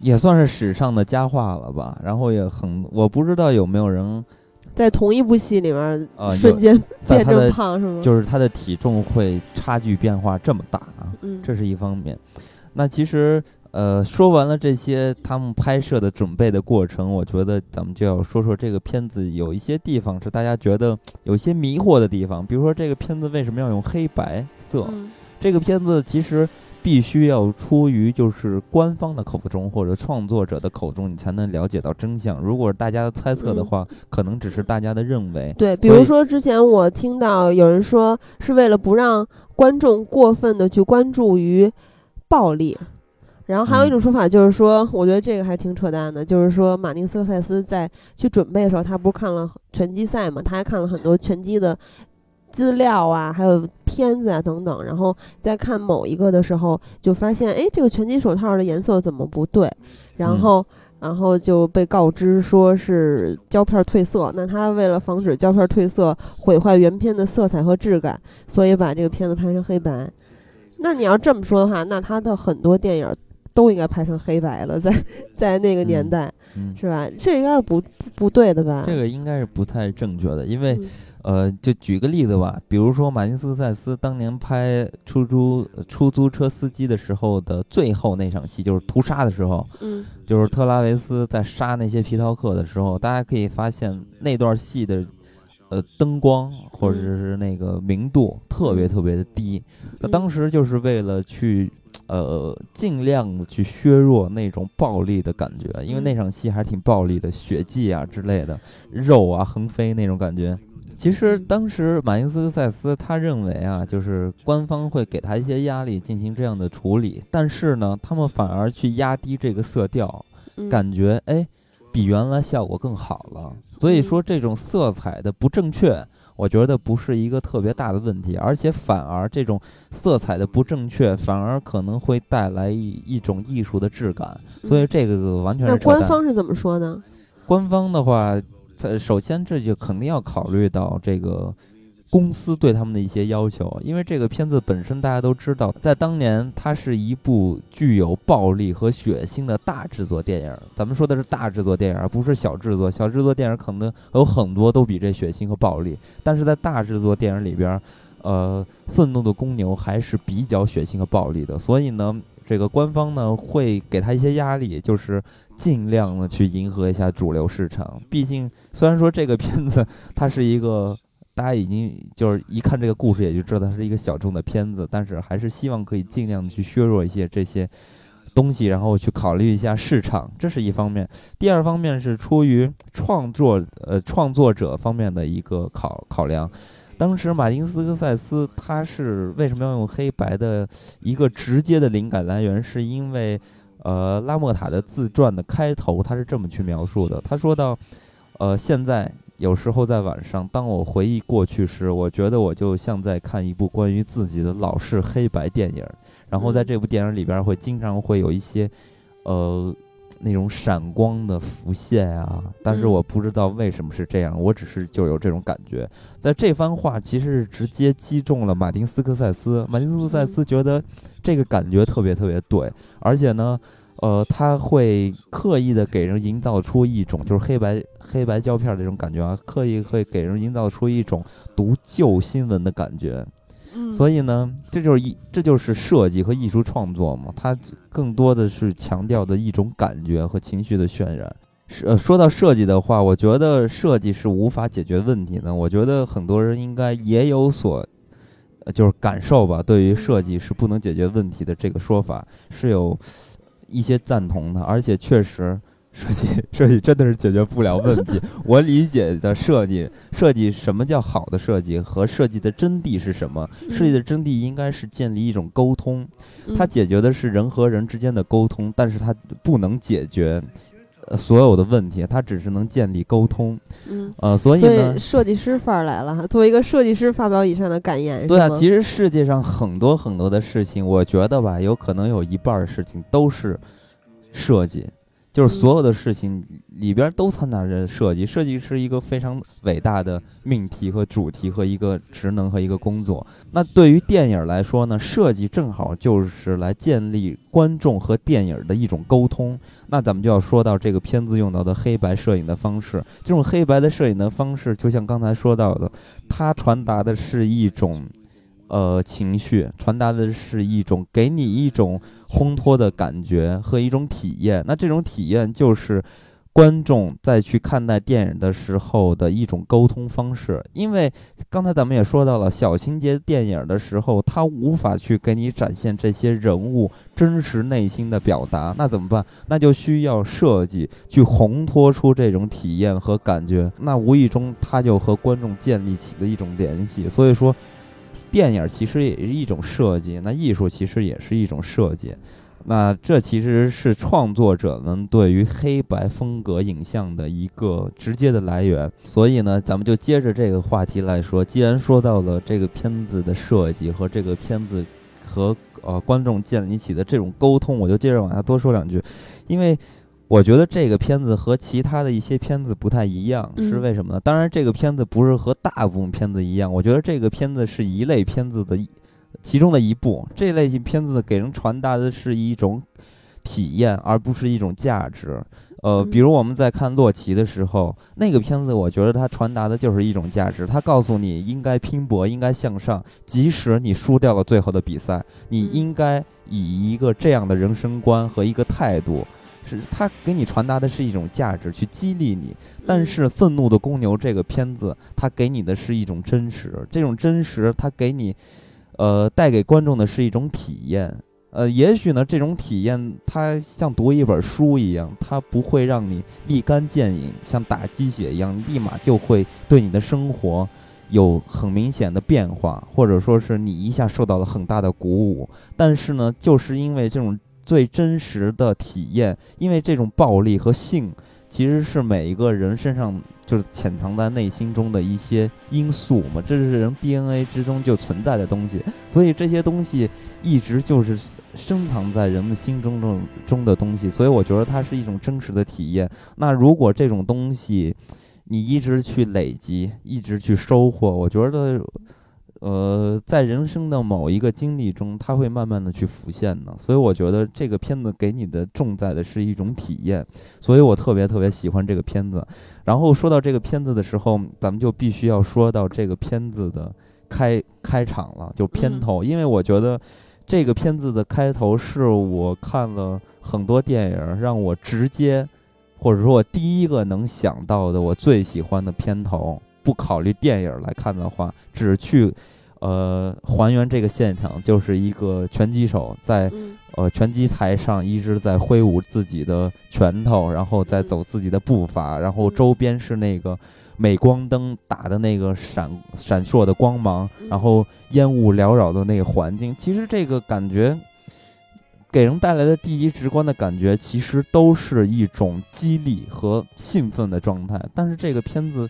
Speaker 2: 也算是史上的佳话了吧？然后也很，我不知道有没有人。
Speaker 1: 在同一部戏里面，瞬间变这么胖是吗？
Speaker 2: 就是他的体重会差距变化这么大啊，这是一方面。那其实呃，说完了这些他们拍摄的准备的过程，我觉得咱们就要说说这个片子有一些地方是大家觉得有些迷惑的地方，比如说这个片子为什么要用黑白色？这个片子其实必须要出于就是官方的口中或者创作者的口中，你才能了解到真相。如果大家猜测的话，可能只是大家的认为。
Speaker 1: 对，比如说之前我听到有人说是为了不让观众过分的去关注于暴力。然后还有一种说法就是说，我觉得这个还挺扯淡的，就是说马丁斯科塞斯在去准备的时候，他不是看了拳击赛嘛，他还看了很多拳击的资料啊，还有片子啊等等。然后在看某一个的时候，就发现，哎，这个拳击手套的颜色怎么不对？然后，然后就被告知说是胶片褪色。那他为了防止胶片褪色毁坏原片的色彩和质感，所以把这个片子拍成黑白。那你要这么说的话，那他的很多电影。都应该拍成黑白了，在 在那个年代，是吧？这应该是不不对的吧？
Speaker 2: 这个应该是不太正确的，因为，呃，就举个例子吧，比如说马丁斯塞斯当年拍出租出租车司机的时候的最后那场戏，就是屠杀的时候，
Speaker 1: 嗯，
Speaker 2: 就是特拉维斯在杀那些皮条客的时候，大家可以发现那段戏的，呃，灯光或者是那个明度特别特别的低，那当时就是为了去。呃，尽量的去削弱那种暴力的感觉，因为那场戏还挺暴力的，血迹啊之类的，肉啊横飞那种感觉。其实当时马丁斯科塞斯他认为啊，就是官方会给他一些压力进行这样的处理，但是呢，他们反而去压低这个色调，感觉哎，比原来效果更好了。所以说这种色彩的不正确。我觉得不是一个特别大的问题，而且反而这种色彩的不正确，反而可能会带来一一种艺术的质感。所以这个完全是。那
Speaker 1: 官方是怎么说呢？
Speaker 2: 官方的话，呃，首先这就肯定要考虑到这个。公司对他们的一些要求，因为这个片子本身大家都知道，在当年它是一部具有暴力和血腥的大制作电影。咱们说的是大制作电影，而不是小制作。小制作电影可能有很多都比这血腥和暴力，但是在大制作电影里边，呃，愤怒的公牛还是比较血腥和暴力的。所以呢，这个官方呢会给他一些压力，就是尽量的去迎合一下主流市场。毕竟，虽然说这个片子 它是一个。大家已经就是一看这个故事，也就知道它是一个小众的片子，但是还是希望可以尽量的去削弱一些这些东西，然后去考虑一下市场，这是一方面。第二方面是出于创作呃创作者方面的一个考考量。当时马丁斯科塞斯他是为什么要用黑白的一个直接的灵感来源，是因为呃拉莫塔的自传的开头他是这么去描述的，他说到呃现在。有时候在晚上，当我回忆过去时，我觉得我就像在看一部关于自己的老式黑白电影。然后在这部电影里边，会经常会有一些，呃，那种闪光的浮现啊。但是我不知道为什么是这样，我只是就有这种感觉。在这番话其实是直接击中了马丁斯科塞斯。马丁斯科塞斯觉得这个感觉特别特别对，而且呢。呃，他会刻意的给人营造出一种就是黑白黑白胶片这种感觉啊，刻意会给人营造出一种读旧新闻的感觉。所以呢，这就是一这就是设计和艺术创作嘛，它更多的是强调的一种感觉和情绪的渲染。呃，说到设计的话，我觉得设计是无法解决问题的。我觉得很多人应该也有所，就是感受吧，对于设计是不能解决问题的这个说法是有。一些赞同的，而且确实设计设计真的是解决不了问题。我理解的设计设计什么叫好的设计和设计的真谛是什么？设计的真谛应该是建立一种沟通，它解决的是人和人之间的沟通，但是它不能解决呃所有的问题，它只是能建立沟通。
Speaker 1: 嗯，
Speaker 2: 呃，所以
Speaker 1: 呢，设计师范儿来了哈。作为一个设计师发表以上的感言，
Speaker 2: 对啊，其实世界上很多很多的事情，我觉得吧，有可能有一半儿事情都是。设计，就是所有的事情里边都掺杂着设计。设计是一个非常伟大的命题和主题和一个职能和一个工作。那对于电影来说呢，设计正好就是来建立观众和电影的一种沟通。那咱们就要说到这个片子用到的黑白摄影的方式。这种黑白的摄影的方式，就像刚才说到的，它传达的是一种。呃情绪，传达的是一种给你一种烘托的感觉和一种体验。那这种体验就是。观众在去看待电影的时候的一种沟通方式，因为刚才咱们也说到了小情节电影的时候，它无法去给你展现这些人物真实内心的表达，那怎么办？那就需要设计去烘托出这种体验和感觉，那无意中他就和观众建立起了一种联系。所以说，电影其实也是一种设计，那艺术其实也是一种设计。那这其实是创作者们对于黑白风格影像的一个直接的来源，所以呢，咱们就接着这个话题来说。既然说到了这个片子的设计和这个片子和呃观众建立起的这种沟通，我就接着往下多说两句。因为我觉得这个片子和其他的一些片子不太一样，是为什么呢？当然，这个片子不是和大部分片子一样，我觉得这个片子是一类片子的。其中的一部，这类型片子给人传达的是一种体验，而不是一种价值。呃，比如我们在看《洛奇》的时候，那个片子，我觉得它传达的就是一种价值，它告诉你应该拼搏，应该向上，即使你输掉了最后的比赛，你应该以一个这样的人生观和一个态度，是它给你传达的是一种价值，去激励你。但是《愤怒的公牛》这个片子，它给你的是一种真实，这种真实，它给你。呃，带给观众的是一种体验。呃，也许呢，这种体验它像读一本书一样，它不会让你立竿见影，像打鸡血一样，立马就会对你的生活有很明显的变化，或者说是你一下受到了很大的鼓舞。但是呢，就是因为这种最真实的体验，因为这种暴力和性。其实是每一个人身上就是潜藏在内心中的一些因素嘛，这是人 DNA 之中就存在的东西，所以这些东西一直就是深藏在人们心中中中的东西，所以我觉得它是一种真实的体验。那如果这种东西你一直去累积，一直去收获，我觉得。呃，在人生的某一个经历中，它会慢慢的去浮现的，所以我觉得这个片子给你的重在的是一种体验，所以我特别特别喜欢这个片子。然后说到这个片子的时候，咱们就必须要说到这个片子的开开场了，就片头，因为我觉得这个片子的开头是我看了很多电影让我直接或者说我第一个能想到的我最喜欢的片头，不考虑电影来看的话，只去。呃，还原这个现场就是一个拳击手在呃拳击台上一直在挥舞自己的拳头，然后再走自己的步伐，然后周边是那个镁光灯打的那个闪闪烁的光芒，然后烟雾缭绕的那个环境，其实这个感觉给人带来的第一直观的感觉，其实都是一种激励和兴奋的状态。但是这个片子。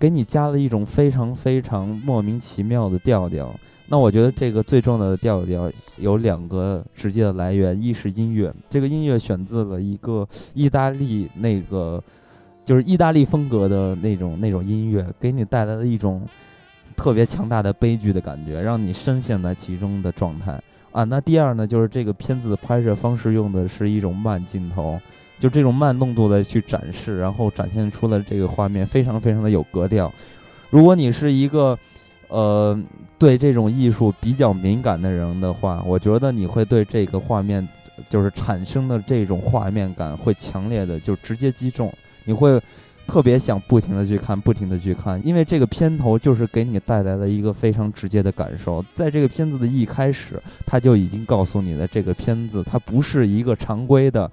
Speaker 2: 给你加了一种非常非常莫名其妙的调调，那我觉得这个最重要的调调有两个直接的来源，一是音乐，这个音乐选自了一个意大利那个，就是意大利风格的那种那种音乐，给你带来了一种特别强大的悲剧的感觉，让你深陷在其中的状态啊。那第二呢，就是这个片子的拍摄方式用的是一种慢镜头。就这种慢动作的去展示，然后展现出了这个画面非常非常的有格调。如果你是一个，呃，对这种艺术比较敏感的人的话，我觉得你会对这个画面，就是产生的这种画面感会强烈的就直接击中，你会特别想不停的去看，不停的去看，因为这个片头就是给你带来了一个非常直接的感受。在这个片子的一开始，他就已经告诉你的这个片子它不是一个常规的。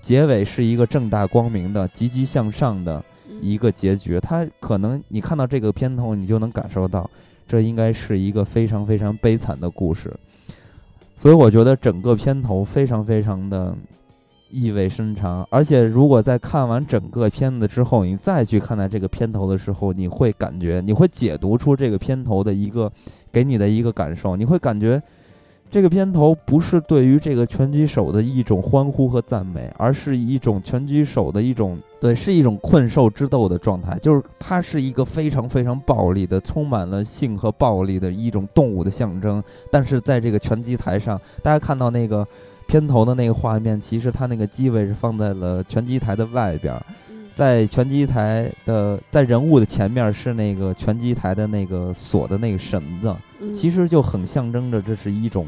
Speaker 2: 结尾是一个正大光明的、积极向上的一个结局。它可能你看到这个片头，你就能感受到，这应该是一个非常非常悲惨的故事。所以我觉得整个片头非常非常的意味深长。而且如果在看完整个片子之后，你再去看待这个片头的时候，你会感觉，你会解读出这个片头的一个给你的一个感受，你会感觉。这个片头不是对于这个拳击手的一种欢呼和赞美，而是一种拳击手的一种对，是一种困兽之斗的状态。就是它是一个非常非常暴力的、充满了性和暴力的一种动物的象征。但是在这个拳击台上，大家看到那个片头的那个画面，其实它那个机位是放在了拳击台的外边。在拳击台的在人物的前面是那个拳击台的那个锁的那个绳子，其实就很象征着这是一种，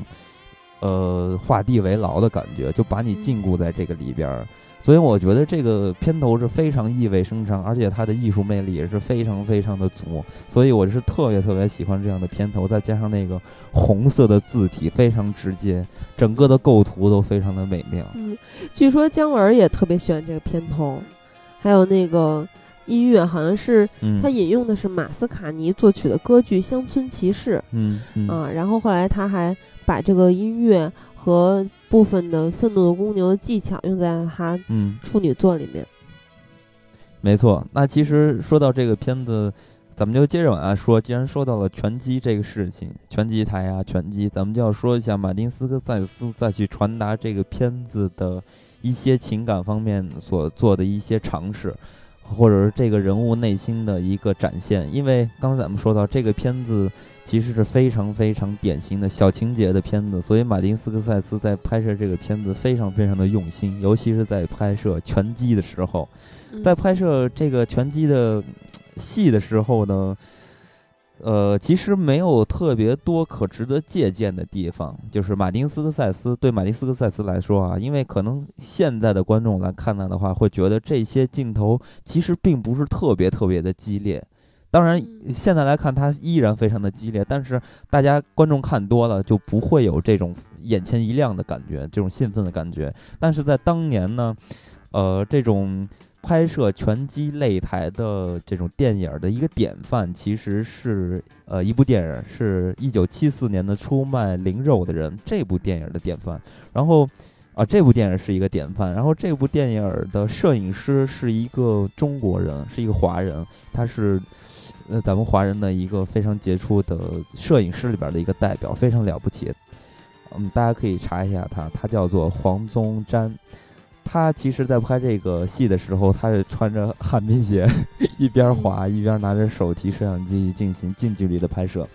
Speaker 2: 呃，画地为牢的感觉，就把你禁锢在这个里边儿。所以我觉得这个片头是非常意味深长，而且它的艺术魅力也是非常非常的足。所以我是特别特别喜欢这样的片头，再加上那个红色的字体非常直接，整个的构图都非常的美妙。
Speaker 1: 嗯，据说姜文也特别喜欢这个片头。还有那个音乐，好像是他引用的是马斯卡尼作曲的歌剧《乡村骑士》。
Speaker 2: 嗯
Speaker 1: 啊，然后后来他还把这个音乐和部分的《愤怒的公牛》的技巧用在他处女作里面。
Speaker 2: 没错，那其实说到这个片子，咱们就接着往下说。既然说到了拳击这个事情，拳击台啊，拳击，咱们就要说一下马丁斯科塞斯再去传达这个片子的。一些情感方面所做的一些尝试，或者是这个人物内心的一个展现。因为刚才咱们说到，这个片子其实是非常非常典型的小情节的片子，所以马丁斯科塞斯在拍摄这个片子非常非常的用心，尤其是在拍摄拳击的时候，在拍摄这个拳击的戏的时候呢。呃，其实没有特别多可值得借鉴的地方。就是马丁斯科塞斯对马丁斯科塞斯来说啊，因为可能现在的观众来看他的话，会觉得这些镜头其实并不是特别特别的激烈。当然，现在来看它依然非常的激烈，但是大家观众看多了就不会有这种眼前一亮的感觉，这种兴奋的感觉。但是在当年呢，呃，这种。拍摄拳击擂台的这种电影的一个典范，其实是呃一部电影，是一九七四年的《出卖灵肉的人》这部电影的典范。然后啊，这部电影是一个典范。然后这部电影的摄影师是一个中国人，是一个华人，他是呃咱们华人的一个非常杰出的摄影师里边的一个代表，非常了不起。嗯，大家可以查一下他，他叫做黄宗瞻。他其实，在拍这个戏的时候，他是穿着旱冰鞋，一边滑一边拿着手提摄像机进行近距离的拍摄。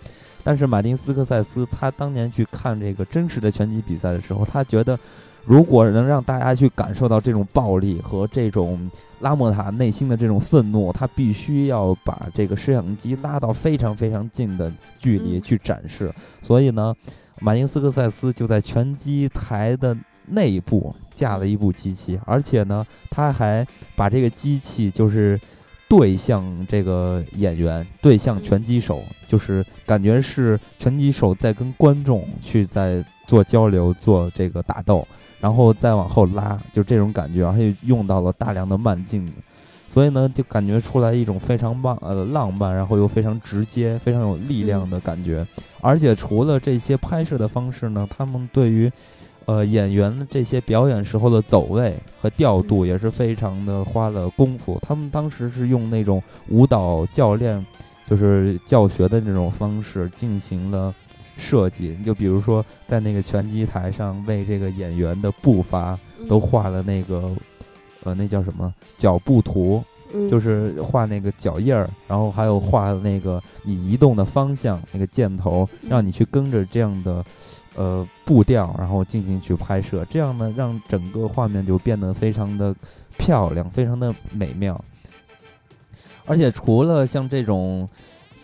Speaker 2: 但是，马丁斯科塞斯他当年去看这个真实的拳击比赛的时候，他觉得，如果能让大家去感受到这种暴力和这种拉莫塔内心的这种愤怒，他必须要把这个摄像机拉到非常非常近的距离去展示。所以呢，马丁斯科塞斯就在拳击台的。内部架了一部机器，而且呢，他还把这个机器就是对向这个演员，对向拳击手，就是感觉是拳击手在跟观众去在做交流、做这个打斗，然后再往后拉，就这种感觉，而且用到了大量的慢镜，所以呢，就感觉出来一种非常棒呃浪漫，然后又非常直接、非常有力量的感觉。而且除了这些拍摄的方式呢，他们对于呃，演员这些表演时候的走位和调度也是非常的花了功夫。他们当时是用那种舞蹈教练，就是教学的那种方式进行了设计。就比如说，在那个拳击台上，为这个演员的步伐都画了那个，呃，那叫什么脚步图，就是画那个脚印儿，然后还有画那个你移动的方向那个箭头，让你去跟着这样的。呃，步调，然后进行去拍摄，这样呢，让整个画面就变得非常的漂亮，非常的美妙。而且除了像这种，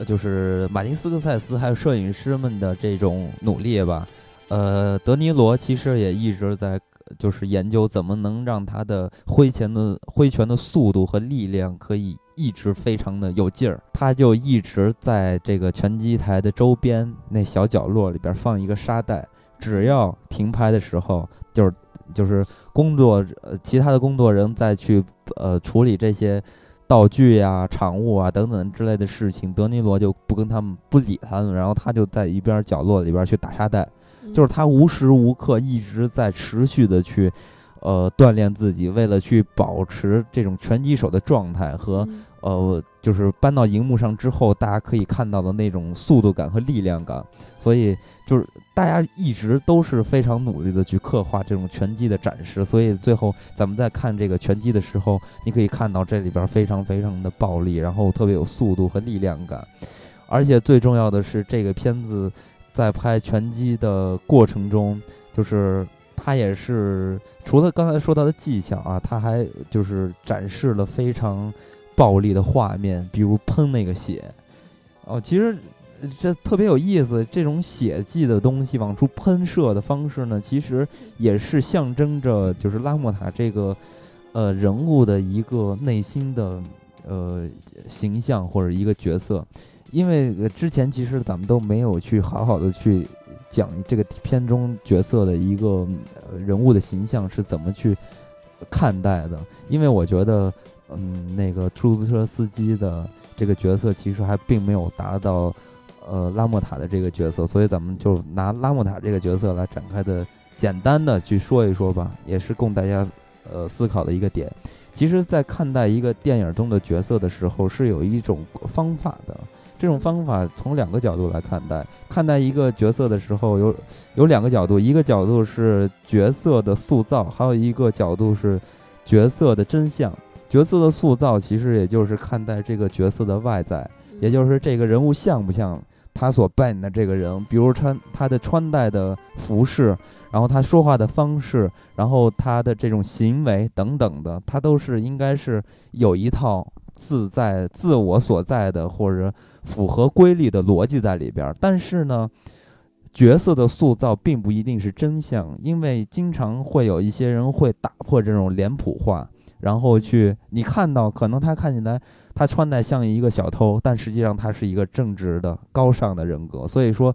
Speaker 2: 就是马丁斯科塞斯还有摄影师们的这种努力吧，呃，德尼罗其实也一直在就是研究怎么能让他的挥拳的挥拳的速度和力量可以一直非常的有劲儿，他就一直在这个拳击台的周边那小角落里边放一个沙袋。只要停拍的时候，就是就是工作，呃，其他的工作人再去呃处理这些道具呀、场务啊等等之类的事情，德尼罗就不跟他们不理他们，然后他就在一边角落里边去打沙袋，就是他无时无刻一直在持续的去呃锻炼自己，为了去保持这种拳击手的状态和呃就是搬到荧幕上之后大家可以看到的那种速度感和力量感，所以。就是大家一直都是非常努力的去刻画这种拳击的展示，所以最后咱们在看这个拳击的时候，你可以看到这里边非常非常的暴力，然后特别有速度和力量感，而且最重要的是这个片子在拍拳击的过程中，就是他也是除了刚才说到的技巧啊，他还就是展示了非常暴力的画面，比如喷那个血。哦，其实这特别有意思，这种血迹的东西往出喷射的方式呢，其实也是象征着就是拉莫塔这个呃人物的一个内心的呃形象或者一个角色。因为之前其实咱们都没有去好好的去讲这个片中角色的一个人物的形象是怎么去看待的，因为我觉得，嗯，那个出租车司机的这个角色其实还并没有达到呃拉莫塔的这个角色，所以咱们就拿拉莫塔这个角色来展开的简单的去说一说吧，也是供大家呃思考的一个点。其实，在看待一个电影中的角色的时候，是有一种方法的。这种方法从两个角度来看待，看待一个角色的时候，有有两个角度，一个角度是角色的塑造，还有一个角度是角色的真相。角色的塑造其实也就是看待这个角色的外在，也就是这个人物像不像他所扮演的这个人，比如穿他的穿戴的服饰，然后他说话的方式，然后他的这种行为等等的，他都是应该是有一套自在自我所在的或者。符合规律的逻辑在里边，但是呢，角色的塑造并不一定是真相，因为经常会有一些人会打破这种脸谱化，然后去你看到可能他看起来他穿戴像一个小偷，但实际上他是一个正直的高尚的人格。所以说，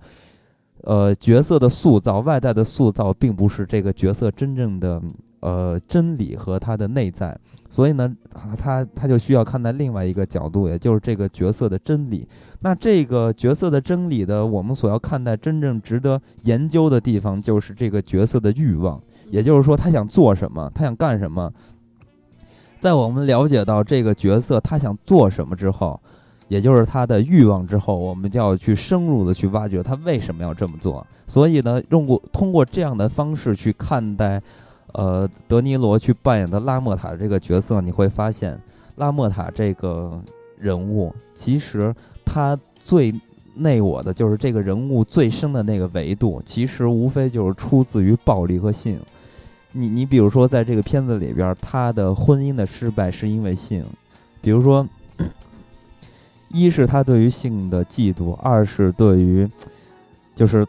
Speaker 2: 呃，角色的塑造、外在的塑造，并不是这个角色真正的。呃，真理和他的内在，所以呢，他他就需要看待另外一个角度，也就是这个角色的真理。那这个角色的真理的，我们所要看待真正值得研究的地方，就是这个角色的欲望，也就是说，他想做什么，他想干什么。在我们了解到这个角色他想做什么之后，也就是他的欲望之后，我们就要去深入的去挖掘他为什么要这么做。所以呢，用过通过这样的方式去看待。呃，德尼罗去扮演的拉莫塔这个角色，你会发现，拉莫塔这个人物，其实他最内我的就是这个人物最深的那个维度，其实无非就是出自于暴力和性。你你比如说，在这个片子里边，他的婚姻的失败是因为性，比如说，一是他对于性的嫉妒，二是对于，就是。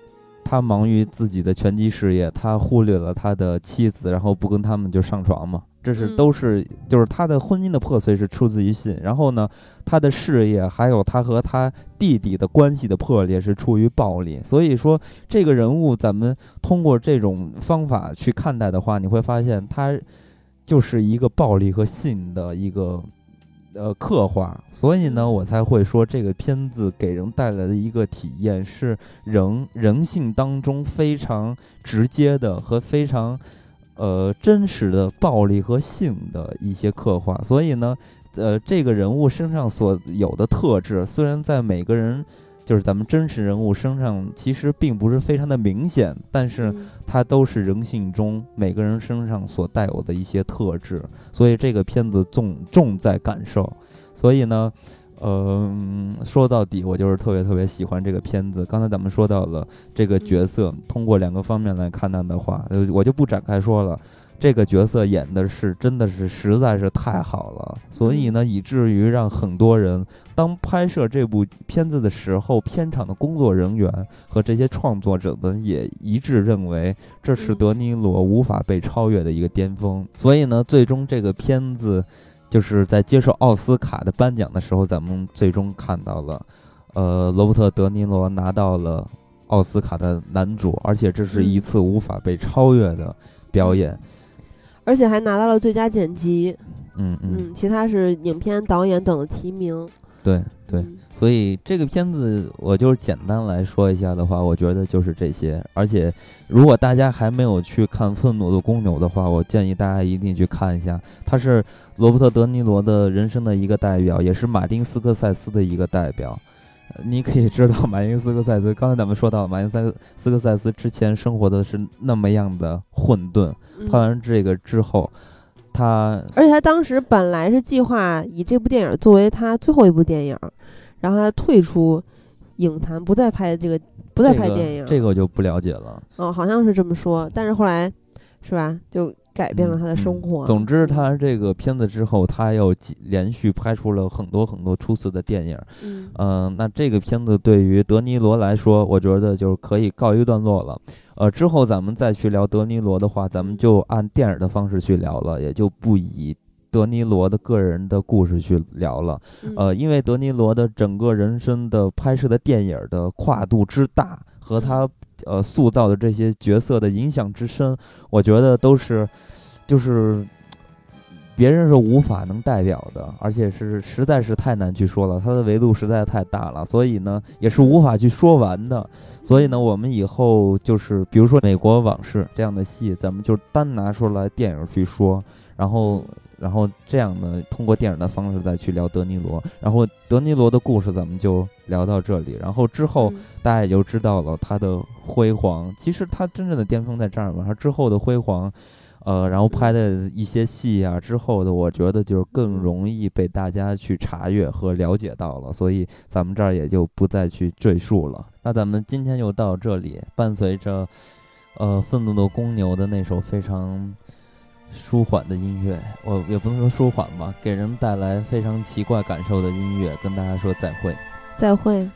Speaker 2: 他忙于自己的拳击事业，他忽略了他的妻子，然后不跟他们就上床嘛。这是都是就是他的婚姻的破碎是出自于信，然后呢，他的事业还有他和他弟弟的关系的破裂是出于暴力。所以说，这个人物咱们通过这种方法去看待的话，你会发现他就是一个暴力和信的一个。呃，刻画，所以呢，我才会说这个片子给人带来的一个体验是人人性当中非常直接的和非常呃真实的暴力和性的一些刻画。所以呢，呃，这个人物身上所有的特质，虽然在每个人。就是咱们真实人物身上其实并不是非常的明显，但是它都是人性中每个人身上所带有的一些特质，所以这个片子重重在感受。所以呢，嗯，说到底，我就是特别特别喜欢这个片子。刚才咱们说到了这个角色，通过两个方面来看待的话，呃，我就不展开说了。这个角色演的是真的是实在是太好了，所以呢，以至于让很多人当拍摄这部片子的时候，片场的工作人员和这些创作者们也一致认为这是德尼罗无法被超越的一个巅峰。所以呢，最终这个片子就是在接受奥斯卡的颁奖的时候，咱们最终看到了，呃，罗伯特·德尼罗拿到了奥斯卡的男主，而且这是一次无法被超越的表演。
Speaker 1: 而且还拿到了最佳剪辑，
Speaker 2: 嗯
Speaker 1: 嗯，其他是影片导演等的提名。
Speaker 2: 对对，所以这个片子我就是简单来说一下的话，我觉得就是这些。而且如果大家还没有去看《愤怒的公牛》的话，我建议大家一定去看一下。他是罗伯特·德尼罗的人生的一个代表，也是马丁·斯科塞斯的一个代表。你可以知道，马丁斯科塞斯，刚才咱们说到，马丁斯斯科塞斯之前生活的是那么样的混沌，拍完这个之后，他
Speaker 1: 而且他当时本来是计划以这部电影作为他最后一部电影，然后他退出影坛，不再拍这个，不再拍电影。
Speaker 2: 这个我就不了解了。
Speaker 1: 哦，好像是这么说，但是后来是吧？就改变了他的生活。
Speaker 2: 嗯总之，他这个片子之后，他又几连续拍出了很多很多出色的电影。
Speaker 1: 嗯
Speaker 2: 嗯、那这个片子对于德尼罗来说，我觉得就是可以告一段落了。呃，之后咱们再去聊德尼罗的话，咱们就按电影的方式去聊了，也就不以德尼罗的个人的故事去聊了。
Speaker 1: 嗯
Speaker 2: 呃，因为德尼罗的整个人生的拍摄的电影的跨度之大，和他呃塑造的这些角色的影响之深，我觉得都是就是别人是无法能代表的，而且是实在是太难去说了，它的维度实在太大了，所以呢也是无法去说完的。所以呢，我们以后就是比如说《美国往事》这样的戏，咱们就单拿出来电影去说，然后然后这样呢，通过电影的方式再去聊德尼罗，然后德尼罗的故事咱们就聊到这里，然后之后
Speaker 1: 嗯
Speaker 2: 大家也就知道了他的辉煌。其实他真正的巅峰在这儿嘛，他之后的辉煌，呃，然后拍的一些戏啊，之后的我觉得就是更容易被大家去查阅和了解到了，所以咱们这儿也就不再去赘述了。那咱们今天就到这里，伴随着呃愤怒的公牛的那首非常。舒缓的音乐，我也不能说舒缓吧，给人带来非常奇怪感受的音乐，跟大家说再会。
Speaker 1: 再会。